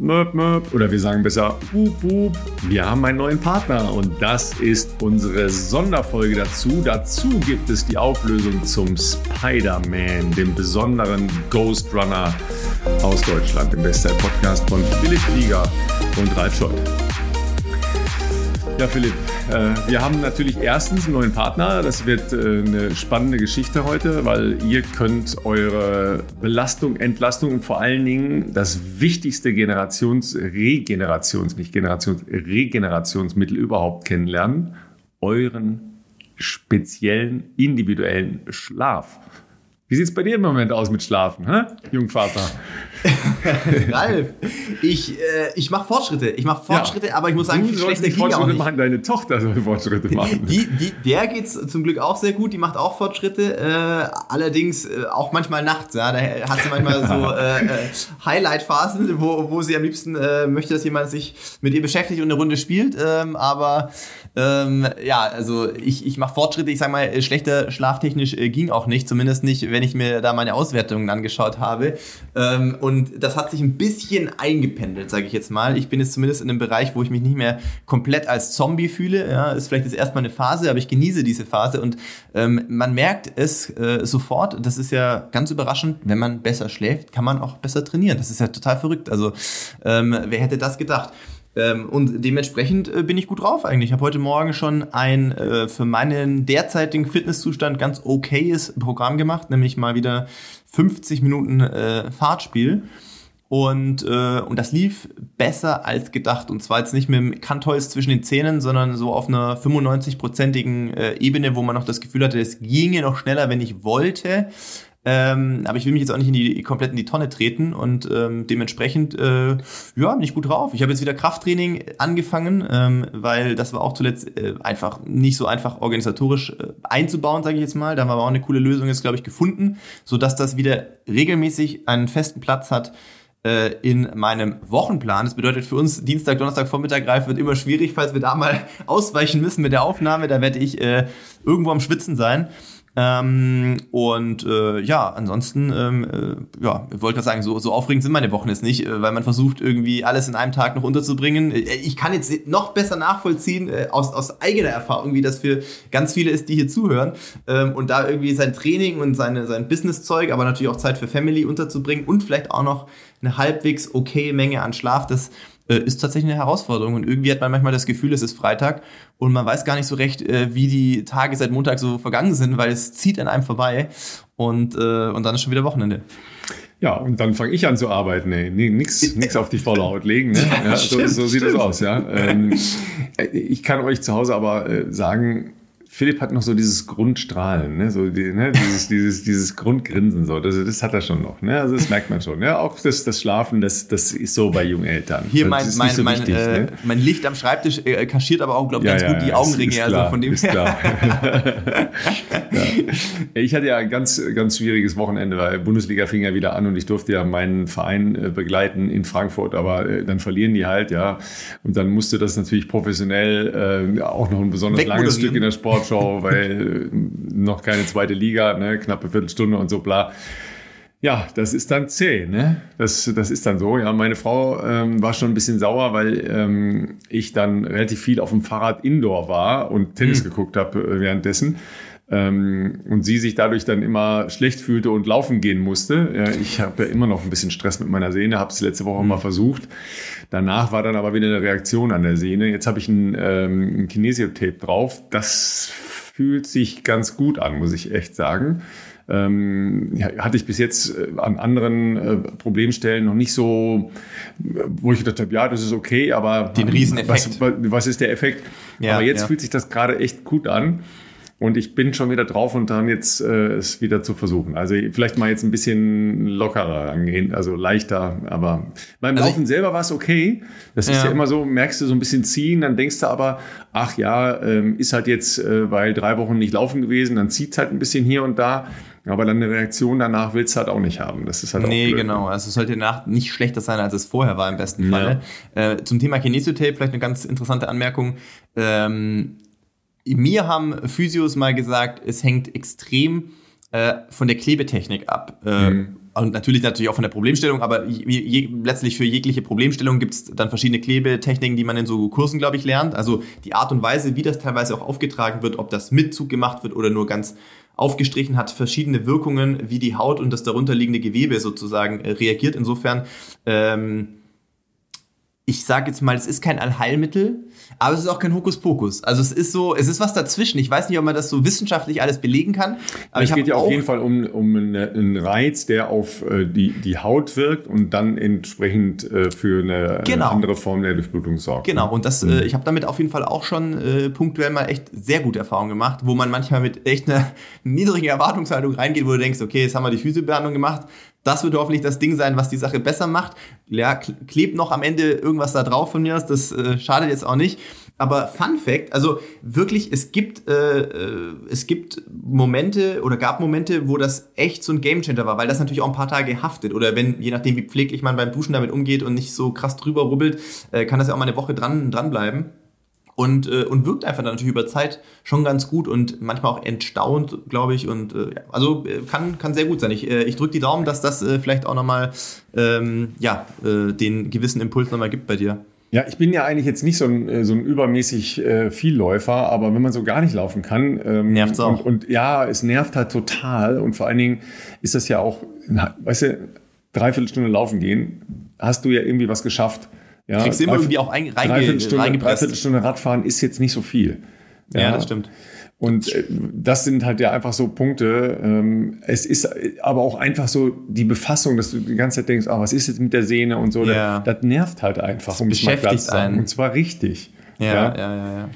möp, möp, oder wir sagen besser wup, wup, wir haben einen neuen Partner und das ist unsere Sonderfolge dazu. Dazu gibt es die Auflösung zum Spider-Man, dem besonderen Ghost Runner aus Deutschland, dem Bestzeit-Podcast von Philipp Flieger und Ralf Scholz. Ja, Philipp, äh, wir haben natürlich erstens einen neuen Partner. Das wird äh, eine spannende Geschichte heute, weil ihr könnt eure Belastung, Entlastung und vor allen Dingen das wichtigste Generations-, Regenerations-, nicht Generations-, Regenerationsmittel überhaupt kennenlernen. Euren speziellen, individuellen Schlaf. Wie sieht es bei dir im Moment aus mit Schlafen, hä? Jungvater? Ralf, ich, äh, ich mache Fortschritte. Ich mache Fortschritte, ja. aber ich muss sagen, du schlechter die Fortschritte machen. Deine Tochter soll Fortschritte machen. Die, die, der geht's zum Glück auch sehr gut. Die macht auch Fortschritte. Äh, allerdings äh, auch manchmal nachts. Ja, da hat sie manchmal so äh, äh, Highlight-Phasen, wo, wo sie am liebsten äh, möchte, dass jemand sich mit ihr beschäftigt und eine Runde spielt. Ähm, aber ähm, ja, also ich, ich mache Fortschritte. Ich sage mal, schlechter schlaftechnisch äh, ging auch nicht. Zumindest nicht, wenn ich mir da meine Auswertungen angeschaut habe. Ähm, und das hat sich ein bisschen eingependelt, sage ich jetzt mal. Ich bin jetzt zumindest in einem Bereich, wo ich mich nicht mehr komplett als Zombie fühle. Ja, ist vielleicht jetzt erstmal eine Phase, aber ich genieße diese Phase und ähm, man merkt es äh, sofort. Das ist ja ganz überraschend, wenn man besser schläft, kann man auch besser trainieren. Das ist ja total verrückt. Also ähm, wer hätte das gedacht? Ähm, und dementsprechend äh, bin ich gut drauf eigentlich. Ich habe heute Morgen schon ein äh, für meinen derzeitigen Fitnesszustand ganz okayes Programm gemacht, nämlich mal wieder 50 Minuten äh, Fahrtspiel. Und, äh, und das lief besser als gedacht. Und zwar jetzt nicht mit dem Kantholz zwischen den Zähnen, sondern so auf einer 95-prozentigen äh, Ebene, wo man noch das Gefühl hatte, es ginge noch schneller, wenn ich wollte. Ähm, aber ich will mich jetzt auch nicht in die komplett in die Tonne treten und ähm, dementsprechend äh, ja bin ich gut drauf. Ich habe jetzt wieder Krafttraining angefangen, ähm, weil das war auch zuletzt äh, einfach nicht so einfach organisatorisch äh, einzubauen, sage ich jetzt mal. Da haben wir aber auch eine coole Lösung jetzt glaube ich gefunden, so dass das wieder regelmäßig einen festen Platz hat äh, in meinem Wochenplan. Das bedeutet für uns Dienstag, Donnerstag, Vormittag greifen wird immer schwierig, falls wir da mal ausweichen müssen mit der Aufnahme. Da werde ich äh, irgendwo am Schwitzen sein. Ähm, und äh, ja, ansonsten, ähm, äh, ja, ich wollte gerade sagen, so, so aufregend sind meine Wochen jetzt nicht, äh, weil man versucht, irgendwie alles in einem Tag noch unterzubringen. Äh, ich kann jetzt noch besser nachvollziehen, äh, aus, aus eigener Erfahrung, wie das für ganz viele ist, die hier zuhören. Ähm, und da irgendwie sein Training und seine, sein Business-Zeug, aber natürlich auch Zeit für Family unterzubringen und vielleicht auch noch eine halbwegs okay Menge an Schlaf, das äh, ist tatsächlich eine Herausforderung. Und irgendwie hat man manchmal das Gefühl, es ist Freitag und man weiß gar nicht so recht, äh, wie die Tage seit Montag so vergangen sind, weil es zieht an einem vorbei und, äh, und dann ist schon wieder Wochenende. Ja, und dann fange ich an zu arbeiten. Nee, nee, nix, nix auf die volle Haut legen. Ne? Ja, so, so sieht es aus. Ja. Ähm, ich kann euch zu Hause aber sagen, Philipp hat noch so dieses Grundstrahlen, ne? so die, ne? dieses, dieses, dieses Grundgrinsen, so. Das, das hat er schon noch. Ne? Also das merkt man schon. Ne? Auch das, das Schlafen, das, das ist so bei jungen Eltern. Hier mein, mein, so mein, wichtig, äh, ne? mein Licht am Schreibtisch äh, kaschiert aber auch, glaube ich, ja, ganz ja, gut die Augenringe. Ist, also von dem ist klar. ja. Ich hatte ja ein ganz, ganz schwieriges Wochenende, weil Bundesliga fing ja wieder an und ich durfte ja meinen Verein äh, begleiten in Frankfurt, aber äh, dann verlieren die halt, ja. Und dann musste das natürlich professionell äh, auch noch ein besonders langes Stück in der Sport Sportschau, weil noch keine zweite Liga, ne, knappe Viertelstunde und so bla. Ja, das ist dann zäh, ne? Das, das ist dann so. Ja, meine Frau ähm, war schon ein bisschen sauer, weil ähm, ich dann relativ viel auf dem Fahrrad Indoor war und Tennis mhm. geguckt habe äh, währenddessen. Ähm, und sie sich dadurch dann immer schlecht fühlte und laufen gehen musste. Ja, ich habe ja immer noch ein bisschen Stress mit meiner Sehne, habe es letzte Woche mhm. mal versucht. Danach war dann aber wieder eine Reaktion an der Sehne. Jetzt habe ich ein, ähm, ein Kinesiotape drauf. Das fühlt sich ganz gut an, muss ich echt sagen. Ähm, hatte ich bis jetzt äh, an anderen äh, Problemstellen noch nicht so, wo ich gedacht habe, ja, das ist okay, aber den Rieseneffekt. Was, was ist der Effekt? Ja, aber jetzt ja. fühlt sich das gerade echt gut an. Und ich bin schon wieder drauf und dann jetzt äh, es wieder zu versuchen. Also vielleicht mal jetzt ein bisschen lockerer angehen, also leichter. Aber beim also Laufen selber war es okay. Das ja. ist ja immer so, merkst du so ein bisschen ziehen, dann denkst du aber, ach ja, ähm, ist halt jetzt, äh, weil drei Wochen nicht laufen gewesen, dann zieht halt ein bisschen hier und da. Aber dann eine Reaktion danach willst du halt auch nicht haben. Das ist halt nee, genau. Also es sollte nach nicht schlechter sein, als es vorher war im besten Falle. Ja. Äh, zum Thema Kinesiotape vielleicht eine ganz interessante Anmerkung. Ähm, mir haben Physios mal gesagt, es hängt extrem äh, von der Klebetechnik ab. Äh, mhm. und natürlich natürlich auch von der Problemstellung, aber je, je, letztlich für jegliche Problemstellung gibt es dann verschiedene Klebetechniken, die man in so Kursen, glaube ich, lernt. Also die Art und Weise, wie das teilweise auch aufgetragen wird, ob das mit Zug gemacht wird oder nur ganz aufgestrichen, hat verschiedene Wirkungen, wie die Haut und das darunterliegende Gewebe sozusagen äh, reagiert. Insofern ähm, ich sage jetzt mal, es ist kein Allheilmittel, aber es ist auch kein Hokuspokus. Also es ist so, es ist was dazwischen. Ich weiß nicht, ob man das so wissenschaftlich alles belegen kann. Aber es geht ja auf jeden Fall um, um einen Reiz, der auf äh, die, die Haut wirkt und dann entsprechend äh, für eine, genau. eine, andere Form der Durchblutung sorgt. Genau, und das, mhm. äh, ich habe damit auf jeden Fall auch schon äh, punktuell mal echt sehr gute Erfahrungen gemacht, wo man manchmal mit echt einer niedrigen Erwartungshaltung reingeht, wo du denkst, okay, jetzt haben wir die Physiobehandlung gemacht, das wird hoffentlich das Ding sein, was die Sache besser macht. Ja, klebt noch am Ende irgendwas da drauf von mir, das äh, schadet jetzt auch nicht. Aber Fun Fact, also wirklich, es gibt, äh, äh, es gibt Momente oder gab Momente, wo das echt so ein Gamechanger war, weil das natürlich auch ein paar Tage haftet. Oder wenn, je nachdem, wie pfleglich man beim Duschen damit umgeht und nicht so krass drüber rubbelt, äh, kann das ja auch mal eine Woche dran, dranbleiben und, äh, und wirkt einfach dann natürlich über Zeit schon ganz gut und manchmal auch entstaunt, glaube ich. Und äh, also äh, kann, kann sehr gut sein. Ich, äh, ich drücke die Daumen, dass das äh, vielleicht auch nochmal ähm, ja, äh, den gewissen Impuls nochmal gibt bei dir. Ja, ich bin ja eigentlich jetzt nicht so ein, äh, so ein übermäßig äh, Vielläufer, aber wenn man so gar nicht laufen kann. Ähm, nervt auch. Und, und ja, es nervt halt total. Und vor allen Dingen ist das ja auch, weißt du, dreiviertel Stunde laufen gehen, hast du ja irgendwie was geschafft. Ja, Kriegst du immer irgendwie auch ein, reinge, Dreiviertelstunde, reingepresst. Dreiviertelstunde Radfahren ist jetzt nicht so viel. Ja, ja das stimmt. Und äh, das sind halt ja einfach so Punkte. Ähm, es ist aber auch einfach so die Befassung, dass du die ganze Zeit denkst, ah, was ist jetzt mit der Sehne und so. Ja. Das, das nervt halt einfach, um mal klar zu sagen. Und zwar richtig. Ja, ja, ja, ja.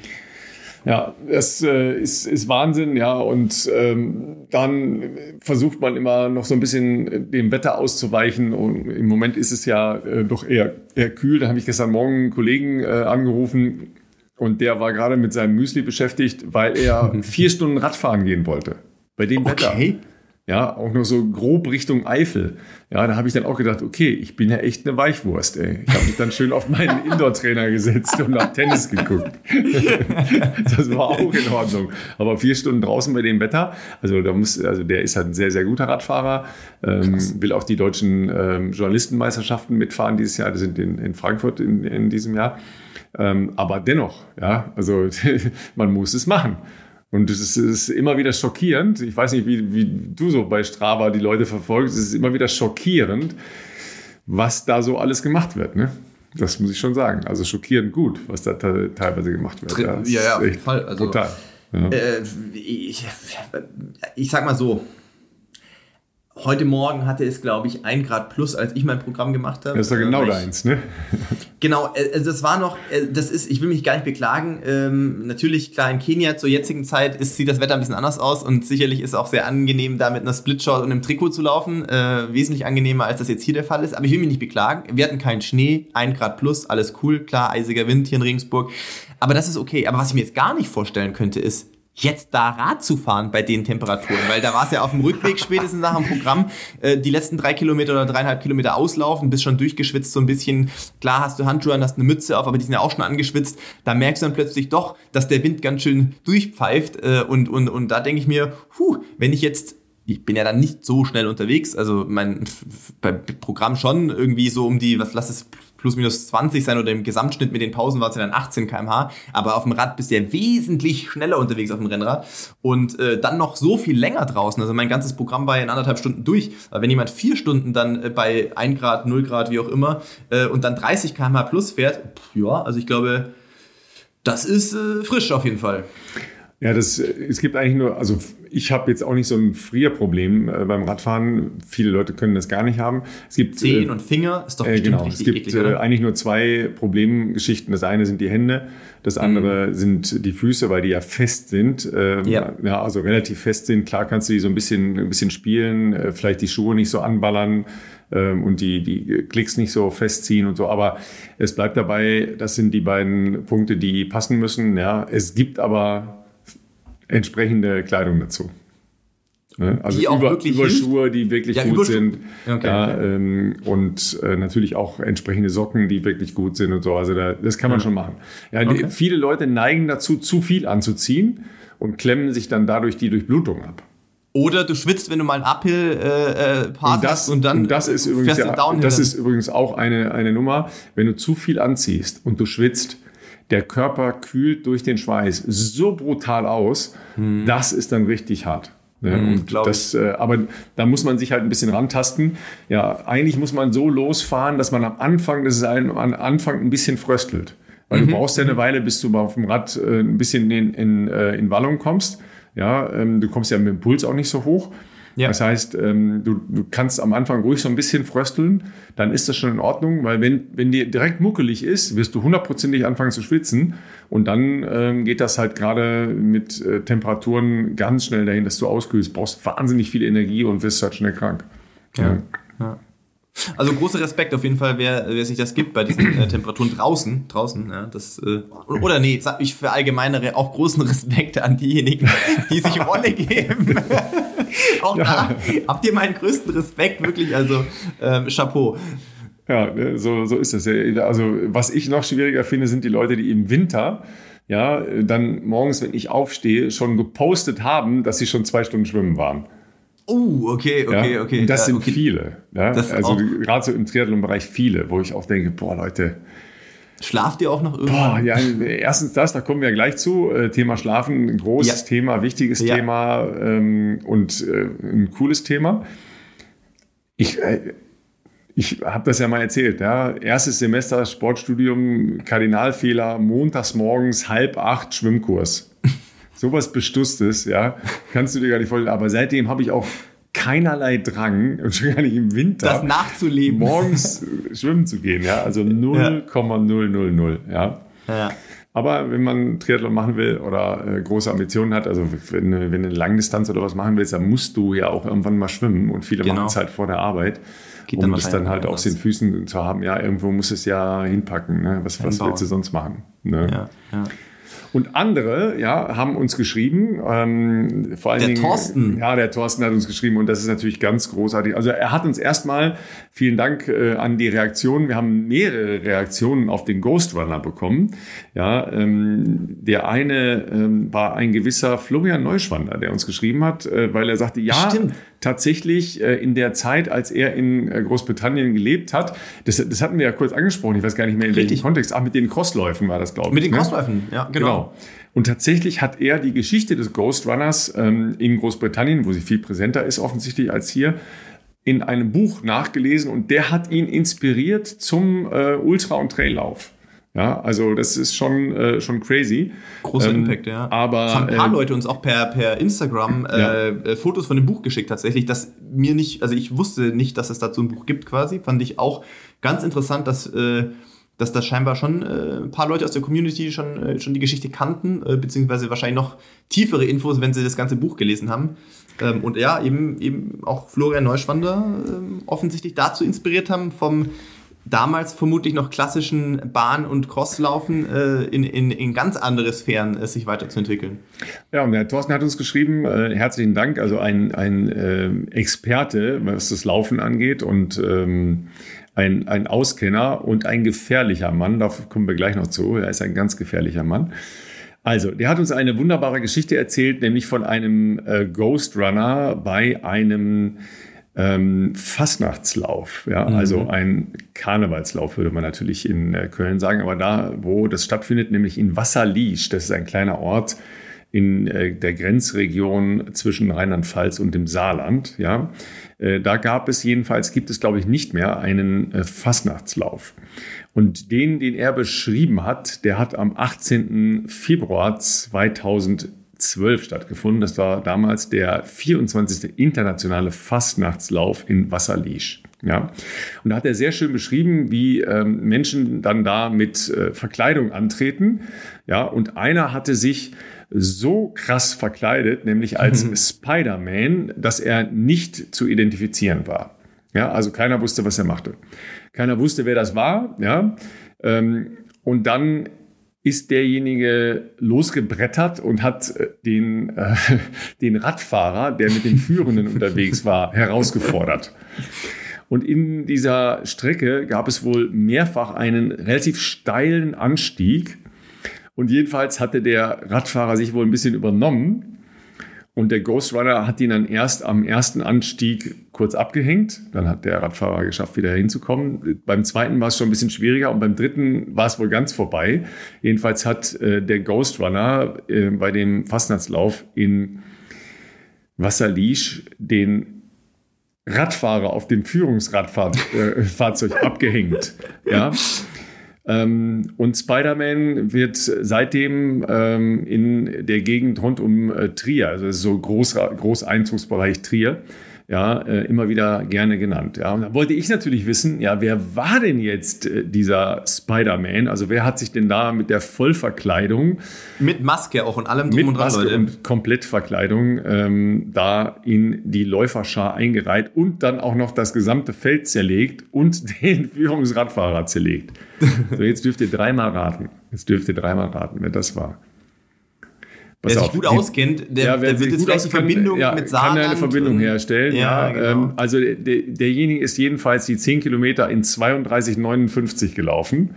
Ja. Das äh, ist, ist Wahnsinn, ja. Und ähm, dann versucht man immer noch so ein bisschen dem Wetter auszuweichen. Und im Moment ist es ja äh, doch eher, eher kühl. Da habe ich gestern Morgen einen Kollegen äh, angerufen und der war gerade mit seinem Müsli beschäftigt, weil er vier Stunden Radfahren gehen wollte. Bei dem okay. Wetter. Ja, auch nur so grob Richtung Eifel. Ja, da habe ich dann auch gedacht, okay, ich bin ja echt eine Weichwurst, ey. Ich habe mich dann schön auf meinen Indoor-Trainer gesetzt und nach Tennis geguckt. das war auch in Ordnung. Aber vier Stunden draußen bei dem Wetter, also da muss, also der ist halt ein sehr, sehr guter Radfahrer, ähm, will auch die deutschen ähm, Journalistenmeisterschaften mitfahren dieses Jahr, die sind in, in Frankfurt in, in diesem Jahr. Ähm, aber dennoch, ja, also man muss es machen. Und es ist immer wieder schockierend. Ich weiß nicht, wie, wie du so bei Strava die Leute verfolgst. Es ist immer wieder schockierend, was da so alles gemacht wird. Ne? Das muss ich schon sagen. Also schockierend gut, was da teilweise gemacht wird. Ja, ja, ja auf jeden Fall. Also, total. Ja. Äh, ich, ich sag mal so, Heute Morgen hatte es, glaube ich, ein Grad plus, als ich mein Programm gemacht habe. Das ist ja genau deins, ne? Genau, äh, also das war noch, äh, das ist, ich will mich gar nicht beklagen. Ähm, natürlich, klar, in Kenia zur jetzigen Zeit ist, sieht das Wetter ein bisschen anders aus und sicherlich ist es auch sehr angenehm, da mit einer Splitshot und einem Trikot zu laufen. Äh, wesentlich angenehmer, als das jetzt hier der Fall ist. Aber ich will mich nicht beklagen. Wir hatten keinen Schnee, ein Grad plus, alles cool, klar, eisiger Wind hier in Regensburg. Aber das ist okay. Aber was ich mir jetzt gar nicht vorstellen könnte, ist, jetzt da Rad zu fahren bei den Temperaturen, weil da war es ja auf dem Rückweg spätestens nach dem Programm, äh, die letzten drei Kilometer oder dreieinhalb Kilometer auslaufen, bist schon durchgeschwitzt so ein bisschen, klar hast du Handschuhe an, hast eine Mütze auf, aber die sind ja auch schon angeschwitzt, da merkst du dann plötzlich doch, dass der Wind ganz schön durchpfeift äh, und, und, und da denke ich mir, puh, wenn ich jetzt ich bin ja dann nicht so schnell unterwegs, also mein beim Programm schon irgendwie so um die, was lass es plus minus 20 sein oder im Gesamtschnitt mit den Pausen war es ja dann 18 km/h. Aber auf dem Rad bist du ja wesentlich schneller unterwegs auf dem Rennrad und äh, dann noch so viel länger draußen. Also mein ganzes Programm war ja in anderthalb Stunden durch. Aber wenn jemand vier Stunden dann äh, bei 1 Grad, 0 Grad, wie auch immer, äh, und dann 30 km/h plus fährt, pff, ja, also ich glaube, das ist äh, frisch auf jeden Fall. Ja, das, es gibt eigentlich nur, also ich habe jetzt auch nicht so ein Frierproblem äh, beim Radfahren. Viele Leute können das gar nicht haben. Es gibt Zehen äh, und Finger ist doch äh, genau. Es gibt eklig, äh, eigentlich nur zwei Problemgeschichten. Das eine sind die Hände, das andere mhm. sind die Füße, weil die ja fest sind. Ähm, ja. ja, also relativ fest sind. Klar kannst du die so ein bisschen, ein bisschen spielen, äh, vielleicht die Schuhe nicht so anballern ähm, und die, die Klicks nicht so festziehen und so. Aber es bleibt dabei, das sind die beiden Punkte, die passen müssen. Ja, es gibt aber entsprechende Kleidung dazu. Ne? Also die über, Überschuhe, hilft? die wirklich ja, gut sind. Okay, ja, okay. Ähm, und äh, natürlich auch entsprechende Socken, die wirklich gut sind und so. Also da, das kann man ja. schon machen. Ja, okay. die, viele Leute neigen dazu, zu viel anzuziehen und klemmen sich dann dadurch die Durchblutung ab. Oder du schwitzt, wenn du mal einen Uphill-Part äh, äh, hast und dann und das ist übrigens ja, Das ist übrigens auch eine, eine Nummer. Wenn du zu viel anziehst und du schwitzt, der Körper kühlt durch den Schweiß so brutal aus, hm. das ist dann richtig hart. Mhm, das, äh, aber da muss man sich halt ein bisschen rantasten. Ja, eigentlich muss man so losfahren, dass man am Anfang, das ist ein, am Anfang ein bisschen fröstelt. Weil mhm. du brauchst ja eine Weile, bis du auf dem Rad äh, ein bisschen in, in, äh, in Wallung kommst. Ja, ähm, du kommst ja mit dem Puls auch nicht so hoch. Ja. Das heißt, ähm, du, du kannst am Anfang ruhig so ein bisschen frösteln, dann ist das schon in Ordnung, weil wenn, wenn dir direkt muckelig ist, wirst du hundertprozentig anfangen zu schwitzen und dann ähm, geht das halt gerade mit äh, Temperaturen ganz schnell dahin, dass du auskühlst, brauchst wahnsinnig viel Energie und wirst halt schnell krank. ja. ja. Also großer Respekt auf jeden Fall, wer, wer sich das gibt bei diesen äh, Temperaturen draußen. Draußen, ja, das, äh, oder nee, sag ich verallgemeinere auch großen Respekt an diejenigen, die sich Wolle geben. auch ja. da habt ihr meinen größten Respekt, wirklich, also ähm, Chapeau. Ja, ne, so, so ist es. Also, was ich noch schwieriger finde, sind die Leute, die im Winter ja, dann morgens, wenn ich aufstehe, schon gepostet haben, dass sie schon zwei Stunden schwimmen waren. Oh, okay, okay, ja? okay. Und das ja, sind okay. viele. Ja? also gerade so im Triathlon-Bereich viele, wo ich auch denke, boah, Leute. Schlaft ihr auch noch irgendwann? Boah, ja, erstens das, da kommen wir gleich zu. Äh, Thema Schlafen, großes. Thema, wichtiges Thema ähm, und äh, ein cooles Thema. Ich, äh, ich habe das ja mal erzählt. Ja? Erstes Semester Sportstudium, Kardinalfehler, montags morgens halb acht Schwimmkurs sowas Bestusstes, ja, kannst du dir gar nicht vorstellen. Aber seitdem habe ich auch keinerlei Drang, und schon gar nicht im Winter, das nachzuleben, morgens schwimmen zu gehen, ja, also 0,000, ja. ja. Aber wenn man Triathlon machen will oder äh, große Ambitionen hat, also wenn, wenn du eine Langdistanz oder was machen willst, dann musst du ja auch irgendwann mal schwimmen und viele genau. machen es halt vor der Arbeit. Geht um es dann halt aus den Füßen zu haben. Ja, irgendwo muss es ja hinpacken. Ne? Was, was willst du sonst machen? Ne? Ja, ja. Und andere, ja, haben uns geschrieben. Ähm, vor allen der Dingen, Thorsten. Ja, der Thorsten hat uns geschrieben und das ist natürlich ganz großartig. Also er hat uns erstmal, vielen Dank äh, an die Reaktionen. Wir haben mehrere Reaktionen auf den Ghost Runner bekommen. Ja, ähm, der eine ähm, war ein gewisser Florian Neuschwander, der uns geschrieben hat, äh, weil er sagte, ja, Stimmt tatsächlich äh, in der Zeit, als er in äh, Großbritannien gelebt hat, das, das hatten wir ja kurz angesprochen, ich weiß gar nicht mehr in Richtig. welchem Kontext, ach, mit den Crossläufen war das, glaube ich. Mit den ne? Crossläufen, ja, genau. genau. Und tatsächlich hat er die Geschichte des Ghost Runners ähm, in Großbritannien, wo sie viel präsenter ist offensichtlich als hier, in einem Buch nachgelesen und der hat ihn inspiriert zum äh, Ultra- und Traillauf. Ja, also das ist schon, äh, schon crazy. Großer ähm, Impact, ja. Aber es haben ein paar äh, Leute uns auch per, per Instagram äh, ja. äh, Fotos von dem Buch geschickt tatsächlich, dass mir nicht, also ich wusste nicht, dass es dazu ein Buch gibt quasi. Fand ich auch ganz interessant, dass, äh, dass das scheinbar schon äh, ein paar Leute aus der Community schon, schon die Geschichte kannten, beziehungsweise wahrscheinlich noch tiefere Infos, wenn sie das ganze Buch gelesen haben. Ähm, und ja, eben, eben auch Florian Neuschwander ähm, offensichtlich dazu inspiriert haben, vom damals vermutlich noch klassischen Bahn- und Crosslaufen äh, in, in, in ganz andere Sphären äh, sich weiterzuentwickeln. Ja, und der Thorsten hat uns geschrieben, äh, herzlichen Dank, also ein, ein äh, Experte, was das Laufen angeht und ähm, ein, ein Auskenner und ein gefährlicher Mann, da kommen wir gleich noch zu, er ist ein ganz gefährlicher Mann. Also, der hat uns eine wunderbare Geschichte erzählt, nämlich von einem äh, Ghost Runner bei einem ähm, Fastnachtslauf, ja, mhm. also ein Karnevalslauf würde man natürlich in äh, Köln sagen, aber da, wo das stattfindet, nämlich in Wasserliesch, das ist ein kleiner Ort in äh, der Grenzregion zwischen Rheinland-Pfalz und dem Saarland, ja, äh, da gab es jedenfalls, gibt es glaube ich nicht mehr einen äh, Fastnachtslauf. Und den, den er beschrieben hat, der hat am 18. Februar 2000 2012 stattgefunden. Das war damals der 24. internationale Fastnachtslauf in Wasserliesch. Ja, und da hat er sehr schön beschrieben, wie ähm, Menschen dann da mit äh, Verkleidung antreten. Ja, und einer hatte sich so krass verkleidet, nämlich als mhm. Spider-Man, dass er nicht zu identifizieren war. Ja, also keiner wusste, was er machte. Keiner wusste, wer das war. Ja, ähm, und dann ist derjenige losgebrettert und hat äh, den, äh, den Radfahrer, der mit den Führenden unterwegs war, herausgefordert. Und in dieser Strecke gab es wohl mehrfach einen relativ steilen Anstieg. Und jedenfalls hatte der Radfahrer sich wohl ein bisschen übernommen Und der Ghost Runner hat ihn dann erst am ersten Anstieg kurz abgehängt. Dann hat der Radfahrer geschafft, wieder hinzukommen. Beim zweiten war es schon ein bisschen schwieriger und beim dritten war es wohl ganz vorbei. Jedenfalls hat äh, der Ghost Runner äh, bei dem Fastnachtslauf in Wasserliesch den Radfahrer auf dem Führungsradfahrzeug äh, abgehängt. Ja. Ähm, und Spider-Man wird seitdem ähm, in der Gegend rund um äh, Trier, also so Groß, Großeinzugsbereich Trier, ja, äh, immer wieder gerne genannt. Ja. Und da wollte ich natürlich wissen, ja, wer war denn jetzt äh, dieser Spider-Man? Also wer hat sich denn da mit der Vollverkleidung mit Maske auch und allem drum mit und dran, Maske Leute. und Komplettverkleidung ähm, da in die Läuferschar eingereiht und dann auch noch das gesamte Feld zerlegt und den Führungsradfahrer zerlegt. so, jetzt dürft ihr dreimal raten. Jetzt dürft ihr dreimal raten, wer das war. Pass wer sich gut auskennt, der, ja, der wird jetzt vielleicht eine Verbindung ja, mit Saarland. Kann eine Verbindung herstellen. Ja, ja genau. ähm, also der, derjenige ist jedenfalls die 10 Kilometer in 32,59 gelaufen.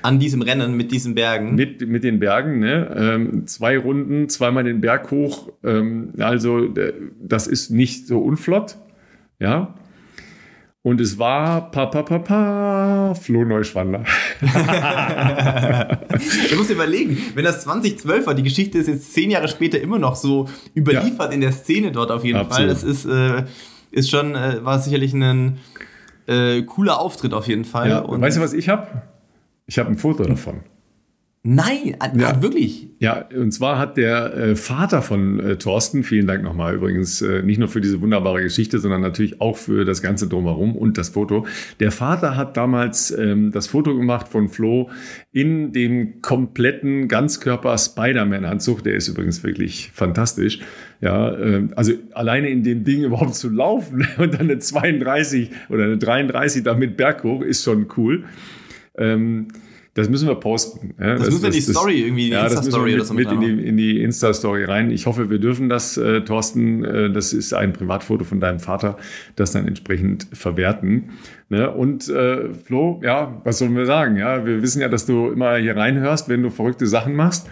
An diesem Rennen mit diesen Bergen? Mit, mit den Bergen, ne? Ähm, zwei Runden, zweimal den Berg hoch. Ähm, also das ist nicht so unflott. Ja, und es war pa pa pa pa Flo Neuschwander. du musst dir überlegen, wenn das 2012 war, die Geschichte ist jetzt zehn Jahre später immer noch so überliefert ja. in der Szene dort auf jeden Absolut. Fall. Das ist, äh, ist schon, äh, war sicherlich ein äh, cooler Auftritt auf jeden Fall. Ja. Und weißt du, was ich habe? Ich habe ein Foto davon. Nein, ja. wirklich. Ja, und zwar hat der äh, Vater von äh, Thorsten, vielen Dank nochmal übrigens, äh, nicht nur für diese wunderbare Geschichte, sondern natürlich auch für das ganze Drumherum und das Foto. Der Vater hat damals ähm, das Foto gemacht von Flo in dem kompletten Ganzkörper Spider-Man-Anzug. Der ist übrigens wirklich fantastisch. Ja, äh, also alleine in dem Ding überhaupt zu laufen und dann eine 32 oder eine 33 damit berghoch ist schon cool. Ähm, das müssen wir posten. Ja, das, das müssen wir in die Story irgendwie, in die ja, Insta-Story oder so mit, mit in die, in die Insta-Story rein. Ich hoffe, wir dürfen das, äh, Thorsten. Äh, das ist ein Privatfoto von deinem Vater, das dann entsprechend verwerten. Ne? Und äh, Flo, ja, was sollen wir sagen? Ja, wir wissen ja, dass du immer hier reinhörst, wenn du verrückte Sachen machst.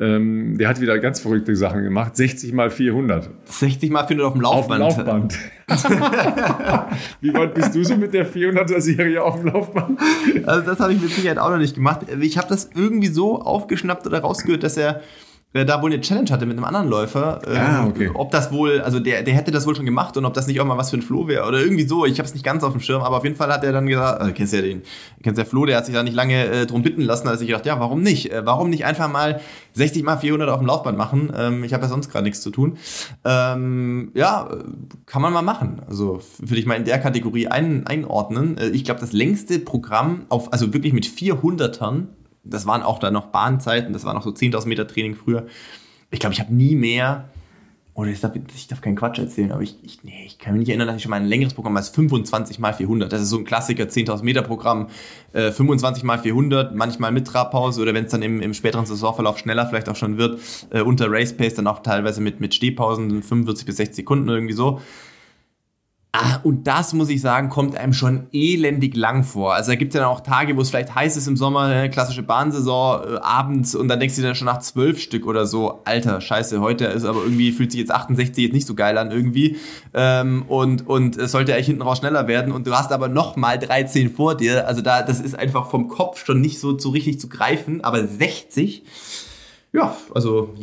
Ähm, der hat wieder ganz verrückte Sachen gemacht. 60 mal 400. 60 mal 400 auf dem Laufband. Auf dem Laufband. Wie weit bist du so mit der 400er-Serie auf dem Laufband? Also das habe ich mit Sicherheit auch noch nicht gemacht. Ich habe das irgendwie so aufgeschnappt oder rausgehört, dass er äh, da wohl eine Challenge hatte mit einem anderen Läufer. Ähm, ah, okay. Ob das wohl, also der, der hätte das wohl schon gemacht und ob das nicht auch mal was für ein Flo wäre oder irgendwie so. Ich habe es nicht ganz auf dem Schirm, aber auf jeden Fall hat er dann gesagt, also kennst ja den, kennst ja Flo, der hat sich da nicht lange äh, drum bitten lassen, als ich gedacht, ja, warum nicht? Äh, warum nicht einfach mal 60 mal 400 auf dem Laufband machen? Ähm, ich habe ja sonst gerade nichts zu tun. Ähm, ja, kann man mal machen. Also würde ich mal in der Kategorie ein, einordnen. Äh, ich glaube, das längste Programm auf, also wirklich mit 400ern das waren auch da noch Bahnzeiten, das war noch so 10.000 Meter Training früher. Ich glaube, ich habe nie mehr, oder ich darf, ich darf keinen Quatsch erzählen, aber ich, ich, nee, ich kann mich nicht erinnern, dass ich schon mal ein längeres Programm als 25 mal 400. Das ist so ein Klassiker, 10.000 Meter Programm, äh, 25 mal 400, manchmal mit Trabpause oder wenn es dann im, im späteren Saisonverlauf schneller vielleicht auch schon wird, äh, unter Race Pace dann auch teilweise mit, mit Stehpausen, 45 bis 60 Sekunden irgendwie so. Ah, und das muss ich sagen, kommt einem schon elendig lang vor. Also da gibt es ja auch Tage, wo es vielleicht heiß ist im Sommer, eine klassische Bahnsaison, äh, abends und dann denkst du dir dann schon nach zwölf Stück oder so, alter Scheiße, heute ist aber irgendwie, fühlt sich jetzt 68 jetzt nicht so geil an irgendwie. Ähm, und, und es sollte eigentlich hinten raus schneller werden und du hast aber noch mal 13 vor dir. Also da, das ist einfach vom Kopf schon nicht so, so richtig zu greifen, aber 60, ja, also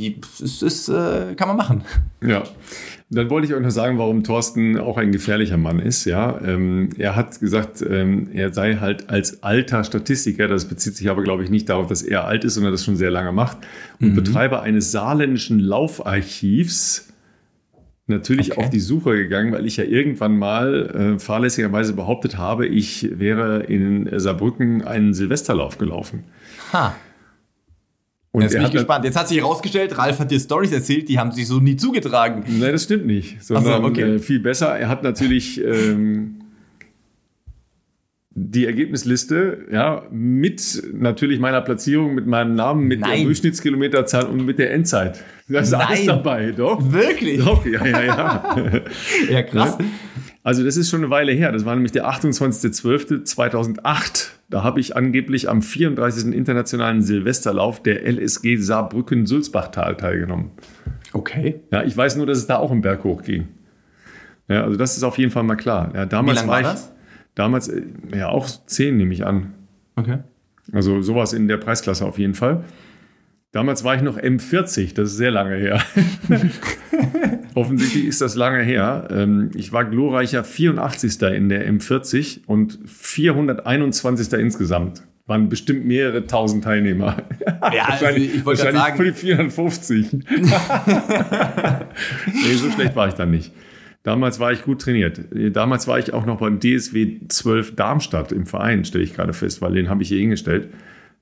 es ist, äh, kann man machen. Ja. Dann wollte ich euch noch sagen, warum Thorsten auch ein gefährlicher Mann ist. Ja, ähm, er hat gesagt, ähm, er sei halt als alter Statistiker, das bezieht sich aber, glaube ich, nicht darauf, dass er alt ist, sondern das schon sehr lange macht, und mhm. Betreiber eines saarländischen Laufarchivs natürlich okay. auf die Suche gegangen, weil ich ja irgendwann mal äh, fahrlässigerweise behauptet habe, ich wäre in Saarbrücken einen Silvesterlauf gelaufen. Ha. Und Jetzt bin ich gespannt. Jetzt hat sich herausgestellt, Ralf hat dir Stories erzählt, die haben sich so nie zugetragen. Nein, das stimmt nicht. Sondern so, okay. äh, viel besser. Er hat natürlich ähm, die Ergebnisliste, ja, mit natürlich meiner Platzierung, mit meinem Namen, mit Nein. der Durchschnittskilometerzahl und mit der Endzeit. Das ist Nein. alles dabei, doch. Wirklich? Doch, ja, ja, ja. ja, krass. Also das ist schon eine Weile her. Das war nämlich der 28.12.2008. Da habe ich angeblich am 34. internationalen Silvesterlauf der LSG Saarbrücken-Sulzbachtal teilgenommen. Okay. Ja, ich weiß nur, dass es da auch im Berg hoch ging. Ja, also das ist auf jeden Fall mal klar. Ja, damals Wie war ich, das? Damals, äh, ja, auch 10 nehme ich an. Okay. Also sowas in der Preisklasse auf jeden Fall. Damals war ich noch M40, das ist sehr lange her. Offensichtlich ist das lange her. Ähm, Ich war glorreicher 84. in der M40 und 421. insgesamt. Waren bestimmt mehrere tausend Teilnehmer. Ja, also ich wollte wahrscheinlich sagen, 450. nee, so schlecht war ich dann nicht. Damals war ich gut trainiert. Damals war ich auch noch beim DSW 12 Darmstadt im Verein, stelle ich gerade fest, weil den habe ich hier hingestellt.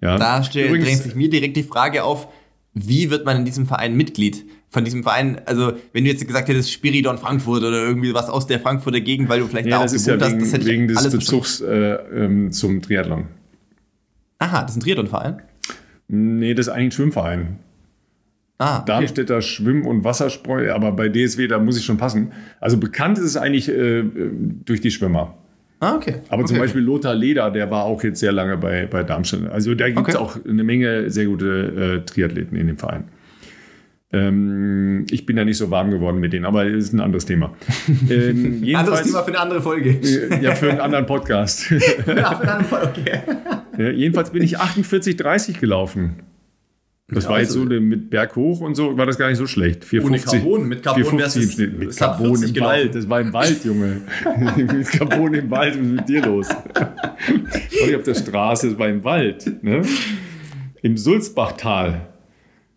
Ja. da Übrigens- drängt sich mir direkt die Frage auf, wie wird man in diesem Verein Mitglied? Von diesem Verein, also wenn du jetzt gesagt hättest Spiridon Frankfurt oder irgendwie was aus der Frankfurter Gegend, weil du vielleicht Ja, da auch ist ja gewohnt wegen, hast, das hätte ich wegen des alles verstanden. Bezugs äh, ähm, zum Triathlon. Aha, das ist ein Triathlon-Verein? Nee, das ist eigentlich ein Schwimmverein. Ah, okay. Darmstädter Schwimm- und Wasserspreu, aber bei DSW, da muss ich schon passen. Also bekannt ist es eigentlich äh, äh, durch die Schwimmer. Ah, okay. Aber zum okay. Beispiel Lothar Leder, der war auch jetzt sehr lange bei, bei Darmstadt. Also da gibt es Okay. auch eine Menge sehr gute äh, Triathleten in dem Verein. Ähm, ich bin da nicht so warm geworden mit denen, aber das ist ein anderes Thema. Ähm, Anderes Thema für eine andere Folge. äh, ja, für einen anderen Podcast. ja, für eine andere Folge, okay. ja, jedenfalls bin ich 48,30 gelaufen. Das Ja, war jetzt also- so mit Berg hoch und so, war das gar nicht so schlecht. 450, Carbon, mit Carbon 450 im wär's- Schnitt. Mit Carbon 40 im gelaufen. Wald, das war im Wald, Junge. mit Carbon im Wald, was ist mit dir los? war nicht auf der Straße, das war im Wald. Ne? Im Sulzbachtal.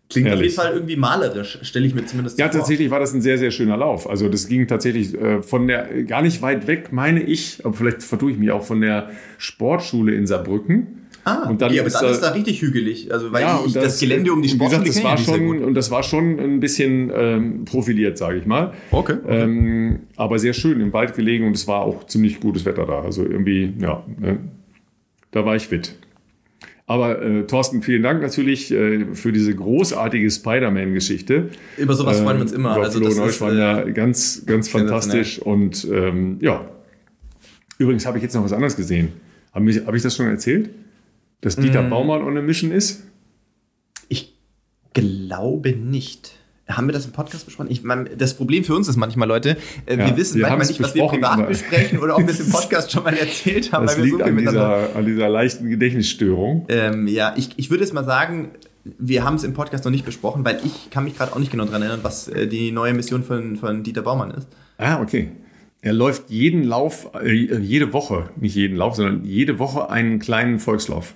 Klingt auf Herrlich. jeden Fall irgendwie malerisch, stelle ich mir zumindest Ja, vor. tatsächlich war das ein sehr, sehr schöner Lauf. Also das ging tatsächlich äh, von der, gar nicht weit weg, meine ich, aber vielleicht vertue ich mich auch, von der Sportschule in Saarbrücken. Ah, Und dann okay, aber ist dann da- ist da richtig hügelig. Also, weil Ja, ich, und das, Gelände um die gesagt, das war schon und das war schon ein bisschen ähm, profiliert, sage ich mal. Okay, okay. Ähm, aber sehr schön im Wald gelegen und es war auch ziemlich gutes Wetter da. Also irgendwie, ja, ne, da war ich fit. Aber äh, Thorsten, vielen Dank natürlich äh, für diese großartige Spider-Man-Geschichte. Über sowas freuen wir uns Ähm, immer. Also Flo das ist, Neuschwan, ja, äh, ganz, ganz fantastisch. Und ähm, ja, übrigens habe ich jetzt noch was anderes gesehen. Habe ich, hab ich das schon erzählt? Dass Dieter Mm. Baumann on a Mission ist? Ich glaube nicht. Haben wir das im Podcast besprochen? Ich meine, das Problem für uns ist manchmal, Leute, äh, Ja, wir wissen wir manchmal nicht, was wir privat aber- besprechen oder ob wir es im Podcast schon mal erzählt haben, Das weil wir liegt so an dieser, an dieser leichten Gedächtnisstörung. Ähm, ja, ich, ich würde jetzt mal sagen, wir haben es im Podcast noch nicht besprochen, weil ich kann mich gerade auch nicht genau daran erinnern, was äh, die neue Mission von, von Dieter Baumann ist. Ah, okay. Er läuft jeden Lauf, äh, jede Woche, nicht jeden Lauf, sondern jede Woche einen kleinen Volkslauf.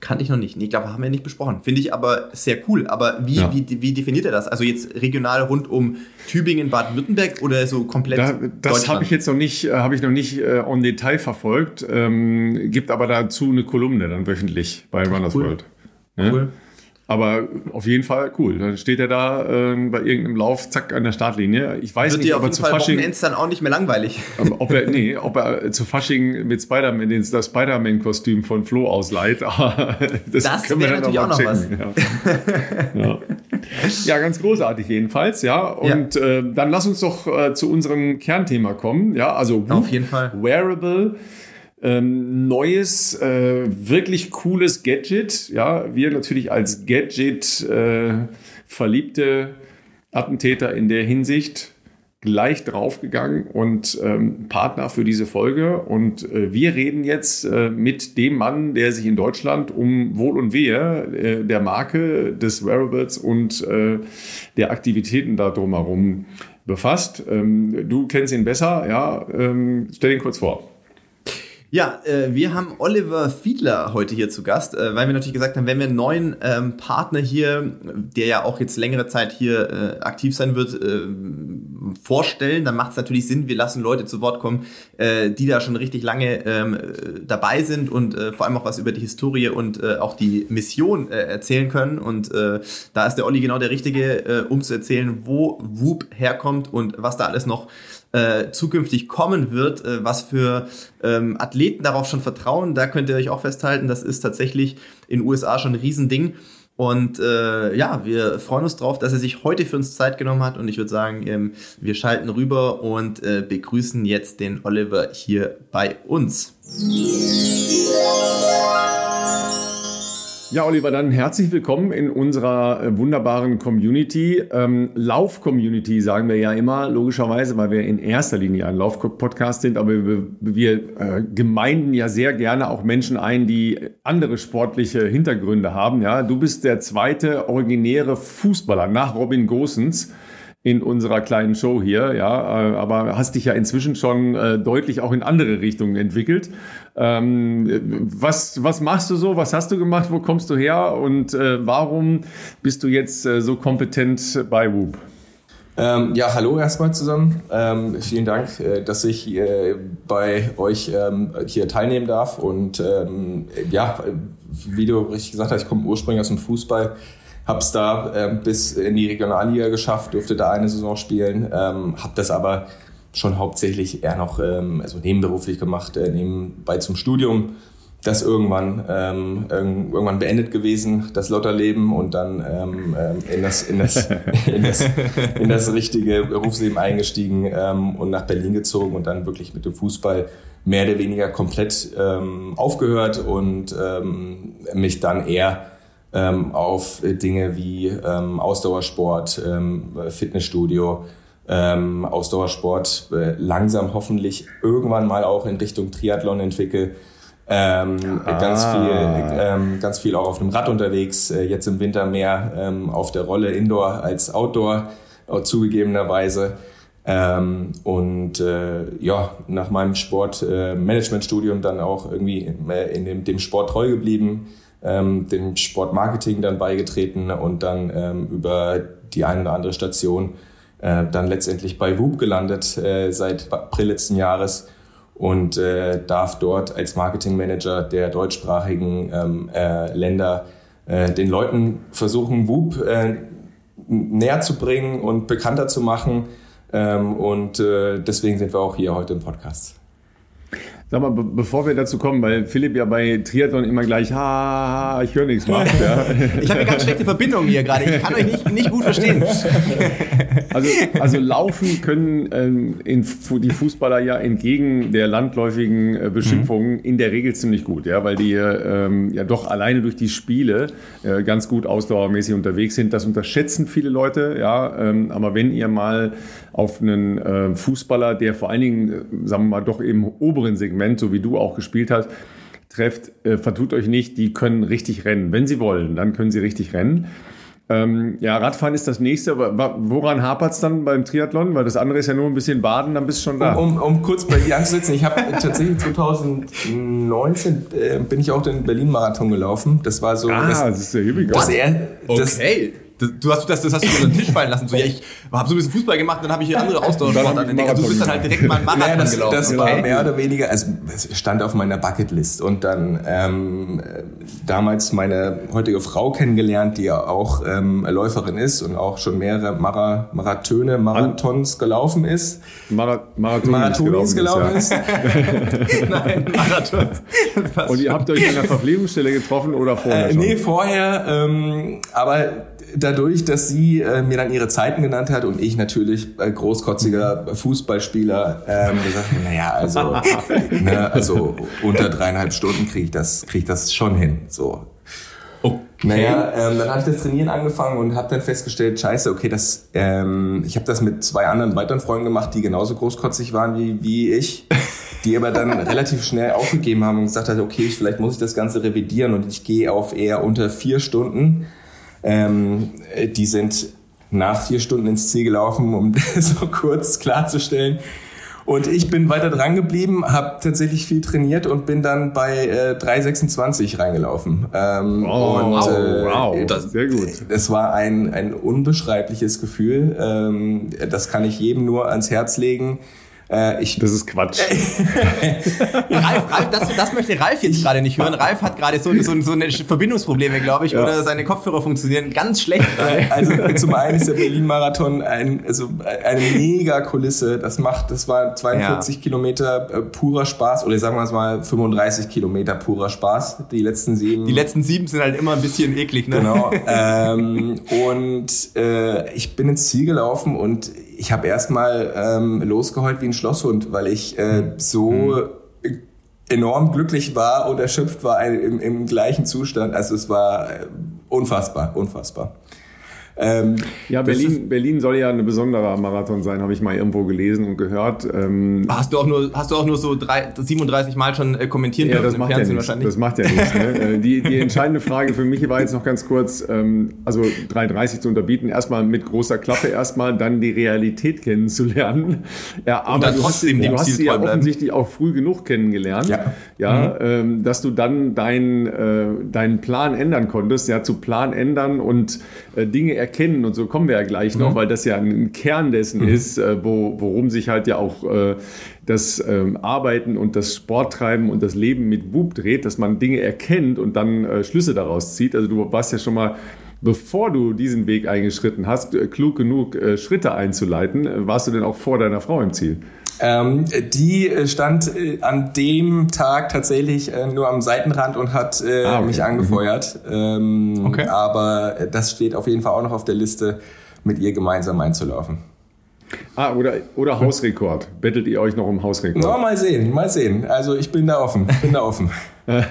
Kann ich noch nicht. Nee, glaube, haben wir nicht besprochen. Finde ich aber sehr cool. Aber wie, Ja. wie, wie definiert er das? Also jetzt regional rund um Tübingen, Baden-Württemberg oder so komplett Da, das habe ich jetzt noch nicht, äh, habe ich noch nicht äh, en Detail verfolgt. Ähm, gibt aber dazu eine Kolumne dann wöchentlich bei Runners cool. World. Ja? Cool. Aber auf jeden Fall cool. Dann steht er da ähm, bei irgendeinem Lauf, zack, an der Startlinie. Ich weiß Wird nicht, ob er zu Fall Fasching, Wochenends dann auch nicht mehr langweilig. ob er, nee, ob er zu Fasching mit Spider-Man, das Spider-Man-Kostüm von Flo ausleiht. Das, Das können wir dann natürlich noch auch noch checken. Ja. Ja. ja, ganz großartig jedenfalls, ja. Und Äh, dann lass uns doch äh, zu unserem Kernthema kommen. Ja, also Auf jeden Fall. Wearable. Ähm, neues, äh, wirklich cooles Gadget. Ja, wir natürlich als Gadget äh, verliebte Attentäter in der Hinsicht gleich draufgegangen und ähm, Partner für diese Folge. Und äh, wir reden jetzt äh, mit dem Mann, der sich in Deutschland um Wohl und Wehe äh, der Marke des Wearables und äh, der Aktivitäten da drumherum befasst. Ähm, du kennst ihn besser, ja. Ähm, stell ihn kurz vor. Ja, äh, wir haben Oliver Fiedler heute hier zu Gast, äh, weil wir natürlich gesagt haben, wenn wir einen neuen ähm, Partner hier, der ja auch jetzt längere Zeit hier äh, aktiv sein wird, äh, vorstellen, dann macht es natürlich Sinn, wir lassen Leute zu Wort kommen, äh, die da schon richtig lange ähm, äh, dabei sind und äh, vor allem auch was über die Historie und äh, auch die Mission äh, erzählen können. Und da ist der Olli genau der Richtige, um zu erzählen, wo Whoop herkommt und was da alles noch äh, zukünftig kommen wird, äh, was für ähm, Athleten darauf schon vertrauen. Da könnt ihr euch auch festhalten, das ist tatsächlich in den USA schon ein Riesending. Und äh, ja, wir freuen uns drauf, dass er sich heute für uns Zeit genommen hat. Und ich würde sagen, ähm, wir schalten rüber und äh, begrüßen jetzt den Oliver hier bei uns. Ja, Oliver, dann herzlich willkommen in unserer äh, wunderbaren Community. Ähm, Lauf-Community sagen wir ja immer, logischerweise, weil wir in erster Linie ein Lauf-Podcast sind, aber wir, wir äh, gemeinden ja sehr gerne auch Menschen ein, die andere sportliche Hintergründe haben. Ja, du bist der zweite originäre Fußballer nach Robin Gosens in unserer kleinen Show hier, ja, äh, aber hast dich ja inzwischen schon äh, deutlich auch in andere Richtungen entwickelt. Ähm, was, was machst du so? Was hast du gemacht? Wo kommst du her? Und äh, warum bist du jetzt äh, so kompetent bei Whoop? Ähm, ja, hallo erstmal zusammen. Ähm, vielen Dank, äh, dass ich äh, bei euch ähm, hier teilnehmen darf. Und ähm, ja, wie du richtig gesagt hast, ich komme ursprünglich aus dem Fußball habe es da äh, bis in die Regionalliga geschafft, durfte da eine Saison spielen, ähm, habe das aber schon hauptsächlich eher noch ähm, also nebenberuflich gemacht, äh, nebenbei zum Studium. Das irgendwann ähm, irgendwann beendet gewesen, das Lotterleben und dann ähm, ähm in, das, in, das, in, das, in das richtige Berufsleben eingestiegen ähm, und nach Berlin gezogen und dann wirklich mit dem Fußball mehr oder weniger komplett ähm, aufgehört und ähm, mich dann eher ähm, auf Dinge wie ähm, Ausdauersport, ähm, Fitnessstudio, ähm, Ausdauersport äh, langsam hoffentlich irgendwann mal auch in Richtung Triathlon entwickle. Ähm, ah. ganz viel, ähm, ganz viel auch auf dem Rad unterwegs. Äh, jetzt im Winter mehr ähm, auf der Rolle Indoor als Outdoor äh, zugegebenerweise. Ähm, und äh, ja, nach meinem Sportmanagementstudium äh, dann auch irgendwie äh, in dem, dem Sport treu geblieben ähm, dem Sportmarketing dann beigetreten und dann ähm, über die eine oder andere Station äh, dann letztendlich bei Whoop gelandet äh, seit April letzten Jahres und äh, darf dort als Marketingmanager der deutschsprachigen ähm, äh, Länder äh, den Leuten versuchen, Whoop äh, näher zu bringen und bekannter zu machen. Ähm, und äh, deswegen sind wir auch hier heute im Podcast. Sag mal, be bevor wir dazu kommen, weil Philipp ja bei Triathlon immer gleich, ha, ich höre nichts macht. Ja. Ich habe eine ganz schlechte Verbindung hier gerade. Ich kann euch nicht, nicht gut verstehen. Also, also laufen können ähm, in, die Fußballer ja entgegen der landläufigen äh, Beschimpfungen mhm. in der Regel ziemlich gut, ja, weil die ähm, ja doch alleine durch die Spiele äh, ganz gut ausdauermäßig unterwegs sind. Das unterschätzen viele Leute, ja. Ähm, aber wenn ihr mal auf einen äh, Fußballer, der vor allen Dingen, äh, sagen wir mal, doch im oberen Segment, so wie du auch gespielt hast, trefft, äh, vertut euch nicht, die können richtig rennen. Wenn sie wollen, dann können sie richtig rennen. Ähm, ja, Radfahren ist das nächste, aber woran hapert es dann beim Triathlon? Weil das andere ist ja nur ein bisschen Baden, dann bist du schon da. Um, um, um kurz bei dir anzusetzen, ich habe tatsächlich 2019 äh, bin ich auch den Berlin-Marathon gelaufen. Das war so. Ah, das, das ist der Hübiger. Das, das. Du hast das, das hast du unter den Tisch fallen lassen. So, ja, ich habe so ein bisschen Fußball gemacht, dann habe ich hier andere Ausdauersportarten entdeckt. Also du bist dann halt direkt mal ein Marathon naja, das, gelaufen. Das war okay. mehr oder weniger, also es stand auf meiner Bucketlist. Und dann ähm, damals meine heutige Frau kennengelernt, die ja auch ähm, Läuferin ist und auch schon mehrere Mara Marathöne, Marathons gelaufen ist. Mara Marathonis, Marathonis gelaufen ist. ist. Nein, Marathons. und ihr habt euch an der Verpflegungsstelle getroffen oder vorher? Äh, nee, vorher. Ähm, aber dadurch, dass sie äh, mir dann ihre Zeiten genannt hat und ich natürlich äh, großkotziger Fußballspieler ähm, gesagt, naja, also, ne, also unter dreieinhalb Stunden kriege ich das, krieg ich das schon hin. So. Okay. Naja, ähm, dann habe ich das Trainieren angefangen und habe dann festgestellt, scheiße, okay, das, ähm, ich habe das mit zwei anderen weiteren Freunden gemacht, die genauso großkotzig waren wie, wie ich, die aber dann relativ schnell aufgegeben haben und gesagt haben, okay, vielleicht muss ich das Ganze revidieren und ich gehe auf eher unter vier Stunden ähm, die sind nach vier Stunden ins Ziel gelaufen, um so kurz klarzustellen. Und ich bin weiter dran geblieben, habe tatsächlich viel trainiert und bin dann bei äh, 3,26 reingelaufen. Ähm, oh, und, wow, äh, wow, das ist sehr gut. Es war ein, ein unbeschreibliches Gefühl. Ähm, das kann ich jedem nur ans Herz legen. Äh, ich, das ist Quatsch. Ralf, Ralf, das, das möchte Ralf jetzt gerade nicht hören. Ralf hat gerade so, so, so eine Verbindungsprobleme, glaube ich, ja. oder seine Kopfhörer funktionieren ganz schlecht. Also zum einen ist der Berlin-Marathon ein, also eine mega Kulisse. Das macht, das war 42 ja. Kilometer äh, purer Spaß oder sagen wir es mal 35 Kilometer purer Spaß. Die letzten sieben. Die letzten sieben sind halt immer ein bisschen eklig, ne? Genau. ähm, und äh, ich bin ins Ziel gelaufen und ich habe erstmal ähm, losgeheult wie ein Schlosshund, weil ich äh, so mhm. enorm glücklich war und erschöpft war im, im gleichen Zustand. Also es war äh, unfassbar, unfassbar. Ähm, ja, Berlin, Berlin soll ja ein besonderer Marathon sein, habe ich mal irgendwo gelesen und gehört. Ähm, hast, du auch nur, hast du auch nur so drei, 37 Mal schon äh, kommentieren ja, dürfen das im macht Fernsehen ja wahrscheinlich? Das macht ja nichts. Ne? Äh, die, die entscheidende Frage für mich war jetzt noch ganz kurz, ähm, also 3,30 zu unterbieten, erstmal mit großer Klappe erstmal, dann die Realität kennenzulernen. Ja, aber du hast, du hast sie ja offensichtlich auch früh genug kennengelernt, ja, ja mhm. ähm, dass du dann deinen äh, deinen Plan ändern konntest, ja, zu Plan ändern und äh, Dinge erkennen erkennen und so kommen wir ja gleich noch, mhm. weil das ja ein Kern dessen mhm. ist, äh, wo, worum sich halt ja auch äh, das ähm, Arbeiten und das Sporttreiben und das Leben mit Bub dreht, dass man Dinge erkennt und dann äh, Schlüsse daraus zieht. Also du warst ja schon mal bevor du diesen Weg eingeschritten hast, äh, klug genug äh, Schritte einzuleiten. Äh, warst du denn auch vor deiner Frau im Ziel? Ähm, die stand äh, an dem Tag tatsächlich äh, nur am Seitenrand und hat äh, ah, okay. mich angefeuert. Mhm. Ähm, okay. Aber das steht auf jeden Fall auch noch auf der Liste, mit ihr gemeinsam einzulaufen. Ah, oder, oder Hausrekord. Bettelt ihr euch noch um Hausrekord? No, mal sehen, mal sehen. Also ich bin da offen, bin da offen. also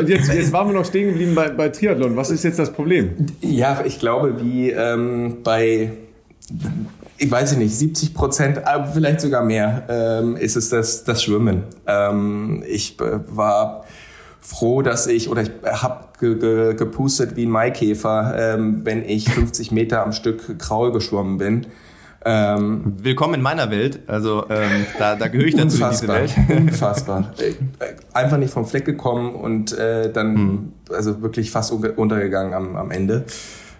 jetzt, jetzt waren wir noch stehen geblieben bei, bei Triathlon. Was ist jetzt das Problem? Ja, ich glaube, wie ähm, bei ich weiß nicht, 70 Prozent, vielleicht sogar mehr, ähm, ist es das, das Schwimmen. Ähm, ich äh, war froh, dass ich, oder ich habe ge, ge, gepustet wie ein Maikäfer, ähm, wenn ich 50 Meter am Stück Kraul geschwommen bin. Ähm, Willkommen in meiner Welt. Also ähm, da, da gehöre ich dazu in diese Welt. Unfassbar. Äh, einfach nicht vom Fleck gekommen und äh, dann hm. also wirklich fast untergegangen am, am Ende.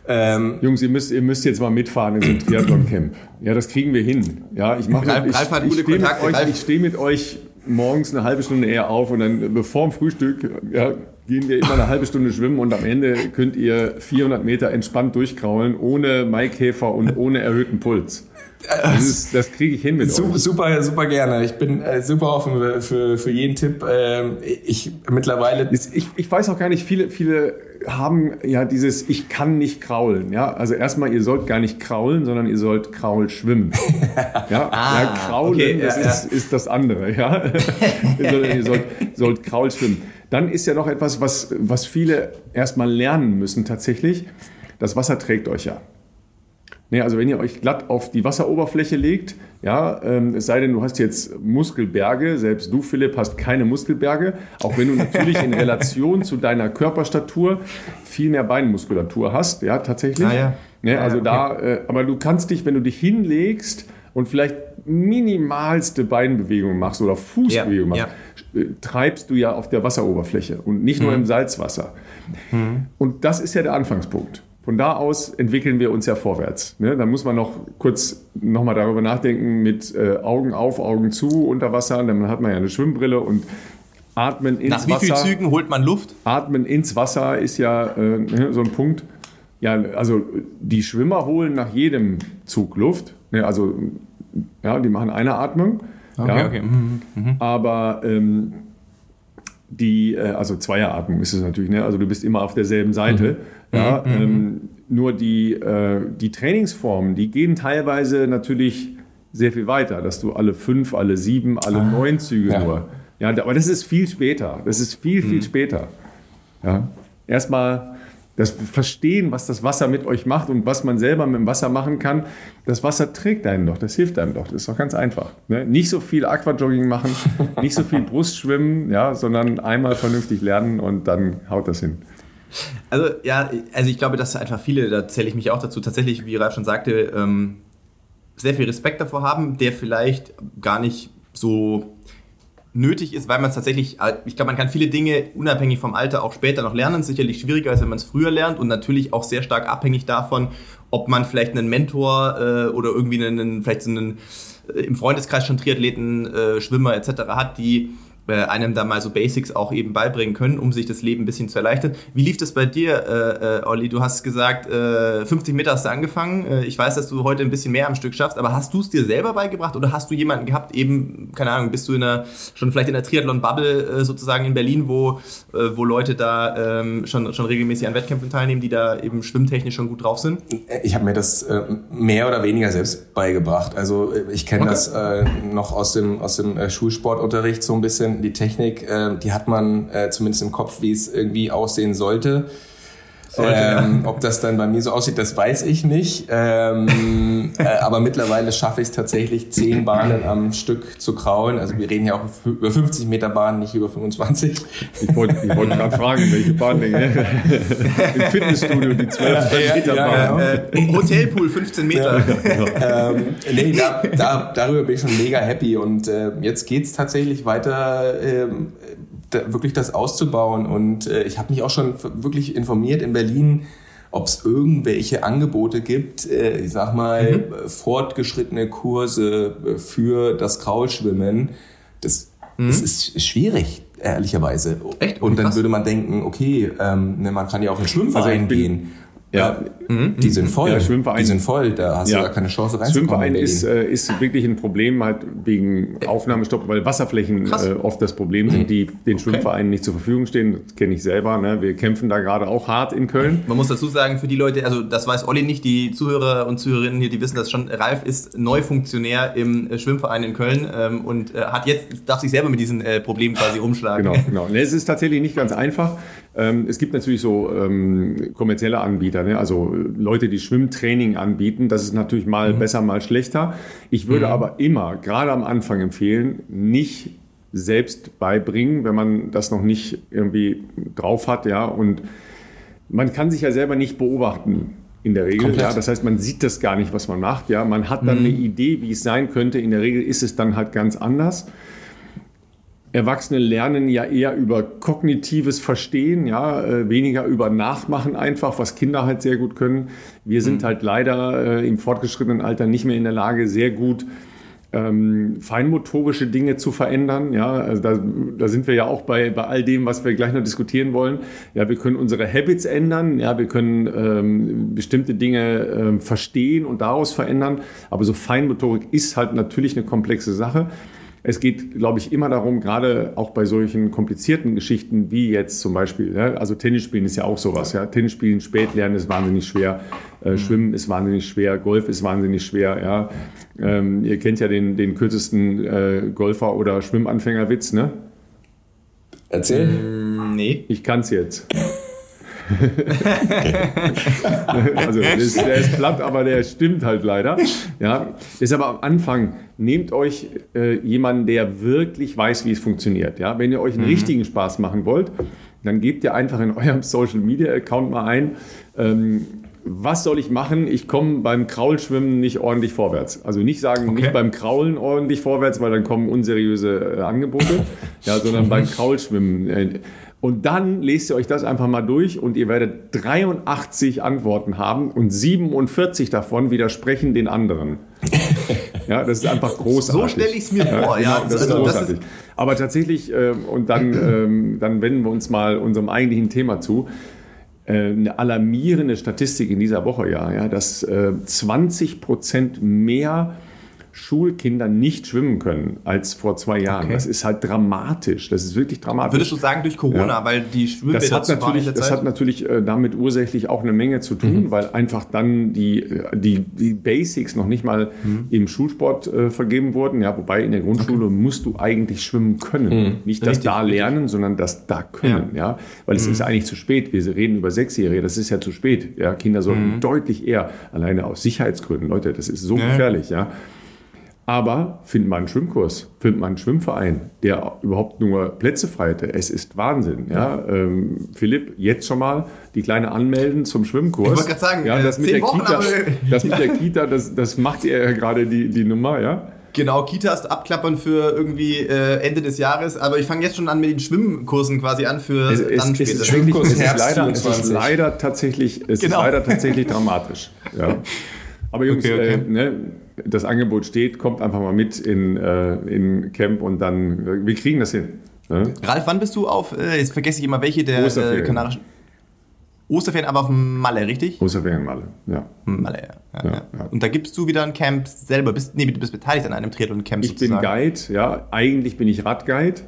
Ähm, Jungs, ihr müsst, ihr müsst jetzt mal mitfahren in so ein Triathlon-Camp. Ja, das kriegen wir hin. Ja, ich mache ich, Ralf ich, ich stehe mit, steh mit euch morgens eine halbe Stunde eher auf und dann bevor dem Frühstück ja, gehen wir immer eine halbe Stunde schwimmen und am Ende könnt ihr 400 Meter entspannt durchkraulen, ohne Maikäfer und ohne erhöhten Puls. Das, das kriege ich hin mit super, euch. Super, super gerne. Ich bin äh, super offen für, für jeden Tipp. Ähm, ich mittlerweile. Ich, ich weiß auch gar nicht, viele, viele haben ja dieses Ich kann nicht kraulen. Ja, also erstmal, ihr sollt gar nicht kraulen, sondern ihr sollt Kraul schwimmen. Ja, ah, ja kraulen, okay, das ja, ist, ist das andere. Ja, ihr sollt, sollt Kraul schwimmen. Dann ist ja noch etwas, was, was viele erstmal lernen müssen tatsächlich. Das Wasser trägt euch ja. Nee, also wenn ihr euch glatt auf die Wasseroberfläche legt, ja, ähm, es sei denn, du hast jetzt Muskelberge, selbst du, Philipp, hast keine Muskelberge, auch wenn du natürlich in Relation zu deiner Körperstatur viel mehr Beinmuskulatur hast, ja, tatsächlich. Ah, ja. Ne, also ja, okay. da, äh, aber du kannst dich, wenn du dich hinlegst und vielleicht minimalste Beinbewegung machst oder Fußbewegung machst, ja. Äh, treibst du ja auf der Wasseroberfläche und nicht nur mhm. im Salzwasser. Mhm. Und das ist ja der Anfangspunkt. Von da aus entwickeln wir uns ja vorwärts. Ne? Da muss man noch kurz nochmal darüber nachdenken mit äh, Augen auf, Augen zu unter Wasser. Dann hat man ja eine Schwimmbrille und atmen ins Wasser. Nach wie vielen Zügen holt man Luft? Atmen ins Wasser ist ja äh, ne, so ein Punkt. Ja, also die Schwimmer holen nach jedem Zug Luft. Ne? Also ja, die machen eine Atmung. Okay, ja. okay. Mhm, mhm. Aber ähm, die, äh, also Zweieratmung ist es natürlich, ne? also du bist immer auf derselben Seite. Mhm. Ja, mhm. ähm, nur die, äh, die Trainingsformen, die gehen teilweise natürlich sehr viel weiter, dass du alle fünf, alle sieben, alle ah, neun Züge ja. nur. Ja, aber das ist viel später. Das ist viel, viel mhm. später. Ja. Erstmal das Verstehen, was das Wasser mit euch macht und was man selber mit dem Wasser machen kann, das Wasser trägt einen doch, das hilft einem doch. Das ist doch ganz einfach. Ne? Nicht so viel Aquajogging machen, nicht so viel Brustschwimmen, ja, sondern einmal vernünftig lernen und dann haut das hin. Also ja, also ich glaube, dass einfach viele, da zähle ich mich auch dazu, tatsächlich, wie Ralf schon sagte, ähm, sehr viel Respekt davor haben, der vielleicht gar nicht so nötig ist, weil man es tatsächlich, äh, ich glaube, man kann viele Dinge unabhängig vom Alter auch später noch lernen. Sicherlich schwieriger, als wenn man es früher lernt und natürlich auch sehr stark abhängig davon, ob man vielleicht einen Mentor äh, oder irgendwie einen, vielleicht so einen äh, im Freundeskreis schon Triathleten, äh, Schwimmer etc. hat, die einem da mal so Basics auch eben beibringen können, um sich das Leben ein bisschen zu erleichtern. Wie lief das bei dir, äh, äh, Olli? Du hast gesagt, äh, 50 Meter hast du angefangen. Äh, ich weiß, dass du heute ein bisschen mehr am Stück schaffst, aber hast du es dir selber beigebracht oder hast du jemanden gehabt, eben, keine Ahnung, bist du in einer, schon vielleicht in der Triathlon-Bubble äh, sozusagen in Berlin, wo, wo Leute da ähm, schon, schon regelmäßig an Wettkämpfen teilnehmen, die da eben schwimmtechnisch schon gut drauf sind? Ich habe mir das mehr oder weniger selbst beigebracht. Also ich kenne okay. das noch aus dem, aus dem Schulsportunterricht so ein bisschen die Technik, äh, die hat man äh, zumindest im Kopf, wie es irgendwie aussehen sollte. Ähm, ob das dann bei mir so aussieht, das weiß ich nicht. Ähm, äh, aber mittlerweile schaffe ich es tatsächlich, zehn Bahnen am Stück zu kraulen. Also wir reden ja auch über 50 Meter Bahnen, nicht über 25. Ich wollte wollt gerade fragen, welche Bahn denn? Im Fitnessstudio die 12 Meter Bahn. Ja, ja, äh, Hotelpool 15 Meter. Ja, ähm, nee, da, da, darüber bin ich schon mega happy. Und äh, jetzt geht's tatsächlich weiter ähm, da, wirklich das auszubauen. Und äh, ich habe mich auch schon wirklich informiert in Berlin, ob es irgendwelche Angebote gibt, äh, ich sag mal, mhm. fortgeschrittene Kurse äh, für das Kraulschwimmen. Das, mhm. das ist schwierig, ehrlicherweise. Echt? Und dann würde man denken, okay, ähm, ne, man kann ja auch in Schwimmverein also gehen. Ja, mhm. die sind voll. Ja, Schwimmverein, die sind voll, da hast ja. du gar keine Chance reinzukommen. Schwimmverein ist, äh, ist wirklich ein Problem halt wegen Aufnahmestopp, weil Wasserflächen äh, oft das Problem sind, die den Schwimmvereinen okay. nicht zur Verfügung stehen. Das kenne ich selber. Ne? Wir kämpfen da gerade auch hart in Köln. Man muss dazu sagen, für die Leute, also das weiß Olli nicht, die Zuhörer und Zuhörerinnen hier, die wissen das schon. Ralf ist Neufunktionär im äh, Schwimmverein in Köln ähm, und äh, hat jetzt, darf sich selber mit diesen äh, Problemen quasi rumschlagen. Genau, genau. Es ist tatsächlich nicht ganz einfach. Ähm, es gibt natürlich so ähm, kommerzielle Anbieter, ne? also Leute, die Schwimmtraining anbieten. Das ist natürlich mal mhm. besser, mal schlechter. Ich würde mhm. aber immer, gerade am Anfang empfehlen, nicht selbst beibringen, wenn man das noch nicht irgendwie drauf hat, ja. Und man kann sich ja selber nicht beobachten in der Regel. Ja, das heißt, man sieht das gar nicht, was man macht. Ja, man hat dann mhm. eine Idee, wie es sein könnte. In der Regel ist es dann halt ganz anders. Erwachsene lernen ja eher über kognitives Verstehen, ja, äh, weniger über Nachmachen einfach, was Kinder halt sehr gut können. Wir sind mhm. halt leider äh, im fortgeschrittenen Alter nicht mehr in der Lage, sehr gut ähm, feinmotorische Dinge zu verändern. Ja, also da, da, sind wir ja auch bei, bei all dem, was wir gleich noch diskutieren wollen. Ja, wir können unsere Habits ändern. Ja, wir können ähm, bestimmte Dinge ähm, verstehen und daraus verändern. Aber so Feinmotorik ist halt natürlich eine komplexe Sache. Es geht, glaube ich, immer darum, gerade auch bei solchen komplizierten Geschichten wie jetzt zum Beispiel, ja, also Tennis spielen ist ja auch sowas. Ja. Tennis spielen, spät lernen ist wahnsinnig schwer, äh, mhm. Schwimmen ist wahnsinnig schwer, Golf ist wahnsinnig schwer. Ja. Ähm, ihr kennt ja den, den kürzesten äh, Golfer- oder Schwimmanfängerwitz, ne? Erzähl. Mm, nee. Ich kann es jetzt. also der ist, der ist, platt, aber der stimmt halt leider. Ja, ist aber am Anfang, nehmt euch äh, jemanden, der wirklich weiß, wie es funktioniert. Ja, wenn ihr euch einen mhm. richtigen Spaß machen wollt, dann gebt ihr einfach in eurem Social Media Account mal ein, ähm, was soll ich machen? Ich komme beim Kraulschwimmen nicht ordentlich vorwärts. Also nicht sagen, okay. nicht beim Kraulen ordentlich vorwärts, weil dann kommen unseriöse äh, Angebote, ja, sondern beim Kraulschwimmen. Äh, und dann lest ihr euch das einfach mal durch und ihr werdet 83 Antworten haben und 47 davon widersprechen den anderen. Ja, das ist einfach großartig. So stelle ich es mir vor, ja. Genau, das ist also, großartig. Das ist Aber tatsächlich, äh, und dann, äh, dann wenden wir uns mal unserem eigentlichen Thema zu. Äh, eine alarmierende Statistik in dieser Woche, ja, ja dass äh, 20 Prozent mehr Schulkinder nicht schwimmen können als vor zwei Jahren. Okay. Das ist halt dramatisch. Das ist wirklich dramatisch. Würdest du sagen durch Corona, ja. weil die Schwimmbäder das hat natürlich, Das hat natürlich äh, damit ursächlich auch eine Menge zu tun, mhm. weil einfach dann die, äh, die, die Basics noch nicht mal mhm. im Schulsport äh, vergeben wurden. Ja, wobei in der Grundschule okay. musst du eigentlich schwimmen können. Mhm. Nicht das richtig, da lernen, sondern das da können. Ja, ja? weil es mhm. ist eigentlich zu spät. Wir reden über Sechsjährige. Das ist ja zu spät. Ja, Kinder sollten mhm. deutlich eher alleine aus Sicherheitsgründen. Leute, das ist so ja. gefährlich. Ja. Aber findet man einen Schwimmkurs, findet man einen Schwimmverein, der überhaupt nur Plätze frei hätte. Es ist Wahnsinn. Ja? Ähm, Philipp, jetzt schon mal die Kleine anmelden zum Schwimmkurs. Ich wollte gerade sagen, ja, das, mit der, Wochen, Kita, das mit der Kita, das, das macht ihr ja gerade die, die Nummer, ja? Genau, Kitas abklappern für irgendwie äh, Ende des Jahres, aber ich fange jetzt schon an mit den Schwimmkursen quasi an für es, dann es, später. Es ist, Schwimmkurs es ist, leider, es ist leider tatsächlich, es genau. ist leider tatsächlich dramatisch. Ja. Aber Jungs, okay, okay. Äh, ne, das Angebot steht, kommt einfach mal mit in, äh, in Camp und dann, wir kriegen das hin. Ne? Ralf, wann bist du auf, äh, jetzt vergesse ich immer welche der äh, kanarischen. Osterferien aber auf Malle, richtig? Osterferien Malle, ja. Malle, ja. ja, ja. Und da gibst du wieder ein Camp selber. Bist, nee, du bist beteiligt an einem Triathlon-Camp Ich sozusagen. bin Guide, ja. Eigentlich bin ich Radguide.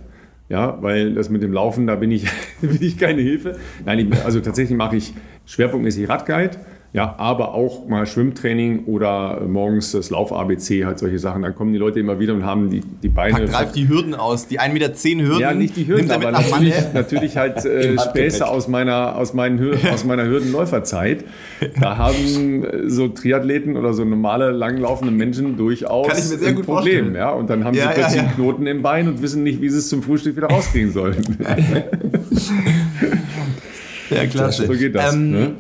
Ja, weil das mit dem Laufen, da bin ich, bin ich keine Hilfe. Nein, ich, also tatsächlich mache ich schwerpunktmäßig Radguide. Ja, aber auch mal Schwimmtraining oder morgens das Lauf-ABC, halt solche Sachen. Dann kommen die Leute immer wieder und haben die, die Beine. Pack Ralf die Hürden aus, die 1,10 Meter Hürden. Ja, nicht die Hürden, aber natürlich, natürlich halt äh, Späße aus meiner, aus, meinen Hür aus meiner Hürdenläuferzeit. Da haben so Triathleten oder so normale langlaufende Menschen durchaus Kann ich mir sehr ein gut Problem. Vorstellen. Ja? Und dann haben ja, sie plötzlich ja, ja. Knoten im Bein und wissen nicht, wie sie es zum Frühstück wieder rauskriegen sollen. ja, klasse. So geht das. Ähm, ne?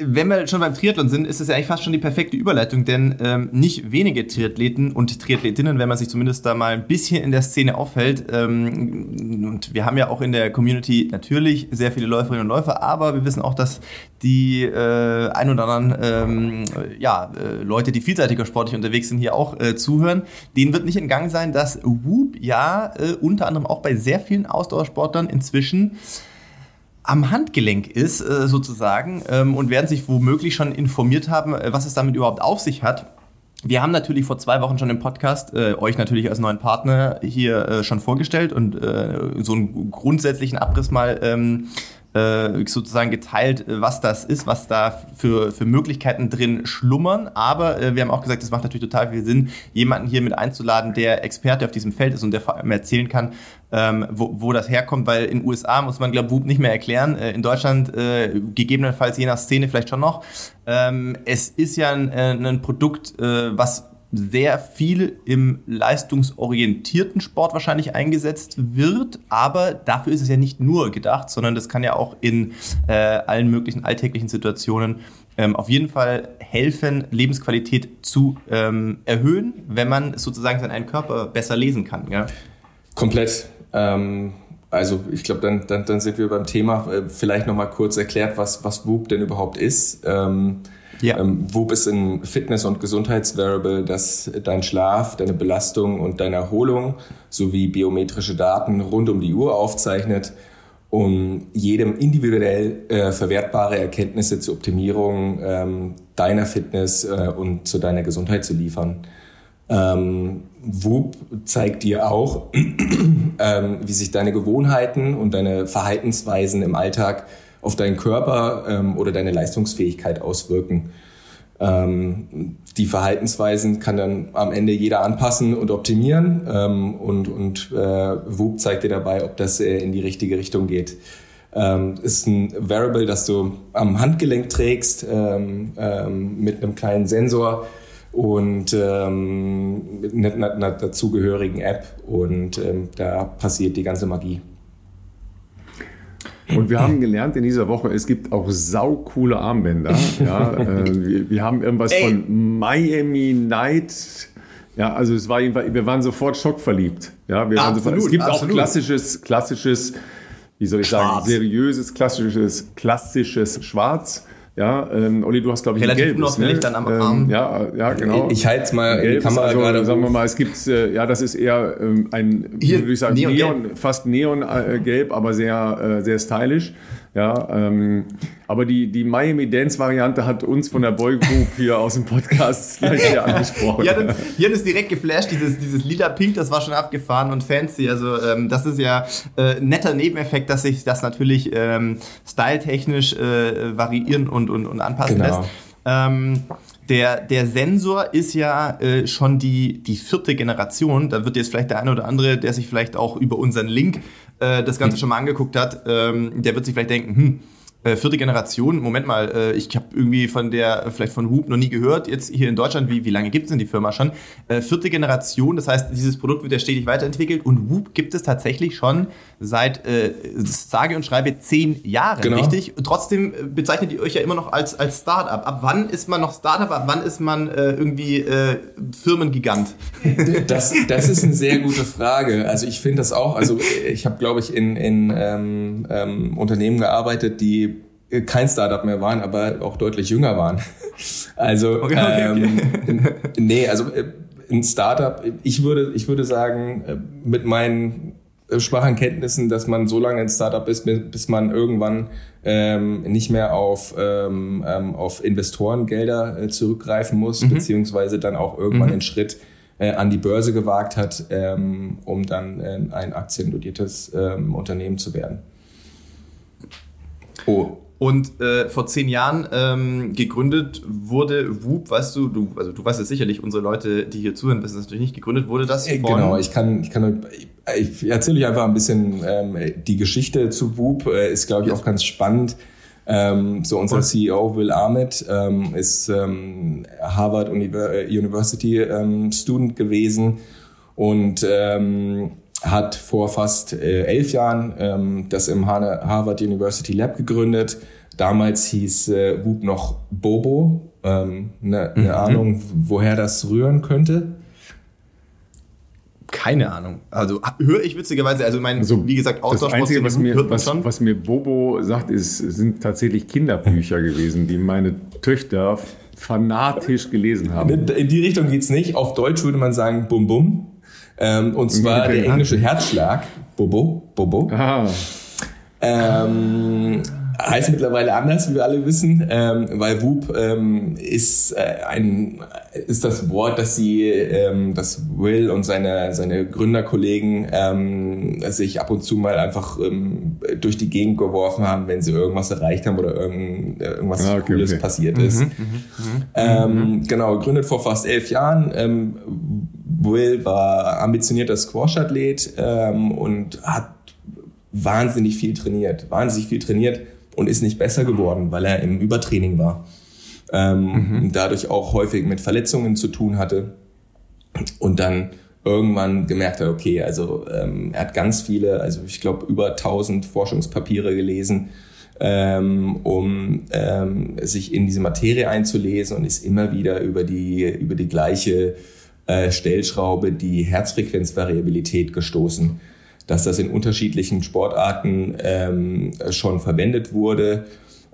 Wenn wir schon beim Triathlon sind, ist das ja eigentlich fast schon die perfekte Überleitung, denn ähm, nicht wenige Triathleten und Triathletinnen, wenn man sich zumindest da mal ein bisschen in der Szene aufhält, ähm, und wir haben ja auch in der Community natürlich sehr viele Läuferinnen und Läufer, aber wir wissen auch, dass die äh, ein oder anderen ähm, ja, äh, Leute, die vielseitiger sportlich unterwegs sind, hier auch äh, zuhören. Denen wird nicht entgangen sein, dass Whoop ja äh, unter anderem auch bei sehr vielen Ausdauersportlern inzwischen am Handgelenk ist, äh, sozusagen, ähm, und werden sich womöglich schon informiert haben, äh, was es damit überhaupt auf sich hat. Wir haben natürlich vor zwei Wochen schon im Podcast äh, euch natürlich als neuen Partner hier äh, schon vorgestellt und äh, so einen grundsätzlichen Abriss mal ähm, äh, sozusagen geteilt, was das ist, was da für, für Möglichkeiten drin schlummern. Aber äh, wir haben auch gesagt, es macht natürlich total viel Sinn, jemanden hier mit einzuladen, der Experte auf diesem Feld ist und der vor allem erzählen kann, ähm, wo, wo das herkommt, weil in USA muss man, glaube ich, nicht mehr erklären. Äh, in Deutschland äh, gegebenenfalls je nach Szene vielleicht schon noch. Ähm, es ist ja ein, äh, ein Produkt, äh, was sehr viel im leistungsorientierten Sport wahrscheinlich eingesetzt wird, aber dafür ist es ja nicht nur gedacht, sondern das kann ja auch in äh, allen möglichen alltäglichen Situationen ähm, auf jeden Fall helfen, Lebensqualität zu ähm, erhöhen, wenn man sozusagen seinen Körper besser lesen kann. Ja? Komplett. Ähm also ich glaube, dann, dann, dann sind wir beim Thema. Äh, vielleicht nochmal kurz erklärt, was, was WUP denn überhaupt ist. Ähm, ja. Ähm, WUP ist ein Fitness- und Gesundheitsvariable, das dein Schlaf, deine Belastung und deine Erholung sowie biometrische Daten rund um die Uhr aufzeichnet, um jedem individuell äh, verwertbare Erkenntnisse zur Optimierung ähm, deiner Fitness äh, und zu deiner Gesundheit zu liefern. Ähm, WUP zeigt dir auch, ähm, wie sich deine Gewohnheiten und deine Verhaltensweisen im Alltag auf deinen Körper ähm, oder deine Leistungsfähigkeit auswirken. Ähm, die Verhaltensweisen kann dann am Ende jeder anpassen und optimieren ähm, und, und äh, WUP zeigt dir dabei, ob das äh, in die richtige Richtung geht. Ähm, ist ein Variable, das du am Handgelenk trägst ähm, ähm, mit einem kleinen Sensor und ähm, mit einer, einer dazugehörigen App und ähm, da passiert die ganze Magie. Und wir haben gelernt in dieser Woche, es gibt auch saukoole Armbänder. Ja, äh, wir, wir, haben irgendwas Ey. von Miami Night. Ja, also es war jedenfalls, wir waren sofort schockverliebt. Ja, wir absolut, waren sofort, es gibt absolut. auch klassisches, klassisches, wie soll ich Schwarz. sagen, seriöses, klassisches, klassisches Schwarz. Ja, ähm, Olli, du hast, glaube ich, Relativ ein gelbes, ne? dann am ähm, Arm. ja, ja, genau. Ich halte es mal in die Kamera also, gerade. Sagen wir mal, es gibt, äh, ja, das ist eher ähm, ein, Hier, würde ich sagen, Neon, Neon fast Neon-gelb, äh, aber sehr, äh, sehr stylisch. Ja, ähm, aber die, die Miami Dance Variante hat uns von der Boy Group hier aus dem Podcast gleich hier angesprochen. Ja, dann, hier ist direkt geflasht, dieses, dieses lila Pink, das war schon abgefahren und fancy. Also ähm, das ist ja äh, netter Nebeneffekt, dass sich das natürlich ähm, styletechnisch äh, variieren und, und, und anpassen genau. lässt. Ähm, der, der Sensor ist ja äh, schon die, die vierte Generation. Da wird jetzt vielleicht der eine oder andere, der sich vielleicht auch über unseren Link äh, das Ganze schon mal angeguckt hat, ähm, der wird sich vielleicht denken, hm, äh, vierte Generation, Moment mal, äh, ich habe irgendwie von der, vielleicht von Whoop noch nie gehört, jetzt hier in Deutschland, wie, wie lange gibt es denn die Firma schon? Äh, vierte Generation, das heißt, dieses Produkt wird ja stetig weiterentwickelt und Whoop gibt es tatsächlich schon seit, äh, sage und schreibe, zehn Jahren, genau. richtig? Und trotzdem äh, bezeichnet ihr euch ja immer noch als, als Startup. Ab wann ist man noch Startup, ab wann ist man äh, irgendwie Firmengigant? Das, das ist eine sehr gute Frage. Also ich finde das auch, also ich habe, glaube ich, in, in ähm, ähm, Unternehmen gearbeitet, die kein Startup mehr waren, aber auch deutlich jünger waren. Also okay, okay, ähm, nee, also äh, ein Startup, ich würde, ich würde sagen, äh, mit meinen äh, schwachen Kenntnissen, dass man so lange ein Startup ist, bis man irgendwann ähm, nicht mehr auf, ähm, ähm, auf Investorengelder zurückgreifen muss, mhm. beziehungsweise dann auch irgendwann mhm. den Schritt äh, an die Börse gewagt hat, ähm, um dann äh, ein aktiendotiertes ähm, Unternehmen zu werden. Oh, und äh, vor zehn Jahren ähm, gegründet wurde Whoop, weißt du, du, also du weißt es sicherlich, unsere Leute, die hier zuhören, wissen es natürlich nicht, gegründet wurde das äh, von... Genau, ich kann, ich kann, ich erzähle euch einfach ein bisschen ähm, die Geschichte zu Whoop, äh, ist glaube ich auch ganz spannend. Ähm, so unser CEO Will Ahmed ähm, ist ähm, Harvard äh, University ähm, Student gewesen. Und ähm, hat vor fast äh, elf Jahren ähm, das im Harvard University Lab gegründet. Damals hieß äh, Whoop noch Bobo. Ähm, ne, eine mhm. Ahnung, woher das rühren könnte? Keine Ahnung. Also höre ich witzigerweise, also mein, also, wie gesagt, Austausch das Einzige, was mir, was, was mir Bobo sagt, ist, sind tatsächlich Kinderbücher gewesen, die meine Töchter fanatisch gelesen haben. In die Richtung geht's nicht. Auf Deutsch würde man sagen Bum Bum. Ähm, und zwar der englische Herzschlag. Bobo, Bobo. Ah. Ähm, heißt mittlerweile anders, wie wir alle wissen, ähm, weil Whoop ähm, ist äh, ein ist das Wort, das sie, ähm, das Will und seine seine Gründerkollegen ähm, sich ab und zu mal einfach ähm, durch die Gegend geworfen haben, wenn sie irgendwas erreicht haben oder irgend, irgendwas ah, okay, Cooles okay. passiert mhm, ist. Mhm, mhm, ähm, mhm. Genau, gegründet vor fast elf Jahren. Ähm, Will war ambitionierter Squash-Athlet ähm, und hat wahnsinnig viel trainiert, wahnsinnig viel trainiert und ist nicht besser geworden, weil er im Übertraining war. Ähm, mhm. Dadurch auch häufig mit Verletzungen zu tun hatte und dann irgendwann gemerkt hat, okay, also ähm, er hat ganz viele, also ich glaube über 1000 Forschungspapiere gelesen, ähm, um ähm, sich in diese Materie einzulesen und ist immer wieder über die über die gleiche äh, Stellschraube, die Herzfrequenzvariabilität gestoßen dass das in unterschiedlichen Sportarten ähm, schon verwendet wurde.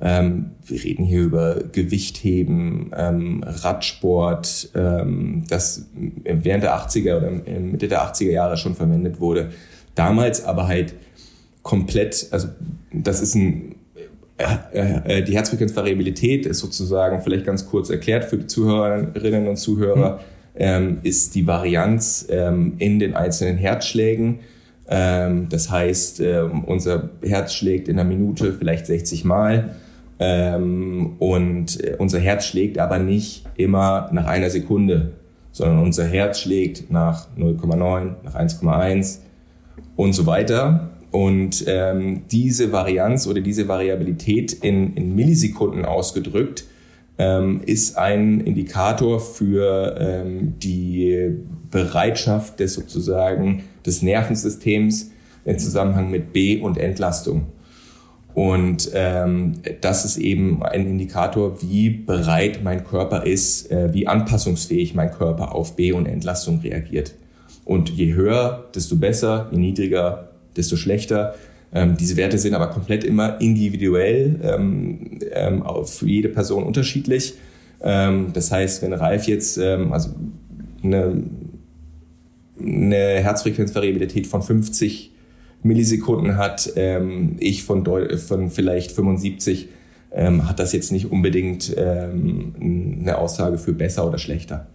Ähm, wir reden hier über Gewichtheben, ähm, Radsport, ähm, das während der 80er oder Mitte der 80er Jahre schon verwendet wurde. Damals aber halt komplett, also das ist ein äh, äh, die Herzfrequenzvariabilität ist sozusagen vielleicht ganz kurz erklärt für die Zuhörerinnen und Zuhörer, mhm. Ist die Varianz ähm, in den einzelnen Herzschlägen ähm, das heißt, ähm, unser Herz schlägt in einer Minute vielleicht 60 Mal ähm, und äh, unser Herz schlägt aber nicht immer nach einer Sekunde, sondern unser Herz schlägt nach 0,9, nach 1,1 und so weiter. Und ähm, diese Varianz oder diese Variabilität in, in Millisekunden ausgedrückt ähm, ist ein Indikator für ähm, die Bereitschaft des sozusagen des Nervensystems im Zusammenhang mit B- und Entlastung. Und ähm, das ist eben ein Indikator, wie bereit mein Körper ist, äh, wie anpassungsfähig mein Körper auf B- und Entlastung reagiert. Und je höher, desto besser, je niedriger, desto schlechter. Ähm, diese Werte sind aber komplett immer individuell, ähm, ähm, für jede Person unterschiedlich. Ähm, das heißt, wenn Ralf jetzt ähm, also eine eine Herzfrequenzvariabilität von 50 Millisekunden hat, ähm, ich von, von vielleicht 75, ähm, hat das jetzt nicht unbedingt eine Aussage für besser oder schlechter.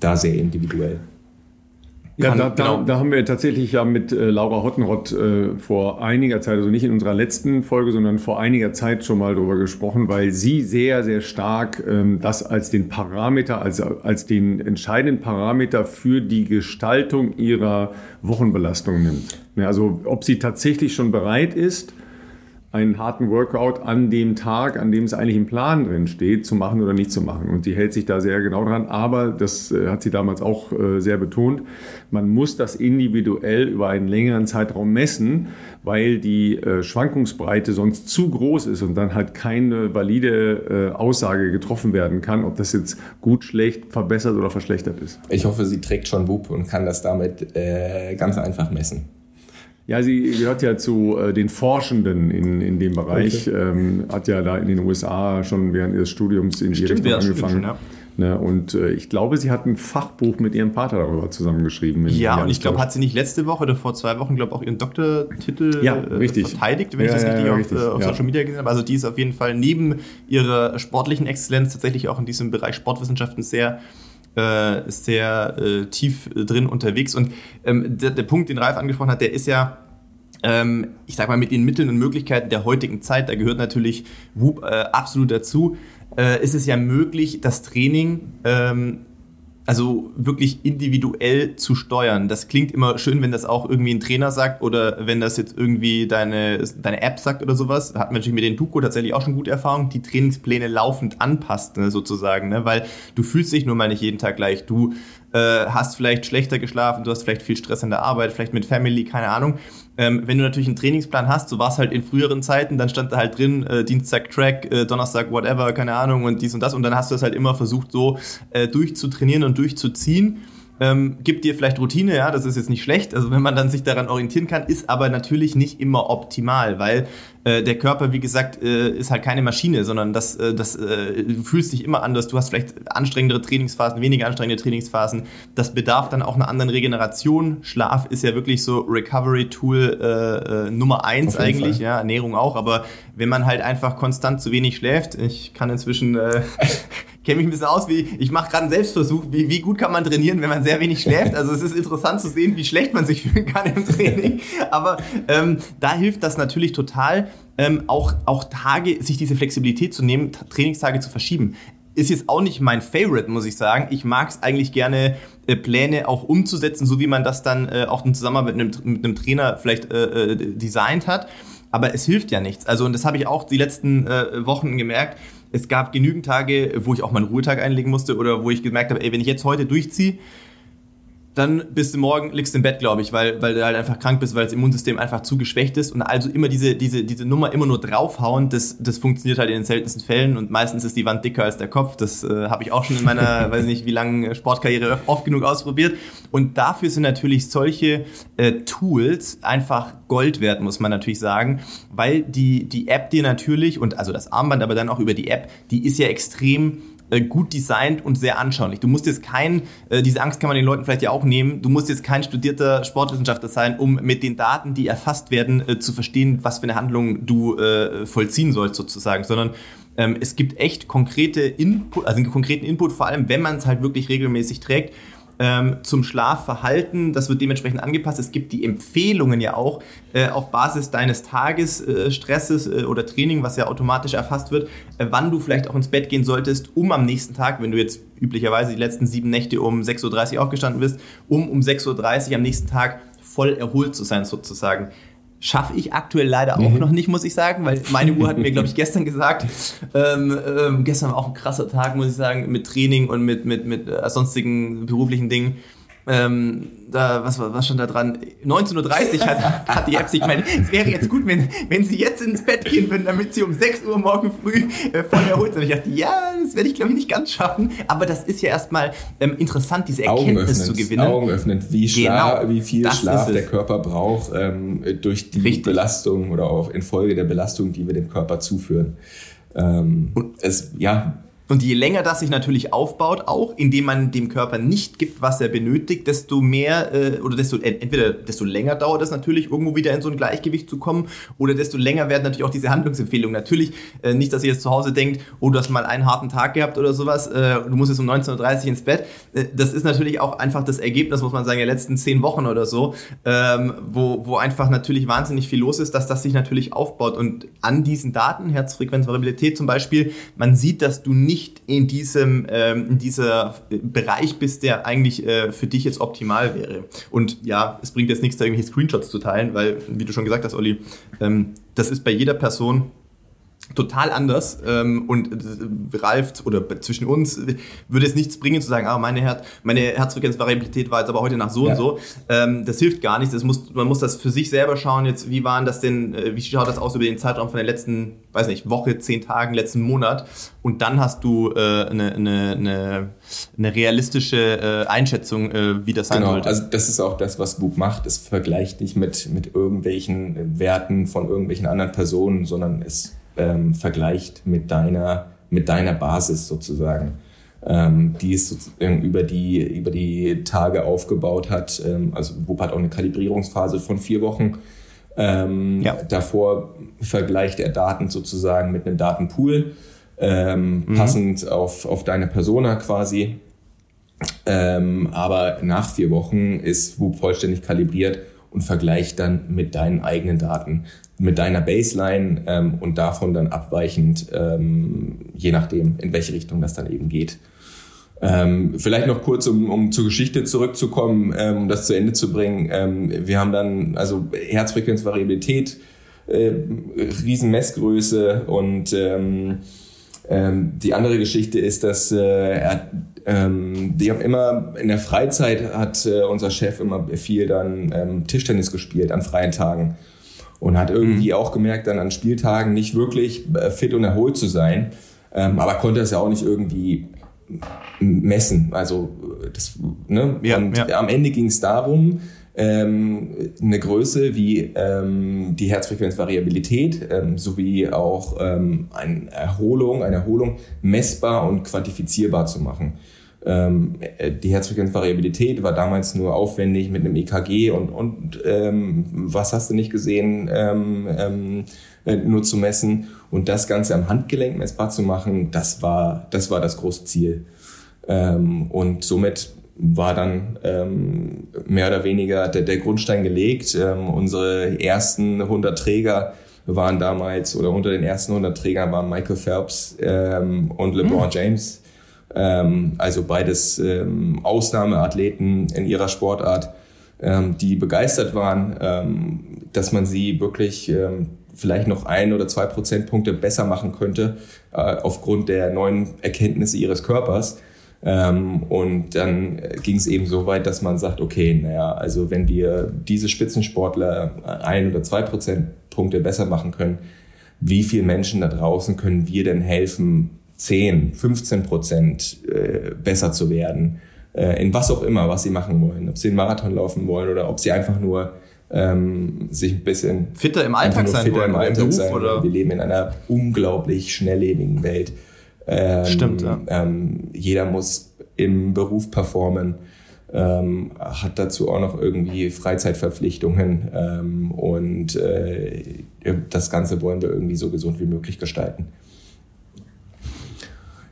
Da sehr individuell. Ja, da, genau. da, da, haben wir tatsächlich ja mit äh, Laura Hottenrott äh, vor einiger Zeit, also nicht in unserer letzten Folge, sondern vor einiger Zeit schon mal drüber gesprochen, weil sie sehr, sehr stark ähm, das als den Parameter, als, als den entscheidenden Parameter für die Gestaltung ihrer Wochenbelastung nimmt. Ja, also ob sie tatsächlich schon bereit ist, einen harten Workout an dem Tag, an dem es eigentlich im Plan drin steht, zu machen oder nicht zu machen. Und die hält sich da sehr genau dran. Aber, das äh, hat sie damals auch äh, sehr betont, man muss das individuell über einen längeren Zeitraum messen, weil die äh, Schwankungsbreite sonst zu groß ist und dann halt keine valide Aussage getroffen werden kann, ob das jetzt gut, schlecht, verbessert oder verschlechtert ist. Ich hoffe, sie trägt schon WUP und kann das damit ganz einfach messen. Ja, sie gehört ja zu äh, den Forschenden in, in dem Bereich. Okay. Ähm, hat ja da in den USA schon während ihres Studiums in die Richtung angefangen. Schon. Ne, und äh, ich glaube, sie hat ein Fachbuch mit ihrem Vater darüber zusammengeschrieben. Ja, und ich glaube, hat sie nicht letzte Woche oder vor zwei Wochen, glaube auch ihren Doktortitel ja, äh, verteidigt, wenn ja, ich das richtig, ja, richtig auf, äh, auf Social Media gesehen habe. Also die ist auf jeden Fall neben ihrer sportlichen Exzellenz tatsächlich auch in diesem Bereich Sportwissenschaften sehr äh, sehr äh, tief drin unterwegs. Und ähm, der, der Punkt, den Ralf angesprochen hat, der ist ja ähm, ich sag mal, mit den Mitteln und Möglichkeiten der heutigen Zeit, da gehört natürlich Whoop äh, absolut dazu, äh, ist es ja möglich, das Training ähm, also wirklich individuell zu steuern. Das klingt immer schön, wenn das auch irgendwie ein Trainer sagt oder wenn das jetzt irgendwie deine, deine App sagt oder sowas. Da hat man natürlich mit den Tuko tatsächlich auch schon gute Erfahrungen, die Trainingspläne laufend anpasst, ne, sozusagen, ne? weil du fühlst dich nun mal nicht jeden Tag gleich. Du äh, hast vielleicht schlechter geschlafen, du hast vielleicht viel Stress in der Arbeit, vielleicht mit Family, keine Ahnung. Ähm, wenn du natürlich einen Trainingsplan hast, so war es halt in früheren Zeiten, dann stand da halt drin, äh, Dienstag Track, äh, Donnerstag whatever, keine Ahnung und dies und das und dann hast du das halt immer versucht so äh, durchzutrainieren und durchzuziehen ähm, gibt dir vielleicht Routine, ja, das ist jetzt nicht schlecht. Also wenn man dann sich daran orientieren kann, ist aber natürlich nicht immer optimal, weil äh, der Körper, wie gesagt, äh, ist halt keine Maschine, sondern das, äh, das, äh, du fühlst dich immer anders. Du hast vielleicht anstrengendere Trainingsphasen, weniger anstrengende Trainingsphasen. Das bedarf dann auch einer anderen Regeneration. Schlaf ist ja wirklich so Recovery-Tool äh, äh, Nummer eins eigentlich, Fall. ja, Ernährung auch. Aber wenn man halt einfach konstant zu wenig schläft, ich kann inzwischen kenne mich ein bisschen aus, wie ich mache gerade einen Selbstversuch, wie, wie gut kann man trainieren, wenn man sehr wenig schläft. Also es ist interessant zu sehen, wie schlecht man sich fühlen kann im Training. Aber ähm, da hilft das natürlich total, ähm, auch, auch Tage, sich diese Flexibilität zu nehmen, Trainingstage zu verschieben. Ist jetzt auch nicht mein Favorite, muss ich sagen. Ich mag es eigentlich gerne, äh, Pläne auch umzusetzen, so wie man das dann äh, auch in Zusammenarbeit mit einem, mit einem Trainer vielleicht äh, äh, designt hat. Aber es hilft ja nichts. Also, und das habe ich auch die letzten äh, Wochen gemerkt es gab genügend Tage, wo ich auch mal einen Ruhetag einlegen musste oder wo ich gemerkt habe, ey, wenn ich jetzt heute durchziehe, dann bist du morgen, liegst im Bett, glaube ich, weil, weil du halt einfach krank bist, weil das Immunsystem einfach zu geschwächt ist und also immer diese, diese, diese Nummer immer nur draufhauen, das, das funktioniert halt in den seltensten Fällen und meistens ist die Wand dicker als der Kopf. Das äh, habe ich auch schon in meiner, weiß nicht wie langen Sportkarriere oft genug ausprobiert. Und dafür sind natürlich solche äh, Tools einfach Gold wert, muss man natürlich sagen, weil die, die App dir natürlich und also das Armband, aber dann auch über die App, die ist ja extrem gut designt und sehr anschaulich. Du musst jetzt kein, äh, diese Angst kann man den Leuten vielleicht ja auch nehmen, du musst jetzt kein studierter Sportwissenschaftler sein, um mit den Daten, die erfasst werden, äh, zu verstehen, was für eine Handlung du vollziehen sollst sozusagen, sondern ähm, es gibt echt konkrete Input, also einen konkreten Input, vor allem wenn man es halt wirklich regelmäßig trägt ähm, zum Schlafverhalten. Das wird dementsprechend angepasst. Es gibt die Empfehlungen ja auch äh, auf Basis deines Tagesstresses äh, äh, oder Training, was ja automatisch erfasst wird, äh, wann du vielleicht auch ins Bett gehen solltest, um am nächsten Tag, wenn du jetzt üblicherweise die letzten sieben Nächte um 6.30 Uhr aufgestanden bist, um um 6.30 Uhr am nächsten Tag voll erholt zu sein sozusagen. Schaffe ich aktuell leider auch mhm. noch nicht, muss ich sagen, weil meine Uhr hat mir, glaube ich, gestern gesagt, ähm, ähm, gestern war auch ein krasser Tag, muss ich sagen, mit Training und mit, mit, mit äh, sonstigen beruflichen Dingen. Ähm, da, was, was stand da dran? 19.30 Uhr hat, hat die App sich gemeint, es wäre jetzt gut, wenn, wenn sie jetzt ins Bett gehen würden, damit sie um 6 Uhr morgen früh äh, voll erholt sind. Und ich dachte, ja, das werde ich glaube ich nicht ganz schaffen. Aber das ist ja erstmal ähm, interessant, diese Erkenntnis zu gewinnen. Augen öffnen, wie, genau, wie viel Schlaf der Körper braucht ähm, durch die Richtig. Belastung oder auch infolge der Belastung, die wir dem Körper zuführen. Ähm, und es, ja, und je länger das sich natürlich aufbaut, auch indem man dem Körper nicht gibt, was er benötigt, desto mehr äh, oder desto entweder desto länger dauert es natürlich, irgendwo wieder in so ein Gleichgewicht zu kommen, oder desto länger werden natürlich auch diese Handlungsempfehlungen. Natürlich äh, nicht, dass ihr jetzt zu Hause denkt, oh, du hast mal einen harten Tag gehabt oder sowas, äh, du musst jetzt um 19.30 Uhr ins Bett. Äh, das ist natürlich auch einfach das Ergebnis, muss man sagen, der letzten zehn Wochen oder so, ähm, wo, wo einfach natürlich wahnsinnig viel los ist, dass das sich natürlich aufbaut. Und an diesen Daten, Herzfrequenzvariabilität zum Beispiel, man sieht, dass du nicht nicht in diesem ähm, in dieser Bereich bist, der eigentlich äh, für dich jetzt optimal wäre. Und ja, es bringt jetzt nichts, da irgendwelche Screenshots zu teilen, weil, wie du schon gesagt hast, Olli, ähm, das ist bei jeder Person total anders ähm, und äh, Ralf oder zwischen uns würde es nichts bringen zu sagen, ah, meine, Her meine Herzfrequenzvariabilität war jetzt aber heute nach so ja. und so. Ähm, das hilft gar nicht. Das muss, man muss das für sich selber schauen. Jetzt, wie waren das denn, äh, wie schaut das aus über den Zeitraum von der letzten, weiß nicht, Woche, zehn Tagen, letzten Monat? Und dann hast du äh, eine, eine, eine, eine realistische äh, Einschätzung, äh, wie das sein genau. sollte. Also das ist auch das, was Boop macht. Es vergleicht nicht mit, mit irgendwelchen Werten von irgendwelchen anderen Personen, sondern es ähm, vergleicht mit deiner, mit deiner Basis sozusagen, ähm, die es über die, über die Tage aufgebaut hat. Ähm, also Whoop hat auch eine Kalibrierungsphase von vier Wochen. Ähm, ja. Davor vergleicht er Daten sozusagen mit einem Datenpool, ähm, mhm. passend auf, auf deine Persona quasi. Ähm, aber nach vier Wochen ist Whoop vollständig kalibriert und vergleicht dann mit deinen eigenen Daten mit deiner Baseline ähm, und davon dann abweichend, ähm, je nachdem, in welche Richtung das dann eben geht. Ähm, vielleicht noch kurz, um, um zur Geschichte zurückzukommen, ähm, um das zu Ende zu bringen. Ähm, wir haben dann also Herzfrequenzvariabilität, äh, Riesenmessgröße und ähm, ähm, die andere Geschichte ist, dass äh, er, ähm, die haben immer in der Freizeit hat äh, unser Chef immer viel dann ähm, Tischtennis gespielt an freien Tagen und hat irgendwie mhm. auch gemerkt, dann an Spieltagen nicht wirklich äh, fit und erholt zu sein, ähm, aber konnte es ja auch nicht irgendwie messen. Also das, ne? Ja, und ja. am Ende ging es darum, ähm, eine Größe wie ähm, die Herzfrequenzvariabilität ähm, sowie auch ähm, eine Erholung, eine Erholung messbar und quantifizierbar zu machen. Ähm, äh, die Herzfrequenzvariabilität war damals nur aufwendig mit einem EKG und, und ähm, was hast du nicht gesehen, ähm, ähm, äh, nur zu messen. Und das Ganze am Handgelenk messbar zu machen, das war das, war das große Ziel. Ähm, und somit war dann ähm, mehr oder weniger der, der Grundstein gelegt. Ähm, unsere ersten 100 Träger waren damals, oder unter den ersten 100 Trägern waren Michael Phelps ähm, und LeBron mhm. James ähm, also beides ähm, Ausnahmeathleten in ihrer Sportart, ähm, die begeistert waren, ähm, dass man sie wirklich ähm, vielleicht noch ein oder zwei Prozentpunkte besser machen könnte äh, aufgrund der neuen Erkenntnisse ihres Körpers. Ähm, und dann ging es eben so weit, dass man sagt, okay, naja, also wenn wir diese Spitzensportler ein oder zwei Prozentpunkte besser machen können, wie viele Menschen da draußen können wir denn helfen, 10, 15 Prozent äh, besser zu werden, äh, in was auch immer, was sie machen wollen. Ob sie einen Marathon laufen wollen oder ob sie einfach nur ähm, sich ein bisschen fitter im Alltag sein fitter wollen, im Alltag Beruf, sein. Oder? Wir leben in einer unglaublich schnelllebigen Welt. Ähm, Stimmt, ja. Ähm, jeder muss im Beruf performen, ähm, hat dazu auch noch irgendwie Freizeitverpflichtungen ähm, und äh, das Ganze wollen wir irgendwie so gesund wie möglich gestalten.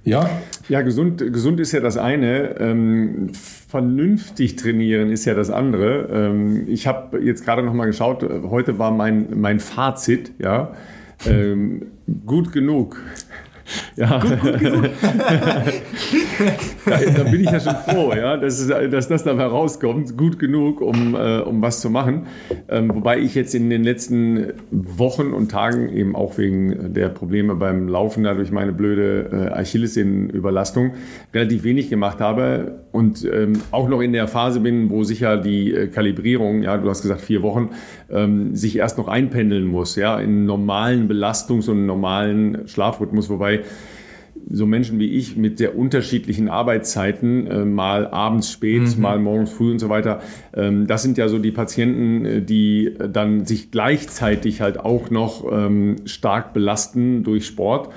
Ja, ja gesund, gesund ist ja das eine. Ähm, vernünftig trainieren ist ja das andere. Ähm, ich habe jetzt gerade noch mal geschaut. Heute war mein, mein Fazit. Ja, ähm, gut genug. Ja. Gut, gut, gut. da, da, bin ich ja schon froh, ja, dass, dass das dabei rauskommt, gut genug, um, äh, um was zu machen. Ähm, wobei ich jetzt in den letzten Wochen und Tagen eben auch wegen der Probleme beim Laufen, dadurch meine blöde äh, Achillessehnenüberlastung, relativ wenig gemacht habe und ähm, auch noch in der Phase bin, wo sicher die äh, Kalibrierung, ja, du hast gesagt vier Wochen, ähm, sich erst noch einpendeln muss, ja, in normalen Belastungs- und normalen Schlafrhythmus, wobei so Menschen wie ich mit sehr unterschiedlichen Arbeitszeiten, äh, mal abends spät, mhm. mal morgens früh und so weiter, ähm, das sind ja so die Patienten, äh, die dann sich gleichzeitig halt auch noch ähm, stark belasten durch Sport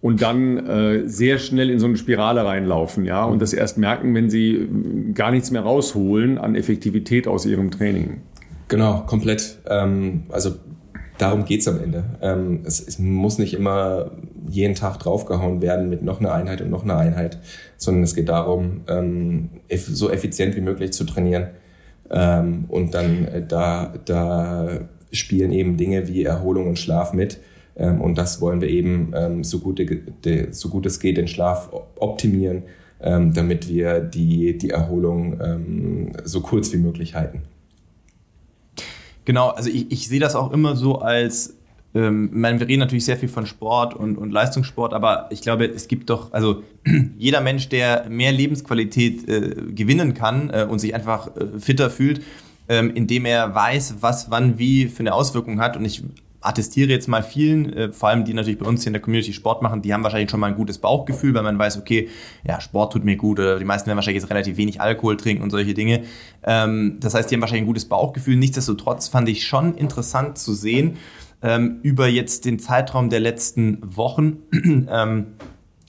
und dann äh, sehr schnell in so eine Spirale reinlaufen, ja, und das erst merken, wenn sie äh, gar nichts mehr rausholen an Effektivität aus ihrem Training. Genau, komplett. Ähm, also darum geht's am Ende. Ähm, es, es, muss nicht immer jeden Tag draufgehauen werden mit noch einer Einheit und noch einer Einheit, sondern es geht darum, ähm, eff so effizient wie möglich zu trainieren. Ähm, und dann äh, da, da spielen eben Dinge wie Erholung und Schlaf mit. Ähm, und das wollen wir eben ähm, so, gut, de, so gut es geht den Schlaf optimieren, ähm, damit wir die, die Erholung so kurz wie möglich halten. Genau, also ich, ich sehe das auch immer so als ähm, wir reden natürlich sehr viel von Sport und, und Leistungssport, aber ich glaube, es gibt doch, also jeder Mensch, der mehr Lebensqualität äh, gewinnen kann äh, und sich einfach äh, fitter fühlt, ähm, indem er weiß, was wann wie für eine Auswirkung hat. Und ich attestiere jetzt mal vielen, äh, vor allem die natürlich bei uns hier in der Community Sport machen, die haben wahrscheinlich schon mal ein gutes Bauchgefühl, weil man weiß, okay, ja, Sport tut mir gut oder die meisten werden wahrscheinlich jetzt relativ wenig Alkohol trinken und solche Dinge. Ähm, das heißt, die haben wahrscheinlich ein gutes Bauchgefühl. Nichtsdestotrotz fand ich schon interessant zu sehen, ähm, über jetzt den Zeitraum der letzten Wochen, ähm,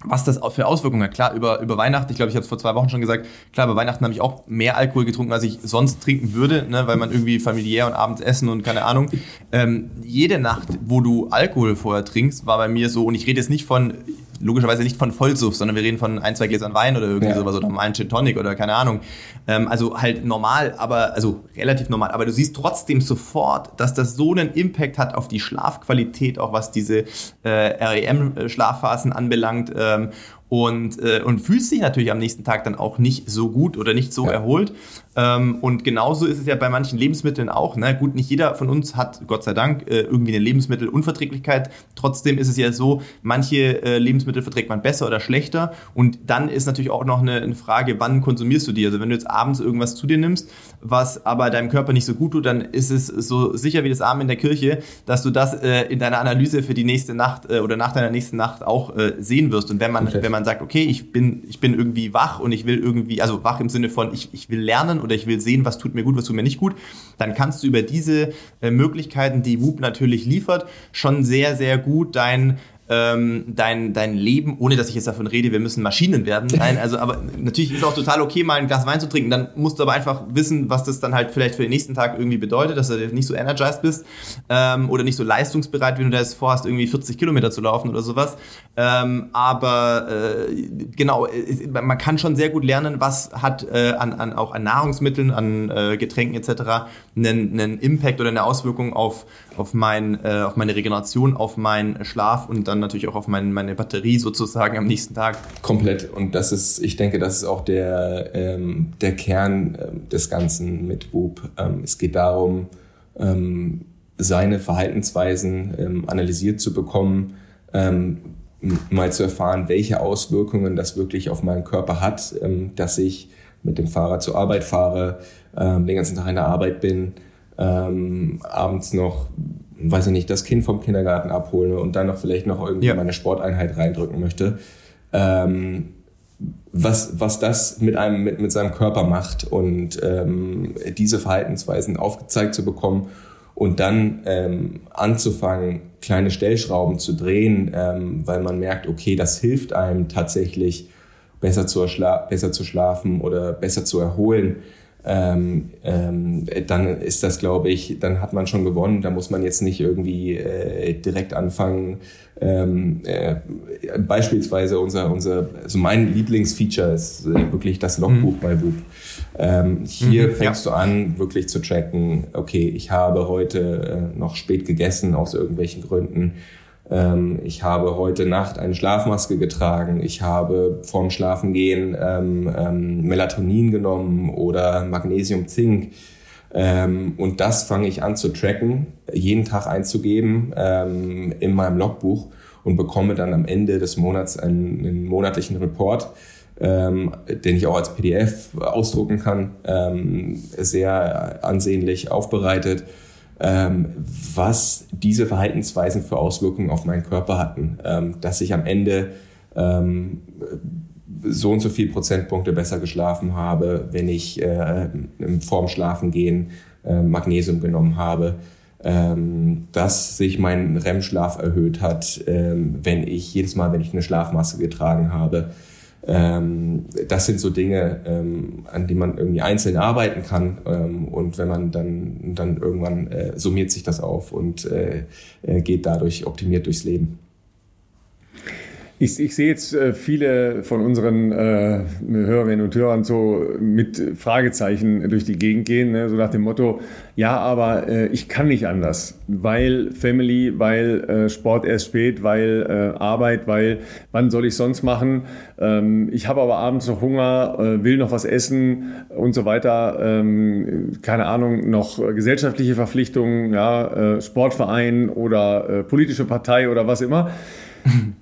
was das für Auswirkungen hat. Klar, über, über Weihnachten, ich glaube, ich habe es vor zwei Wochen schon gesagt, klar, über Weihnachten habe ich auch mehr Alkohol getrunken, als ich sonst trinken würde, ne, weil man irgendwie familiär und abends essen und keine Ahnung. Ähm, jede Nacht, wo du Alkohol vorher trinkst, war bei mir so, und ich rede jetzt nicht von, logischerweise nicht von Vollsuff, sondern wir reden von ein, zwei Gläsern Wein oder irgendwie ja. sowas oder mal Gin Tonic oder keine Ahnung. Ähm, also halt normal, aber, also relativ normal. Aber du siehst trotzdem sofort, dass das so einen Impact hat auf die Schlafqualität, auch was diese äh, REM-Schlafphasen anbelangt. Ähm, und, äh, und fühlst dich natürlich am nächsten Tag dann auch nicht so gut oder nicht so ja. erholt. Ähm, und genauso ist es ja bei manchen Lebensmitteln auch. Ne? Gut, nicht jeder von uns hat, Gott sei Dank, äh, irgendwie eine Lebensmittelunverträglichkeit. Trotzdem ist es ja so, manche äh, Lebensmittel verträgt man besser oder schlechter. Und dann ist natürlich auch noch eine, eine, Frage, wann konsumierst du die? Also wenn du jetzt abends irgendwas zu dir nimmst, was aber deinem Körper nicht so gut tut, dann ist es so sicher wie das Abend in der Kirche, dass du das äh, in deiner Analyse für die nächste Nacht äh, oder nach deiner nächsten Nacht auch äh, sehen wirst. Und wenn man, okay. wenn man sagt, okay, ich bin, ich bin irgendwie wach und ich will irgendwie, also wach im Sinne von, ich, ich will lernen oder ich will sehen, was tut mir gut, was tut mir nicht gut, dann kannst du über diese äh, Möglichkeiten, die Whoop natürlich liefert, schon sehr, sehr gut dein ähm, dein, dein Leben, ohne dass ich jetzt davon rede, wir müssen Maschinen werden. Nein, also aber natürlich ist auch total okay, mal ein Glas Wein zu trinken. Dann musst du aber einfach wissen, was das dann halt vielleicht für den nächsten Tag irgendwie bedeutet, dass du nicht so energized bist ähm, oder nicht so leistungsbereit, wenn du das vorhast, irgendwie 40 Kilometer zu laufen oder sowas. Ähm, aber äh, genau, man kann schon sehr gut lernen, was hat äh, an, an, auch an Nahrungsmitteln, an äh, Getränken etc. Einen, einen Impact oder eine Auswirkung auf, auf, mein, äh, auf meine Regeneration, auf meinen Schlaf und dann natürlich auch auf mein, meine Batterie sozusagen am nächsten Tag. Komplett. Und das ist, ich denke, das ist auch der, ähm, der Kern äh, des Ganzen mit Whoop. Ähm, es geht darum, ähm, seine Verhaltensweisen ähm, analysiert zu bekommen, ähm, mal zu erfahren, welche Auswirkungen das wirklich auf meinen Körper hat, ähm, dass ich mit dem Fahrrad zur Arbeit fahre, ähm, den ganzen Tag in der Arbeit bin, ähm, abends noch weiß ich nicht, das Kind vom Kindergarten abhole und dann noch vielleicht noch irgendwie ja. meine Sporteinheit reindrücken möchte. Ähm, was, was das mit einem, mit, mit seinem Körper macht und ähm, diese Verhaltensweisen aufgezeigt zu bekommen und dann ähm, anzufangen, kleine Stellschrauben zu drehen, ähm, weil man merkt, okay, das hilft einem tatsächlich besser zu, besser zu schlafen oder besser zu erholen ähm, ähm, dann ist das, glaube ich, dann hat man schon gewonnen. Da muss man jetzt nicht irgendwie äh, direkt anfangen. Ähm, äh, beispielsweise unser, unser, also mein Lieblingsfeature ist äh, wirklich das Logbuch mhm. bei Whoop. Ähm, hier mhm, fängst ja. du an, wirklich zu tracken, okay, ich habe heute äh, noch spät gegessen aus irgendwelchen Gründen ich habe heute Nacht eine Schlafmaske getragen. Ich habe vorm Schlafengehen ähm, ähm, Melatonin genommen oder Magnesium, Zink. Ähm, und das fange ich an zu tracken, jeden Tag einzugeben ähm, in meinem Logbuch und bekomme dann am Ende des Monats einen, einen monatlichen Report, ähm, den ich auch als PDF ausdrucken kann, ähm, sehr ansehnlich aufbereitet ähm, was diese Verhaltensweisen für Auswirkungen auf meinen Körper hatten. Ähm, dass ich am Ende ähm, so und so viel Prozentpunkte besser geschlafen habe, wenn ich äh, vorm Schlafengehen äh, Magnesium genommen habe, ähm, dass sich mein REM-Schlaf erhöht hat, ähm, wenn ich jedes Mal, wenn ich eine Schlafmaske getragen habe, ähm, das sind so Dinge, ähm, an die man irgendwie einzeln arbeiten kann. Ähm, und wenn man dann, dann irgendwann äh, summiert sich das auf und äh, äh geht dadurch optimiert durchs Leben. Ich, ich sehe jetzt äh, viele von unseren äh, Hörerinnen und Hörern so mit Fragezeichen durch die Gegend gehen, ne? so nach dem Motto, ja, aber äh, ich kann nicht anders, weil Family, weil äh, Sport erst spät, weil äh, Arbeit, weil wann soll ich sonst machen? Ähm, ich habe aber abends noch Hunger, äh, will noch was essen und so weiter. Ähm, keine Ahnung, noch gesellschaftliche Verpflichtungen, ja, äh, Sportverein oder äh, politische Partei oder was immer.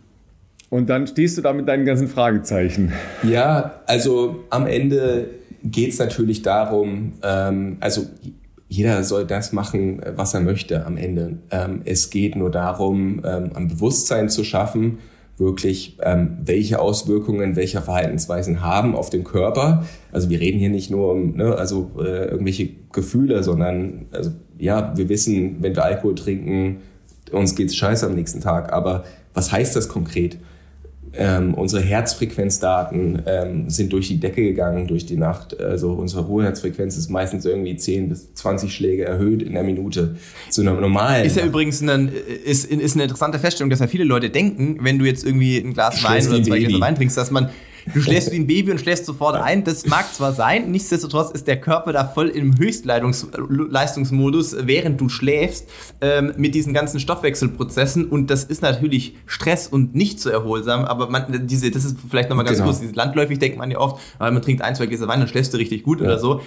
Und dann stehst du da mit deinen ganzen Fragezeichen. Ja, also am Ende geht es natürlich darum, ähm, also jeder soll das machen, was er möchte am Ende. Ähm, es geht nur darum, ähm, ein Bewusstsein zu schaffen, wirklich, ähm, welche Auswirkungen welche Verhaltensweisen haben auf den Körper. Also wir reden hier nicht nur um ne, also, äh, irgendwelche Gefühle, sondern also, ja, wir wissen, wenn wir Alkohol trinken, uns geht's scheiße am nächsten Tag. Aber was heißt das konkret? Ähm, unsere Herzfrequenzdaten ähm, sind durch die Decke gegangen durch die Nacht. Also unsere Ruheherzfrequenz ist meistens irgendwie 10 bis 20 Schläge erhöht in der Minute zu einer normalen. Ist ja übrigens ein, ist, ist eine interessante Feststellung, dass ja viele Leute denken, wenn du jetzt irgendwie ein Glas Wein oder zwei Gläser Wein trinkst, dass man Du schläfst wie ein Baby und schläfst sofort ein. Das mag zwar sein, nichtsdestotrotz ist der Körper da voll im Höchstleistungsmodus, während du schläfst, ähm, mit diesen ganzen Stoffwechselprozessen. Und das ist natürlich Stress und nicht so erholsam. Aber man, diese, das ist vielleicht nochmal ganz genau. kurz, landläufig denkt man ja oft, weil man trinkt ein, zwei Gläser Wein, dann schläfst du richtig gut ja. oder so.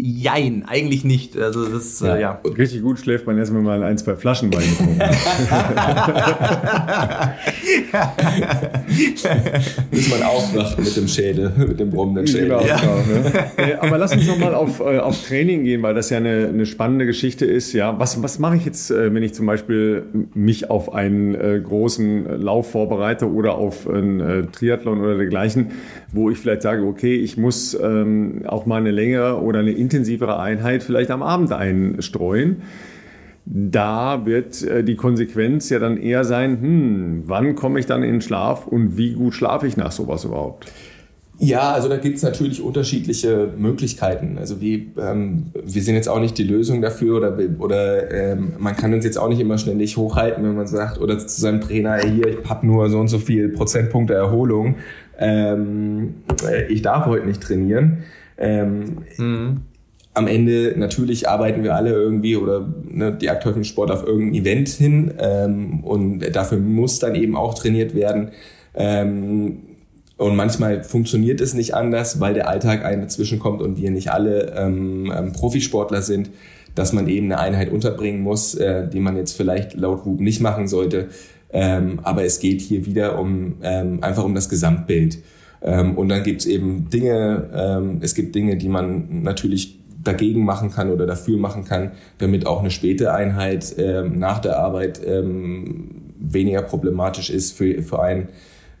Jein, eigentlich nicht. Also das, ja. Äh, ja. Richtig gut schläft man erstmal mal ein, zwei Flaschen Wein getrunken. Bis man aufwacht mit dem Schädel, mit dem brummenden Schädel. Genau, ja. genau, ne? Aber lass uns nochmal auf, äh, auf Training gehen, weil das ja eine, eine spannende Geschichte ist. Ja, was, was mache ich jetzt, äh, wenn ich zum Beispiel mich auf einen äh, großen Lauf vorbereite oder auf einen äh, Triathlon oder dergleichen, wo ich vielleicht sage, okay, ich muss ähm, auch mal eine längere oder eine intensivere Einheit vielleicht am Abend einstreuen. Da wird äh, die Konsequenz ja dann eher sein, hm, wann komme ich dann in den Schlaf und wie gut schlafe ich nach sowas überhaupt? Ja, also da gibt es natürlich unterschiedliche Möglichkeiten. Also wir, ähm, wir sind jetzt auch nicht die Lösung dafür oder, oder ähm, man kann uns jetzt auch nicht immer ständig hochhalten, wenn man sagt, oder zu seinem Trainer, hier, ich habe nur so und so viel Prozentpunkte Erholung, ähm, ich darf heute nicht trainieren. Ähm, mhm am Ende natürlich arbeiten wir alle irgendwie oder ne, die aktiven Sport auf irgendein Event hin ähm, und dafür muss dann eben auch trainiert werden. Ähm, und manchmal funktioniert es nicht anders, weil der Alltag einen dazwischen kommt und wir nicht alle ähm, ähm, Profisportler sind, dass man eben eine Einheit unterbringen muss, äh, die man jetzt vielleicht laut WUB nicht machen sollte. Ähm, aber es geht hier wieder um ähm, einfach um das Gesamtbild. Ähm, und dann gibt es eben Dinge, ähm, es gibt Dinge, die man natürlich dagegen machen kann oder dafür machen kann, damit auch eine späte Einheit ähm, nach der Arbeit ähm, weniger problematisch ist für, für einen.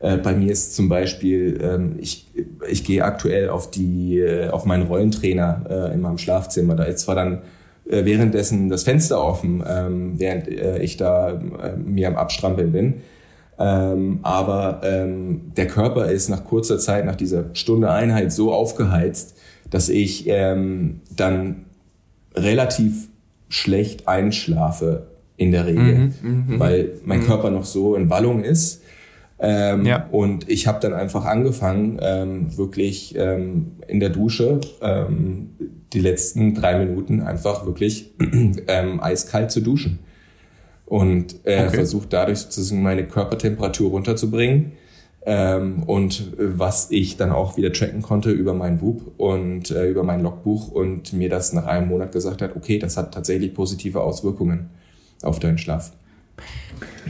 Äh, bei mir ist zum Beispiel, ähm, ich, ich gehe aktuell auf, die, äh, auf meinen Rollentrainer äh, in meinem Schlafzimmer. Da ist zwar dann äh, währenddessen das Fenster offen, ähm, während äh, ich da äh, mir am Abstrampeln bin. Ähm, aber ähm, der Körper ist nach kurzer Zeit, nach dieser Stunde Einheit so aufgeheizt, dass ich ähm, dann relativ schlecht einschlafe in der Regel, mhm, mh, weil mein mhm. Körper noch so in Wallung ist. Ähm, ja. Und ich habe dann einfach angefangen, ähm, wirklich ähm, in der Dusche ähm, die letzten drei Minuten einfach wirklich ähm, eiskalt zu duschen. Und äh, okay. versucht dadurch sozusagen meine Körpertemperatur runterzubringen ähm, und was ich dann auch wieder tracken konnte über mein Buch und äh, über mein Logbuch und mir das nach einem Monat gesagt hat, okay, das hat tatsächlich positive Auswirkungen auf deinen Schlaf.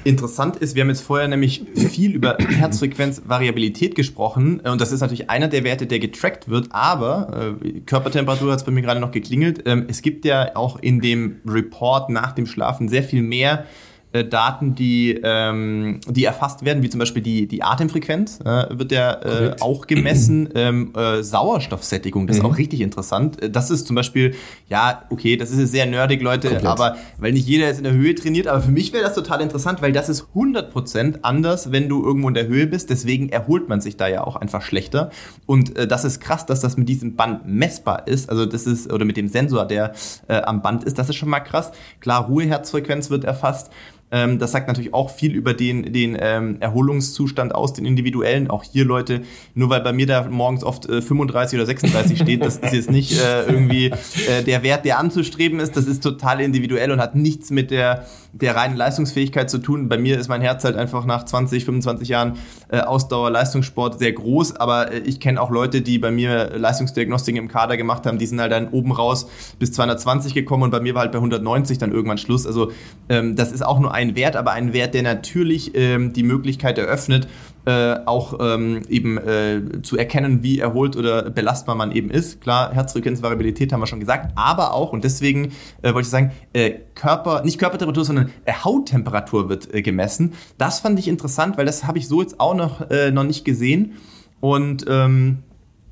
Interessant ist, wir haben jetzt vorher nämlich viel über Herzfrequenzvariabilität gesprochen und das ist natürlich einer der Werte, der getrackt wird, aber äh, Körpertemperatur hat es bei mir gerade noch geklingelt. Ähm, es gibt ja auch in dem Report nach dem Schlafen sehr viel mehr äh, Daten, die, ähm, die erfasst werden, wie zum Beispiel die, die Atemfrequenz, äh, wird ja äh, auch gemessen. Ähm, äh, Sauerstoffsättigung, das mhm. ist auch richtig interessant. Äh, das ist zum Beispiel, ja, okay, das ist sehr nerdig, Leute, Komplett. aber weil nicht jeder jetzt in der Höhe trainiert, aber für mich wäre das total interessant, weil das ist 100% anders, wenn du irgendwo in der Höhe bist. Deswegen erholt man sich da ja auch einfach schlechter. Und äh, das ist krass, dass das mit diesem Band messbar ist. Also das ist, oder mit dem Sensor, der äh, am Band ist, das ist schon mal krass. Klar, Ruheherzfrequenz wird erfasst. Ähm, das sagt natürlich auch viel über den, den ähm, Erholungszustand aus, den individuellen. Auch hier, Leute, nur weil bei mir da morgens oft äh, 35 oder 36 steht, das ist jetzt nicht äh, irgendwie äh, der Wert, der anzustreben ist. Das ist total individuell und hat nichts mit der, der reinen Leistungsfähigkeit zu tun. Bei mir ist mein Herz halt einfach nach 20, 25 Jahren äh, Ausdauer, Leistungssport sehr groß, aber äh, ich kenne auch Leute, die bei mir Leistungsdiagnostik im Kader gemacht haben, die sind halt dann oben raus bis 220 gekommen und bei mir war halt bei 190 dann irgendwann Schluss. Also ähm, das ist auch nur ein Wert, aber ein Wert, der natürlich ähm, die Möglichkeit eröffnet, äh, auch ähm, eben äh, zu erkennen, wie erholt oder belastbar man eben ist. Klar, Herzfrequenzvariabilität haben wir schon gesagt, aber auch, und deswegen äh, wollte ich sagen, äh, Körper, nicht Körpertemperatur, sondern äh, Hauttemperatur wird äh, gemessen. Das fand ich interessant, weil das habe ich so jetzt auch noch, noch nicht gesehen. Und ähm,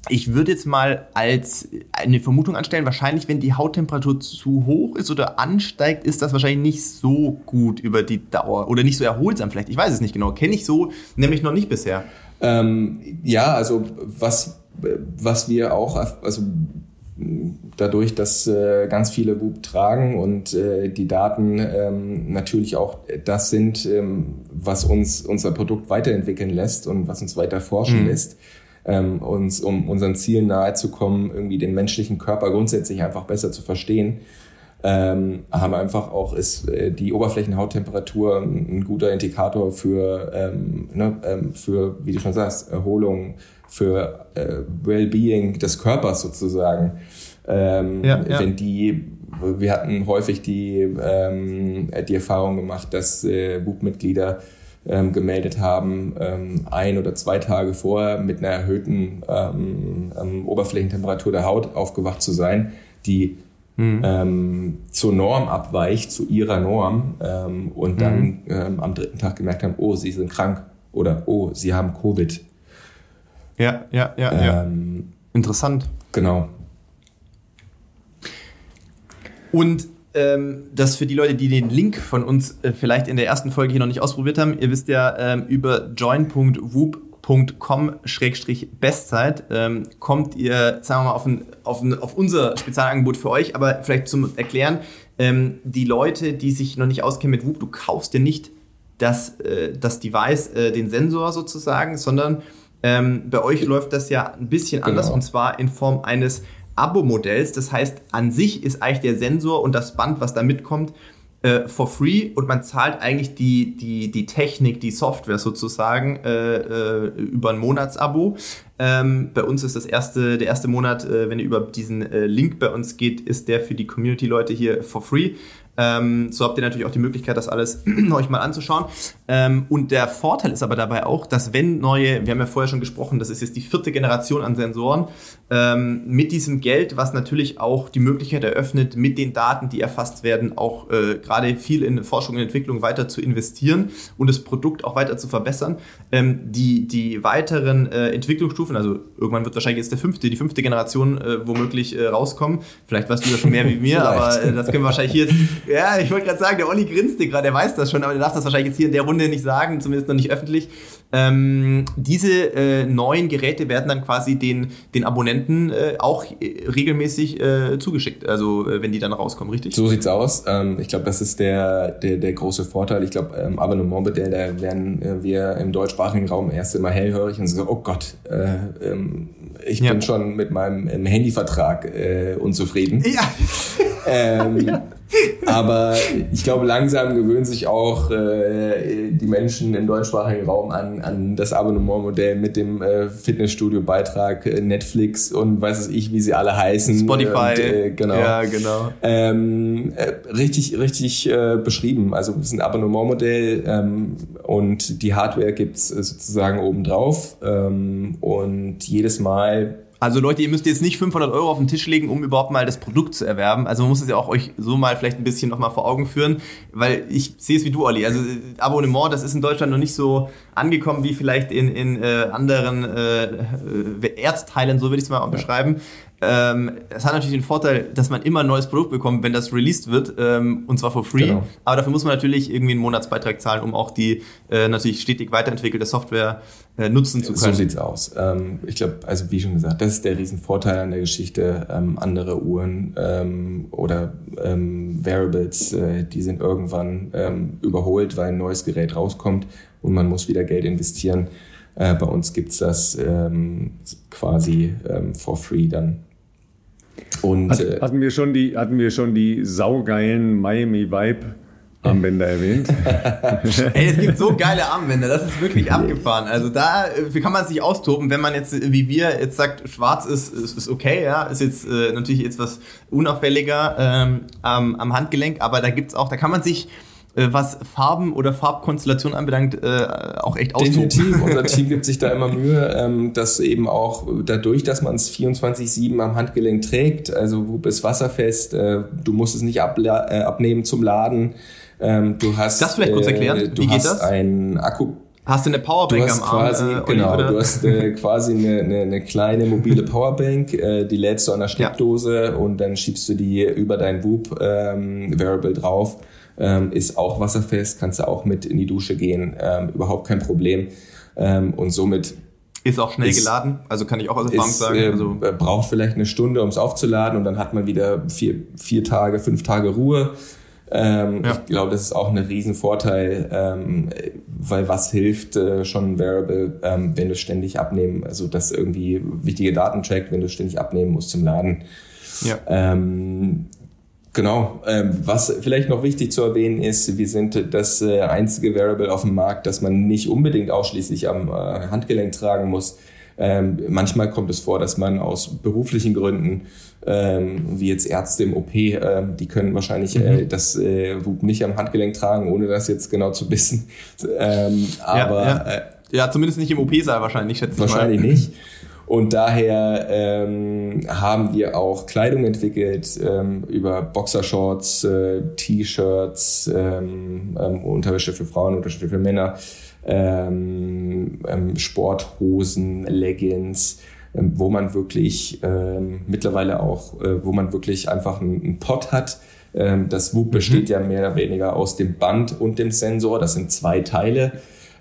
ich würde jetzt mal als eine Vermutung anstellen, wahrscheinlich, wenn die Hauttemperatur zu hoch ist oder ansteigt, ist das wahrscheinlich nicht so gut über die Dauer oder nicht so erholsam vielleicht. Ich weiß es nicht genau. Kenne ich so nämlich noch nicht bisher. Ähm, ja, also was, was wir auch, also dadurch, dass äh, ganz viele WUP tragen und äh, die Daten ähm, natürlich auch das sind, ähm, was uns unser Produkt weiterentwickeln lässt und was uns weiter forschen mhm. lässt, ähm, uns, um unseren Zielen nahezukommen, irgendwie den menschlichen Körper grundsätzlich einfach besser zu verstehen, ähm, haben einfach auch ist äh, die Oberflächenhauttemperatur ein, ein guter Indikator für, ähm, ne, ähm, für, wie du schon sagst, Erholung, für äh, Wellbeing des Körpers sozusagen. Ähm, ja, ja. Wenn die, wir hatten häufig die, ähm, die Erfahrung gemacht, dass äh, WUP-Mitglieder ähm, gemeldet haben, ähm, ein oder zwei Tage vorher mit einer erhöhten ähm, ähm, Oberflächentemperatur der Haut aufgewacht zu sein, die mhm. zur Norm abweicht, zu ihrer Norm ähm, und dann mhm. am dritten Tag gemerkt haben, oh, sie sind krank oder oh, sie haben Covid. Ja, ja, ja, ja. Interessant. Genau. Und ähm, das für die Leute, die den Link von uns äh, vielleicht in der ersten Folge hier noch nicht ausprobiert haben, ihr wisst ja, ähm, über join.whoop.com-bestzeit ähm, kommt ihr, sagen wir mal, auf, ein, auf, ein, auf unser Spezialangebot für euch, aber vielleicht zum Erklären, ähm, die Leute, die sich noch nicht auskennen mit Whoop, du kaufst dir nicht das, äh, das Device, äh, den Sensor sozusagen, sondern ähm, bei euch läuft das ja ein bisschen anders genau. und zwar in Form eines Abo-Modells. Das heißt, an sich ist eigentlich der Sensor und das Band, was da mitkommt, äh, for free und man zahlt eigentlich die, die, die Technik, die Software sozusagen äh, äh, über ein Monatsabo. Ähm, bei uns ist das erste, der erste Monat, äh, wenn ihr über diesen äh, Link bei uns geht, ist der für die Community-Leute hier for free. Ähm, so habt ihr natürlich auch die Möglichkeit, das alles euch mal anzuschauen. Ähm, und der Vorteil ist aber dabei auch, dass wenn neue, wir haben ja vorher schon gesprochen, das ist jetzt die vierte Generation an Sensoren, ähm, mit diesem Geld, was natürlich auch die Möglichkeit eröffnet, mit den Daten, die erfasst werden, auch äh, gerade viel in Forschung und Entwicklung weiter zu investieren und das Produkt auch weiter zu verbessern. Ähm, die, die weiteren äh, Entwicklungsstufen, also irgendwann wird wahrscheinlich jetzt der fünfte, die fünfte Generation äh, womöglich äh, rauskommen. Vielleicht weißt du ja schon mehr wie mir, aber äh, das können wir wahrscheinlich hier jetzt ja, ich wollte gerade sagen, der Olli grinste gerade, der weiß das schon, aber der darf das wahrscheinlich jetzt hier in der Runde nicht sagen, zumindest noch nicht öffentlich. Ähm, diese äh, neuen Geräte werden dann quasi den, den Abonnenten äh, auch äh, regelmäßig äh, zugeschickt, also äh, wenn die dann rauskommen, richtig? So sieht's aus. Ähm, ich glaube, das ist der, der, der große Vorteil. Ich glaube, ähm, Abonnementmodell, da werden äh, wir im deutschsprachigen Raum erst immer hellhörig und so, oh Gott, ähm, ich ja. bin schon mit meinem Handyvertrag unzufrieden. Ja. Ähm, ja. Aber ich glaube, langsam gewöhnen sich auch äh, die Menschen im deutschsprachigen Raum an, an das Abonnementmodell mit dem äh, Fitnessstudio-Beitrag, äh, Netflix und weiß es ich, wie sie alle heißen. Spotify. Und, äh, genau. Ja, genau. Ähm, äh, richtig, richtig äh, beschrieben. Also es ist ein Abonnementmodell ähm, und die Hardware gibt's sozusagen obendrauf. Ähm, und jedes Mal also Leute, ihr müsst jetzt nicht 500 Euro auf den Tisch legen, um überhaupt mal das Produkt zu erwerben. Also man muss es ja auch euch so mal vielleicht ein bisschen nochmal vor Augen führen, weil ich sehe es wie du, Olli. Also äh, Abonnement, das ist in Deutschland noch nicht so angekommen wie vielleicht in, in äh, anderen äh, Erzteilen, so würde ich es mal ja. beschreiben. Ähm, es hat natürlich den Vorteil, dass man immer ein neues Produkt bekommt, wenn das released wird, ähm, und zwar for free. Genau. Aber dafür muss man natürlich irgendwie einen Monatsbeitrag zahlen, um auch die äh, natürlich stetig weiterentwickelte Software äh, nutzen zu können. So sieht's aus. Ähm, ich glaube, also wie schon gesagt, das ist der Riesenvorteil an der Geschichte. Ähm, andere Uhren ähm, oder ähm, Variables, äh, die sind irgendwann ähm, überholt, weil ein neues Gerät rauskommt und man muss wieder Geld investieren. Äh, bei uns gibt's das ähm, quasi ähm, for free dann. Und, Hat, äh, hatten, wir schon die, hatten wir schon die saugeilen Miami Vibe Armbänder erwähnt. Ey, es gibt so geile Armbänder, das ist wirklich abgefahren. Also da wie kann man sich austoben, wenn man jetzt, wie wir jetzt sagt, schwarz ist, ist, ist okay, ja, ist jetzt äh, natürlich etwas unauffälliger ähm, am, am Handgelenk, aber da gibt's auch, da kann man sich äh, was Farben oder Farbkonstellation anbelangt, äh, auch echt austoben. Definitiv. Unser Team gibt sich da immer Mühe, ähm, dass eben auch dadurch, dass man es 24-7 am Handgelenk trägt, also du bist wasserfest, äh, du musst es nicht äh, abnehmen zum Laden. Ähm, du hast, das vielleicht kurz erklären. Äh, du Wie geht hast das? ein Akku Hast du eine Powerbank du hast am quasi, Arm? Äh, genau, oder? du hast äh, quasi eine, eine, eine kleine mobile Powerbank, äh, die lädst du an der Steckdose ja. und dann schiebst du die über dein Whoop ähm, Variable drauf ähm, ist auch wasserfest, kannst du auch mit in die Dusche gehen, ähm, überhaupt kein Problem. Ähm, und somit ist auch schnell ist, geladen, also kann ich auch aus Erfahrung sagen. Äh, also braucht vielleicht eine Stunde, um es aufzuladen und dann hat man wieder vier, vier Tage, fünf Tage Ruhe. Ähm, ja. Ich glaube, das ist auch ein Riesenvorteil, ähm, weil was hilft äh, schon ein Variable, ähm, wenn du ständig abnehmen, also das irgendwie wichtige Daten trackt, wenn du ständig abnehmen musst zum Laden. Ja. Ähm, Genau. Ähm, was vielleicht noch wichtig zu erwähnen ist, wir sind das äh, einzige Variable auf dem Markt, das man nicht unbedingt ausschließlich am äh, Handgelenk tragen muss. Ähm, manchmal kommt es vor, dass man aus beruflichen Gründen, ähm, wie jetzt Ärzte im OP, die können wahrscheinlich äh, mhm. das äh, nicht am Handgelenk tragen, ohne das jetzt genau zu wissen. Aber ja, ja. Ja, zumindest nicht im OP-Saal wahrscheinlich, schätze ich Wahrscheinlich mal. nicht. Und daher ähm, haben wir auch Kleidung entwickelt ähm, über Boxershorts, äh, T-Shirts, ähm, ähm, Unterwäsche für Frauen, Unterwäsche für Männer, ähm, ähm, Sporthosen, Leggings, ähm, wo man wirklich ähm, mittlerweile auch, äh, wo man wirklich einfach einen, einen Pot hat. Ähm, das besteht mhm. ja mehr oder weniger aus dem Band und dem Sensor. Das sind zwei Teile.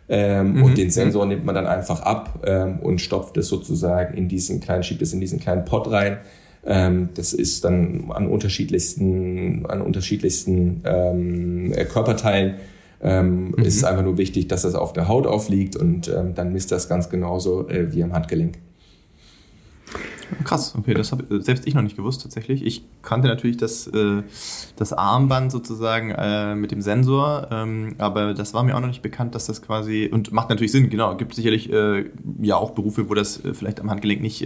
Ähm, mhm. Und den Sensor nimmt man dann einfach ab ähm, und stopft es sozusagen in diesen kleinen, schiebt es in diesen kleinen Pot rein. Ähm, das ist dann an unterschiedlichsten, an unterschiedlichsten ähm, äh, Körperteilen. Ähm, mhm. Es ist einfach nur wichtig, dass das auf der Haut aufliegt und ähm, dann misst das ganz genauso äh, wie am Handgelenk. Krass, okay, das habe selbst ich noch nicht gewusst tatsächlich. Ich kannte natürlich das, äh, das Armband sozusagen äh, mit dem Sensor, ähm, aber das war mir auch noch nicht bekannt, dass das quasi, und macht natürlich Sinn, genau, gibt sicherlich äh, ja auch Berufe, wo das äh, vielleicht am Handgelenk nicht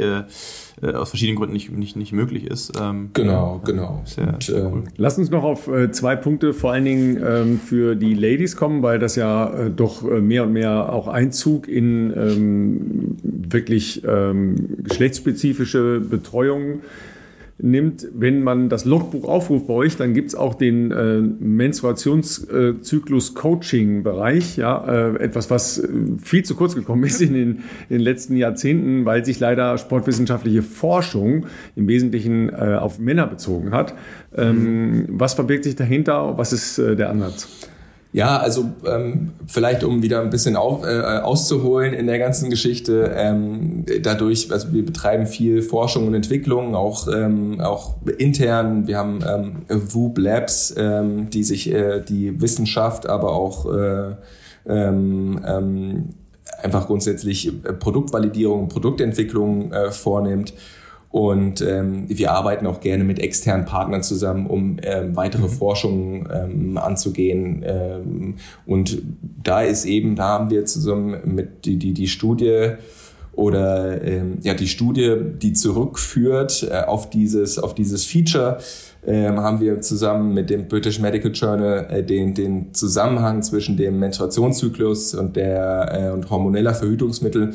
äh, äh, aus verschiedenen Gründen nicht, nicht, nicht möglich ist. Ähm, genau, genau. Sehr, und, sehr cool. Lass uns noch auf zwei Punkte vor allen Dingen ähm, für die Ladies kommen, weil das ja doch mehr und mehr auch Einzug in ähm, wirklich ähm, geschlechtsspezifische Betreuung nimmt, wenn man das Logbuch aufruft bei euch, dann gibt es auch den äh, Menstruationszyklus-Coaching-Bereich, ja, äh, etwas, was äh, viel zu kurz gekommen ist in den, in den, letzten Jahrzehnten, weil sich leider sportwissenschaftliche Forschung im Wesentlichen äh, auf Männer bezogen hat. Ähm, was verbirgt sich dahinter? Was ist äh, der Ansatz? Ja, also ähm, vielleicht um wieder ein bisschen auf, äh, auszuholen in der ganzen Geschichte, ähm, dadurch, also wir betreiben viel Forschung und Entwicklung, auch, ähm, auch intern. Wir haben ähm, WOOP Labs, ähm, die sich äh, die Wissenschaft, aber auch äh, ähm, ähm, einfach grundsätzlich Produktvalidierung, Produktentwicklung äh, vornimmt. Und ähm, wir arbeiten auch gerne mit externen Partnern zusammen, um ähm, weitere mhm. Forschungen ähm, anzugehen. Ähm, und da ist eben, da haben wir zusammen mit die, die, die Studie oder ähm, ja die Studie, die zurückführt äh, auf dieses auf dieses Feature, ähm, haben wir zusammen mit dem British Medical Journal äh, den den Zusammenhang zwischen dem Menstruationszyklus und der äh, und hormoneller Verhütungsmittel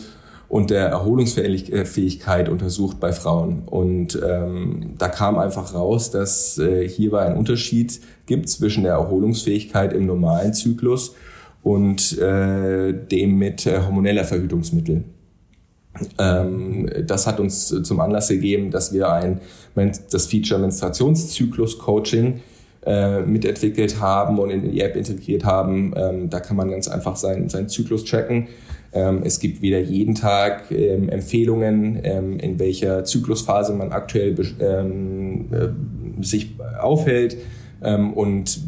und der Erholungsfähigkeit untersucht bei Frauen. Und ähm, da kam einfach raus, dass äh, hierbei ein Unterschied gibt zwischen der Erholungsfähigkeit im normalen Zyklus und äh, dem mit äh, hormoneller Verhütungsmittel. Ähm, das hat uns zum Anlass gegeben, dass wir ein, das Feature Menstruationszyklus-Coaching äh, mitentwickelt haben und in die App integriert haben. Ähm, da kann man ganz einfach seinen, seinen Zyklus tracken. Ähm, es gibt wieder jeden Tag ähm, Empfehlungen, ähm, in welcher Zyklusphase man aktuell äh, sich aufhält und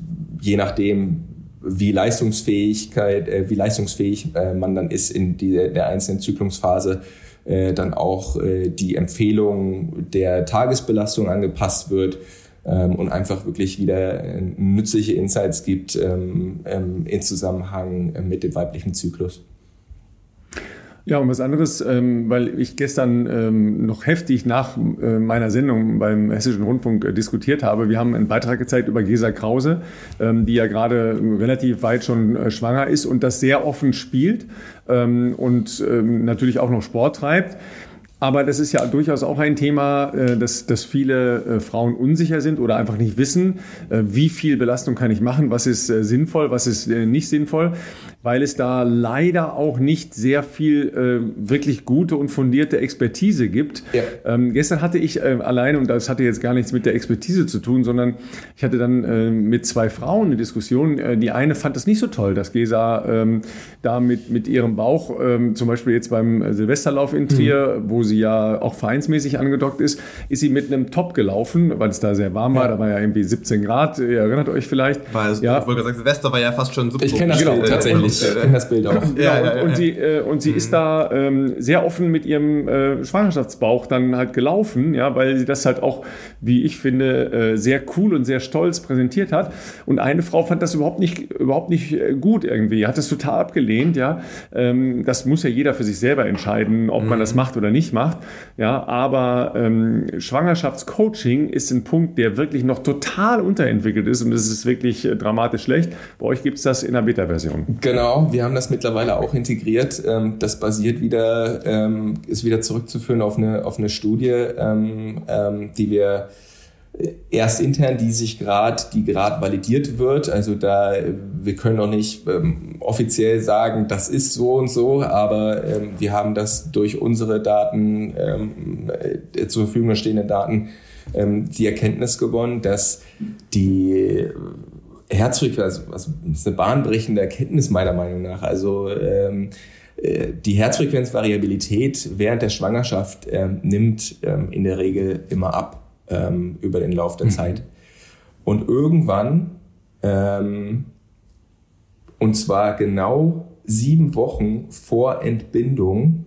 je nachdem, wie Leistungsfähigkeit, äh, wie leistungsfähig äh, man dann ist in der einzelnen Zyklungsphase, dann auch die Empfehlung der Tagesbelastung angepasst wird und einfach wirklich wieder nützliche Insights gibt in Zusammenhang mit dem weiblichen Zyklus. Ja, und was anderes, ähm, weil ich gestern ähm, noch heftig nach äh, meiner Sendung beim Hessischen Rundfunk äh, diskutiert habe. Wir haben einen Beitrag gezeigt über Gesa Krause, ähm, die ja gerade relativ weit schon äh, schwanger ist und das sehr offen spielt ähm, und ähm, natürlich auch noch Sport treibt. Aber das ist ja durchaus auch ein Thema, äh, dass, dass viele äh, Frauen unsicher sind oder einfach nicht wissen, äh, wie viel Belastung kann ich machen, was ist sinnvoll, was ist nicht sinnvoll, weil es da leider auch nicht sehr viel wirklich gute und fundierte Expertise gibt. Ja. Ähm, gestern hatte ich alleine, und das hatte jetzt gar nichts mit der Expertise zu tun, sondern ich hatte dann mit zwei Frauen eine Diskussion. Die eine fand das nicht so toll, dass Gesa ähm, da mit, mit ihrem Bauch, ähm, zum Beispiel jetzt beim Silvesterlauf in Trier, mhm. wo sie ja auch vereinsmäßig angedockt ist, ist sie mit einem Top gelaufen, weil es da sehr warm war. Ja. Da war ja irgendwie 17 Grad. Ihr erinnert euch vielleicht. War es, ja. Ich wollte gesagt, Silvester war ja fast schon super. Ich kenne das genau, Bild tatsächlich. Ich kenne das Bild auch. Ja, ja, und, und, sie, äh, und sie mhm. ist da ähm, sehr offen mit ihrem äh, Schwangerschaftsbauch dann halt gelaufen, ja, weil sie das halt auch, wie ich finde, äh, sehr cool und sehr stolz präsentiert hat. Und eine Frau fand das überhaupt nicht, überhaupt nicht äh, gut irgendwie, hat das total abgelehnt, ja. Ähm, das muss ja jeder für sich selber entscheiden, ob mhm. man das macht oder nicht macht. Ja, aber ähm, Schwangerschaftscoaching ist ein Punkt, der wirklich noch total unterentwickelt ist und das ist wirklich äh, dramatisch schlecht. Bei euch gibt es das in der Beta-Version. Genau, wir haben das mittlerweile auch integriert. Ähm, das basiert wieder, ähm, ist wieder zurückzuführen auf eine, auf eine Studie, ähm, die wir erst intern, die sich gerade, die gerade validiert wird. Also da, wir können noch nicht offiziell sagen, das ist so und so, aber wir haben das durch unsere Daten, äh, zur Verfügung stehenden Daten, die Erkenntnis gewonnen, dass die Herzfrequenz, also das ist eine bahnbrechende Erkenntnis meiner Meinung nach. Also ähm, äh, die Herzfrequenzvariabilität während der Schwangerschaft ähm, nimmt ähm, in der Regel immer ab ähm, über den Lauf der mhm. Zeit. Und irgendwann, ähm, und zwar genau sieben Wochen vor Entbindung,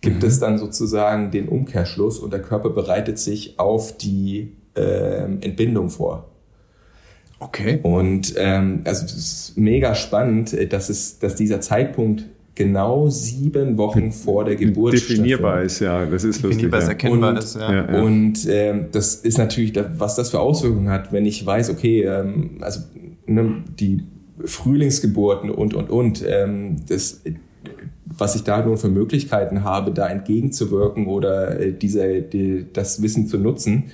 gibt mhm. es dann sozusagen den Umkehrschluss und der Körper bereitet sich auf die ähm, Entbindung vor. Okay. Und ähm, also es ist mega spannend, äh, dass es, dass dieser Zeitpunkt genau sieben Wochen vor der Geburt definierbar ist, ja, das ist definierbar lustig. erkennbar und, ist, ja. ja, ja. Und ähm, das ist natürlich, was das für Auswirkungen hat, wenn ich weiß, okay, ähm, also ne, die Frühlingsgeburten und und und, ähm, das was ich da nun für Möglichkeiten habe, da entgegenzuwirken oder äh, diese, die, das Wissen zu nutzen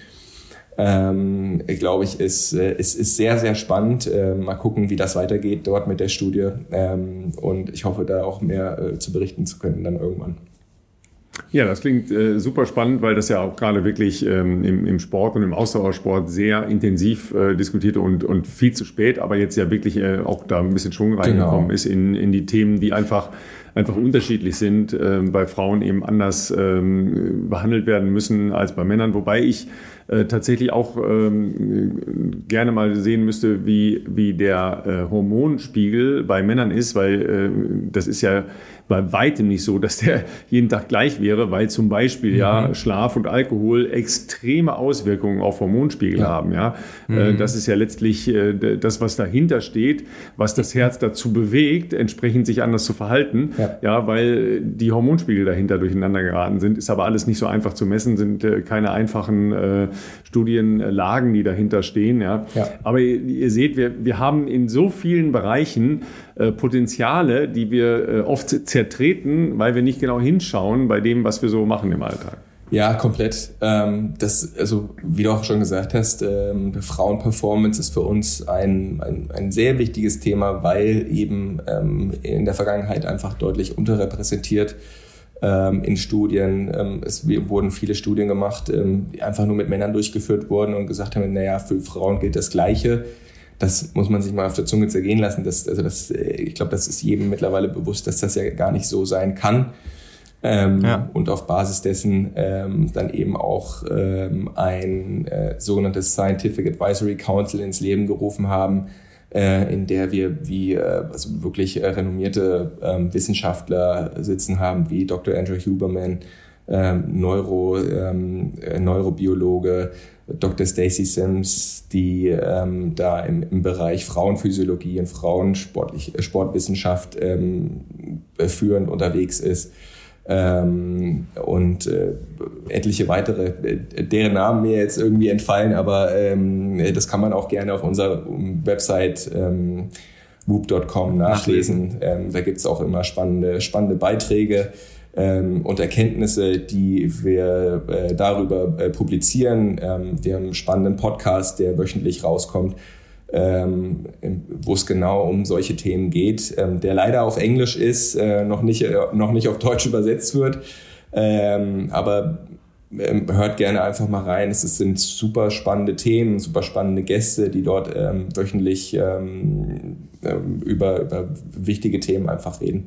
ähm, glaube ich, ist, äh, ist, ist sehr, sehr spannend. Ähm, mal gucken, wie das weitergeht dort mit der Studie. Ähm, und ich hoffe, da auch mehr äh, zu berichten zu können dann irgendwann. Ja, das klingt äh, super spannend, weil das ja auch gerade wirklich ähm, im, im Sport und im Ausdauersport sehr intensiv äh, diskutiert und, und viel zu spät, aber jetzt ja wirklich äh, auch da ein bisschen Schwung reingekommen genau. ist in, in die Themen, die einfach einfach unterschiedlich sind, äh, bei Frauen eben anders ähm, behandelt werden müssen als bei Männern. Wobei ich äh, tatsächlich auch ähm, gerne mal sehen müsste, wie, wie der äh, Hormonspiegel bei Männern ist, weil äh, das ist ja bei weitem nicht so, dass der jeden Tag gleich wäre, weil zum Beispiel mhm. ja Schlaf und Alkohol extreme Auswirkungen auf Hormonspiegel ja. haben. Ja, äh, mhm. das ist ja letztlich äh, das, was dahinter steht, was das Herz dazu bewegt, entsprechend sich anders zu verhalten. Ja, ja weil die Hormonspiegel dahinter durcheinander geraten sind. Ist aber alles nicht so einfach zu messen, sind äh, keine einfachen äh, Studienlagen, die dahinter stehen. Ja, ja. aber ihr, ihr seht, wir, wir haben in so vielen Bereichen äh, Potenziale, die wir äh, oft zertreten, weil wir nicht genau hinschauen bei dem, was wir so machen im Alltag. Ja, komplett. Ähm, das, also wie du auch schon gesagt hast, ähm, Frauenperformance ist für uns ein, ein, ein sehr wichtiges Thema, weil eben ähm, in der Vergangenheit einfach deutlich unterrepräsentiert ähm, in Studien. Ähm, es wurden viele Studien gemacht, ähm, die einfach nur mit Männern durchgeführt wurden und gesagt haben, naja, für Frauen gilt das Gleiche. Das muss man sich mal auf der Zunge zergehen lassen. Das, also das, äh, ich glaube, das ist jedem mittlerweile bewusst, dass das ja gar nicht so sein kann. Ähm, ja. Und auf Basis dessen ähm, dann eben auch ähm, ein äh, sogenanntes Scientific Advisory Council ins Leben gerufen haben, äh, in der wir wie äh, also wirklich äh, renommierte ähm, Wissenschaftler sitzen haben, wie Dr. Andrew Huberman, ähm, Neuro, ähm, äh, Neurobiologe, Dr. Stacy Sims, die ähm, da im, im Bereich Frauenphysiologie und Frauensportwissenschaft ähm, führend unterwegs ist ähm, und äh, etliche weitere, äh, deren Namen mir jetzt irgendwie entfallen, aber ähm, das kann man auch gerne auf unserer Website ähm, whoop.com nachlesen. Ähm, da gibt's auch immer spannende, spannende Beiträge ähm, und Erkenntnisse, die wir äh, darüber äh, publizieren. Ähm, wir haben einen spannenden Podcast, der wöchentlich rauskommt ähm, wo es genau um solche Themen geht, ähm, der leider auf Englisch ist, äh, noch, nicht, äh, noch nicht auf Deutsch übersetzt wird. Ähm, aber hört gerne einfach mal rein. Es sind super spannende Themen, super spannende Gäste, die dort wöchentlich über, über wichtige Themen einfach reden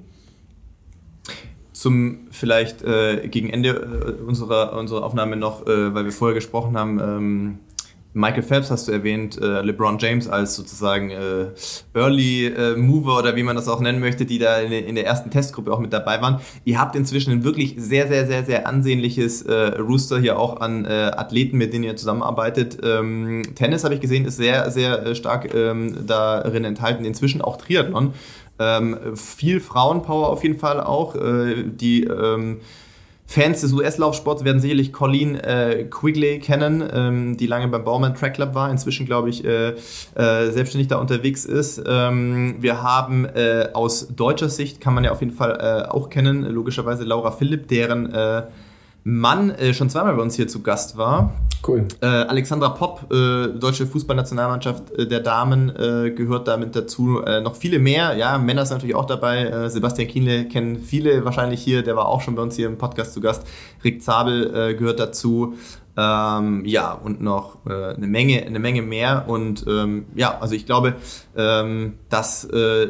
zum vielleicht äh, gegen Ende äh, unserer, unserer Aufnahme noch, äh, weil wir vorher gesprochen haben, ähm, Michael Phelps hast du erwähnt, äh, LeBron James als sozusagen äh, Early äh, Mover oder wie man das auch nennen möchte, die da in, in, der ersten Testgruppe auch mit dabei waren. Ihr habt inzwischen ein wirklich sehr, sehr, sehr, sehr ansehnliches äh, Rooster hier auch an äh, Athleten, mit denen ihr zusammenarbeitet. Ähm, Tennis habe ich gesehen, ist sehr, sehr äh, stark ähm, darin enthalten. Inzwischen auch Triathlon. Ähm, viel Frauenpower auf jeden Fall auch, äh, die ähm, Fans des US-Laufsports werden sicherlich Colleen äh, Quigley kennen, ähm, die lange beim Baumann Track Club war, inzwischen glaube ich äh, äh, selbstständig da unterwegs ist. Ähm, wir haben äh, aus deutscher Sicht, kann man ja auf jeden Fall äh, auch kennen, logischerweise Laura Philipp, deren äh, Mann äh, schon zweimal bei uns hier zu Gast war. Cool. Äh, Alexandra Popp, äh, deutsche Fußballnationalmannschaft äh, der Damen, äh, gehört damit dazu. Äh, noch viele mehr. Ja, Männer sind natürlich auch dabei. Sebastian Kienle kennen viele wahrscheinlich hier. Der war auch schon bei uns hier im Podcast zu Gast. Rick Zabel gehört dazu. Ähm, ja, und noch äh, eine, Menge, eine Menge mehr. Und ähm, ja, also ich glaube, ähm, das äh,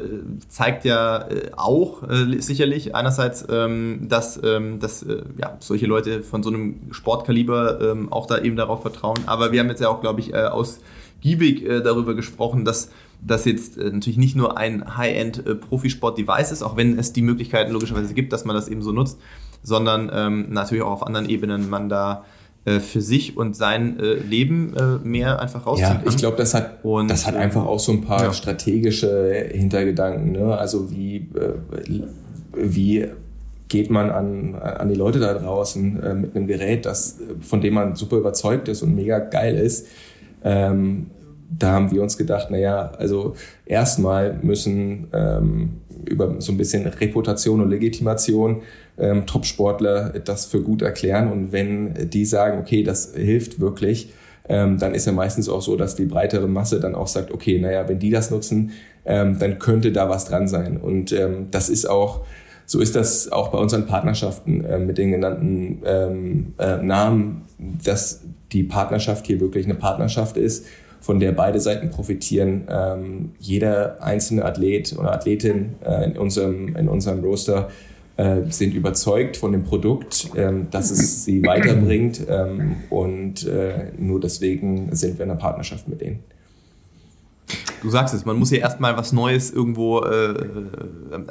zeigt ja äh, auch äh, sicherlich einerseits, ähm, dass, ähm, dass äh, ja, solche Leute von so einem Sportkaliber ähm, auch da eben darauf vertrauen. Aber wir haben jetzt ja auch, glaube ich, äh, ausgiebig darüber gesprochen, dass das jetzt natürlich nicht nur ein High-End-Profisport-Device ist, auch wenn es die Möglichkeiten logischerweise gibt, dass man das eben so nutzt, sondern natürlich auch auf anderen Ebenen man da für sich und sein äh, Leben äh, mehr einfach rausziehen Ja, ich glaube, das hat, und, das hat einfach auch so ein paar ja. strategische Hintergedanken. Ne? Also wie, wie geht man an, an die Leute da draußen äh, mit einem Gerät, das, von dem man super überzeugt ist und mega geil ist. Ähm, da haben wir uns gedacht, naja, also erstmal müssen ähm, über so ein bisschen Reputation und Legitimation ähm, Top-Sportler das für gut erklären. Und wenn die sagen, okay, das hilft wirklich, ähm, dann ist ja meistens auch so, dass die breitere Masse dann auch sagt, okay, naja, wenn die das nutzen, ähm, dann könnte da was dran sein. Und ähm, das ist auch, so ist das auch bei unseren Partnerschaften äh, mit den genannten ähm, äh, Namen, dass die Partnerschaft hier wirklich eine Partnerschaft ist, von der beide Seiten profitieren. Ähm, jeder einzelne Athlet oder Athletin äh, in, unserem, in unserem Roster äh, sind überzeugt von dem Produkt, ähm, dass es sie weiterbringt ähm, und äh, nur deswegen sind wir in einer Partnerschaft mit denen. Du sagst es, man muss ja erstmal was Neues irgendwo äh, äh,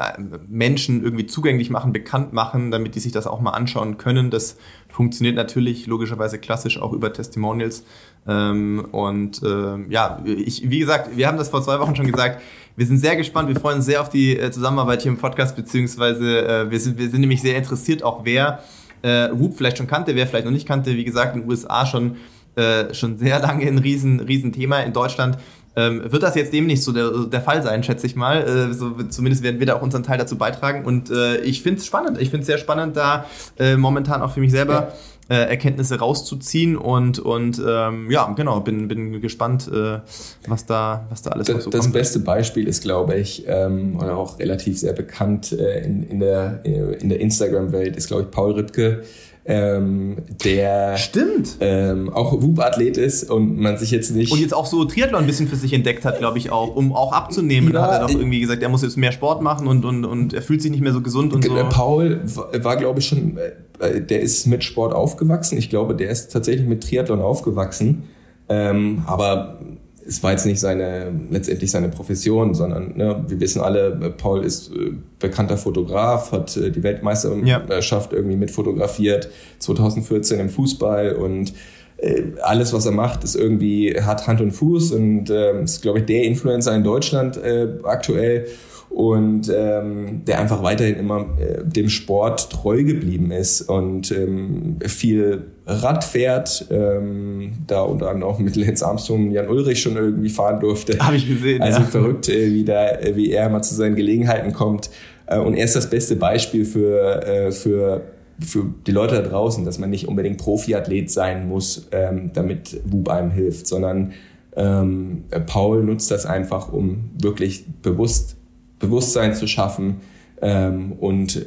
Menschen irgendwie zugänglich machen, bekannt machen, damit die sich das auch mal anschauen können. Das funktioniert natürlich logischerweise klassisch auch über Testimonials. Ähm, und äh, ja, ich, wie gesagt, wir haben das vor zwei Wochen schon gesagt, wir sind sehr gespannt, wir freuen uns sehr auf die äh, Zusammenarbeit hier im Podcast, beziehungsweise äh, wir, sind, wir sind nämlich sehr interessiert, auch wer äh, Whoop vielleicht schon kannte, wer vielleicht noch nicht kannte. Wie gesagt, in den USA schon, äh, schon sehr lange ein riesen, riesen Thema. In Deutschland ähm, wird das jetzt demnächst so der, der Fall sein, schätze ich mal. Äh, so, zumindest werden wir da auch unseren Teil dazu beitragen. Und äh, ich finde es spannend. Ich finde es sehr spannend, da äh, momentan auch für mich selber äh, Erkenntnisse rauszuziehen und, und ähm, ja, genau, bin, bin gespannt, äh, was, da, was da alles das, so Das kommt. beste Beispiel ist, glaube ich, ähm, oder auch relativ sehr bekannt äh, in, in der, in der Instagram-Welt, ist, glaube ich, Paul Rüttke, ähm, der Stimmt. Ähm, auch Wub-Athlet ist und man sich jetzt nicht. Und jetzt auch so Triathlon ein bisschen für sich entdeckt hat, glaube ich auch, um auch abzunehmen. Ja, hat er doch irgendwie gesagt, er muss jetzt mehr Sport machen und, und, und er fühlt sich nicht mehr so gesund und so. Paul war, glaube ich, schon, äh, der ist mit Sport aufgewachsen. Ich glaube, der ist tatsächlich mit Triathlon aufgewachsen. Ähm, aber es war jetzt nicht seine, letztendlich seine Profession, sondern ne, wir wissen alle, Paul ist äh, bekannter Fotograf, hat äh, die Weltmeisterschaft ja. irgendwie mitfotografiert, 2014 im Fußball und äh, alles, was er macht, ist irgendwie, hat Hand und Fuß und äh, ist, glaube ich, der Influencer in Deutschland äh, aktuell und ähm, der einfach weiterhin immer äh, dem Sport treu geblieben ist und ähm, viel Rad fährt, ähm, da unter anderem auch mit Lenz Armstrong Jan Ulrich schon irgendwie fahren durfte. Habe ich gesehen. Also ja. verrückt, äh, wie, da, äh, wie er mal zu seinen Gelegenheiten kommt. Äh, und er ist das beste Beispiel für, äh, für für die Leute da draußen, dass man nicht unbedingt Profiathlet sein muss, ähm, damit Wub einem hilft, sondern ähm, Paul nutzt das einfach, um wirklich bewusst Bewusstsein zu schaffen ähm, und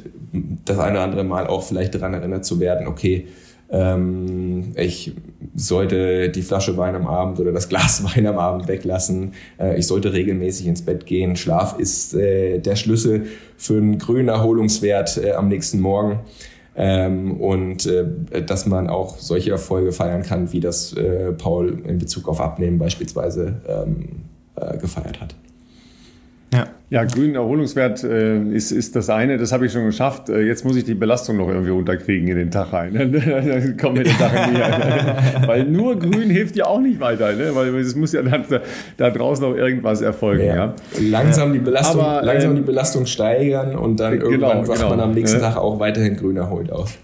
das eine oder andere Mal auch vielleicht daran erinnert zu werden, okay, ähm, ich sollte die Flasche Wein am Abend oder das Glas Wein am Abend weglassen, äh, ich sollte regelmäßig ins Bett gehen, Schlaf ist äh, der Schlüssel für einen grünen Erholungswert äh, am nächsten Morgen. Ähm, und äh, dass man auch solche Erfolge feiern kann, wie das äh, Paul in Bezug auf Abnehmen beispielsweise ähm, äh, gefeiert hat. Ja. Ja, grünen Erholungswert äh, ist, ist das eine, das habe ich schon geschafft. Äh, jetzt muss ich die Belastung noch irgendwie runterkriegen in den Tag rein. Dann kommen wir den Tag näher. Weil nur grün hilft ja auch nicht weiter, ne? weil es muss ja dann da draußen noch irgendwas erfolgen. Ja. ja. Langsam, die Belastung, Aber, langsam ähm, die Belastung steigern und dann genau, irgendwann wacht genau, man am nächsten Tag auch weiterhin grün erholt auf.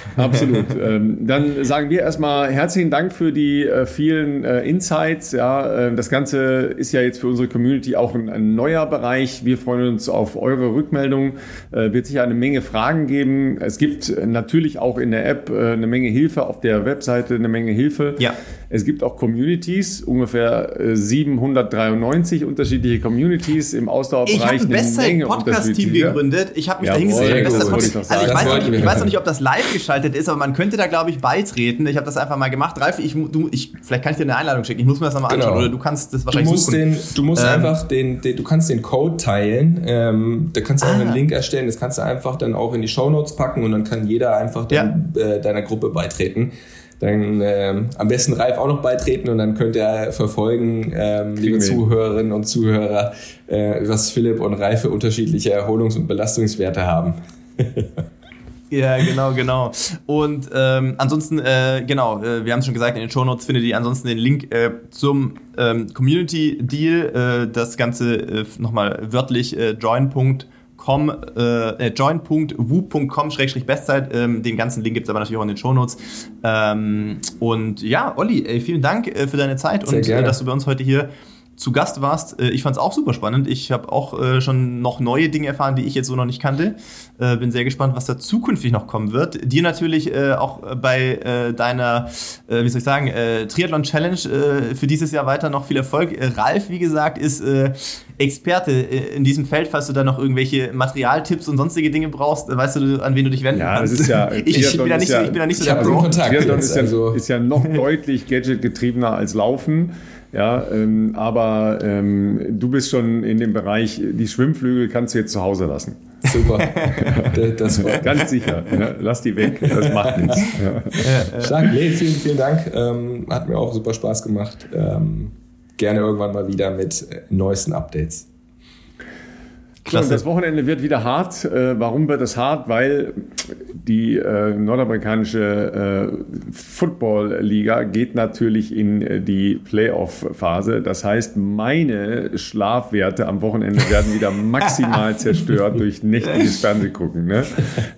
Absolut. ähm, dann sagen wir erstmal herzlichen Dank für die äh, vielen äh, Insights. Ja, äh, das Ganze ist ja jetzt für unsere Community auch ein, ein neuer Bereich. Wir freuen uns auf eure Rückmeldungen. Äh, wird sicher eine Menge Fragen geben. Es gibt natürlich auch in der App äh, eine Menge Hilfe, auf der Webseite eine Menge Hilfe. Ja. Es gibt auch Communities, ungefähr 793 äh, unterschiedliche Communities im Ausdauerbereich. Ich habe ein Bestzeit-Podcast-Team gegründet. Ich habe mich ja, da hingesetzt. Also ich, weiß ich weiß noch nicht, ob das live geschaltet ist, aber man könnte da, glaube ich, beitreten. Ich habe das einfach mal gemacht. Ralf, ich, du, ich, vielleicht kann ich dir eine Einladung schicken. Ich muss mir das nochmal genau. anschauen. Oder du kannst das wahrscheinlich du musst suchen. Den, du musst ähm, einfach den, den, du kannst den Code teilen. Ähm, da kannst du auch ah. einen Link erstellen. Das kannst du einfach dann auch in die Show Notes packen und dann kann jeder einfach dann, ja. äh, deiner Gruppe beitreten dann ähm, am besten Ralf auch noch beitreten und dann könnt ihr verfolgen, ähm, liebe Zuhörerinnen und Zuhörer, äh, was Philipp und Ralf für unterschiedliche Erholungs- und Belastungswerte haben. Ja, genau, genau. Und ähm, ansonsten, äh, genau, äh, wir haben es schon gesagt, in den Show Notes findet ihr ansonsten den Link äh, zum ähm, Community Deal. Äh, das Ganze äh, nochmal wörtlich äh, join.com äh, join.wu.com-bestzeit. Ähm, den ganzen Link gibt es aber natürlich auch in den Shownotes. Ähm, und ja, Olli, ey, vielen Dank äh, für deine Zeit Sehr und äh, dass du bei uns heute hier zu Gast warst. Äh, ich fand es auch super spannend. Ich habe auch äh, schon noch neue Dinge erfahren, die ich jetzt so noch nicht kannte. Äh, bin sehr gespannt, was da zukünftig noch kommen wird. Dir natürlich auch bei deiner, wie soll ich sagen, Triathlon Challenge für dieses Jahr weiter noch viel Erfolg. Ralf, wie gesagt, ist Experte in diesem Feld. Falls du da noch irgendwelche Materialtipps und sonstige Dinge brauchst, weißt du, an wen du dich wenden ja, kannst. Das ist ja, ich, ich, bin da nicht so, ich bin da nicht so der Pro. Triathlon ist ja, also. ist ja noch deutlich gadgetgetriebener als Laufen. Ja, ähm, aber ähm, du bist schon in dem Bereich, die Schwimmflügel kannst du jetzt zu Hause lassen. Super. das war Ganz sicher. Ja, lass die weg, das macht nichts. Ja. Stark. Nee, vielen, vielen Dank. Ähm, hat mir auch super Spaß gemacht. Ähm, gerne irgendwann mal wieder mit neuesten Updates. Klasse. das Wochenende wird wieder hart. Äh, warum wird es hart? Weil die äh, nordamerikanische äh, Football-Liga geht natürlich in äh, die Playoff-Phase. Das heißt, meine Schlafwerte am Wochenende werden wieder maximal zerstört durch nächtliches Fernsehgucken. Ne?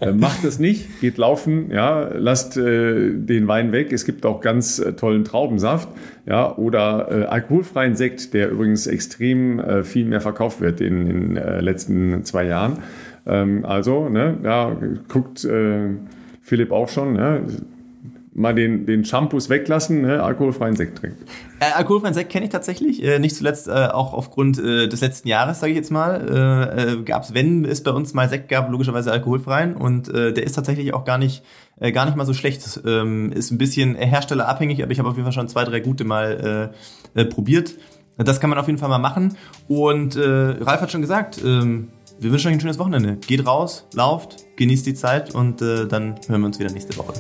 Äh, macht das nicht, geht laufen, ja, lasst den Wein weg. Es gibt auch ganz tollen Traubensaft ja, oder äh, alkoholfreien Sekt, der übrigens extrem äh, viel mehr verkauft wird in den äh, letzten zwei Jahren. Ähm, also, ne, ja, guckt äh, Philipp auch schon, ne? mal den, den Shampoos weglassen, ne, alkoholfreien Sekt trinkt. Äh, alkoholfreien Sekt kenne ich tatsächlich, äh, nicht zuletzt äh, auch aufgrund äh, des letzten Jahres, sage ich jetzt mal, äh, äh, gab es, wenn es bei uns mal Sekt gab, logischerweise alkoholfreien und der ist tatsächlich auch gar nicht äh, gar nicht mal so schlecht. Ähm, ist ein bisschen herstellerabhängig, aber ich habe auf jeden Fall schon zwei, drei gute mal äh, äh, probiert. Das kann man auf jeden Fall mal machen. Und äh, Ralf hat schon gesagt, ähm, wir wünschen euch ein schönes Wochenende. Geht raus, lauft, genießt die Zeit und äh, dann hören wir uns wieder nächste Woche.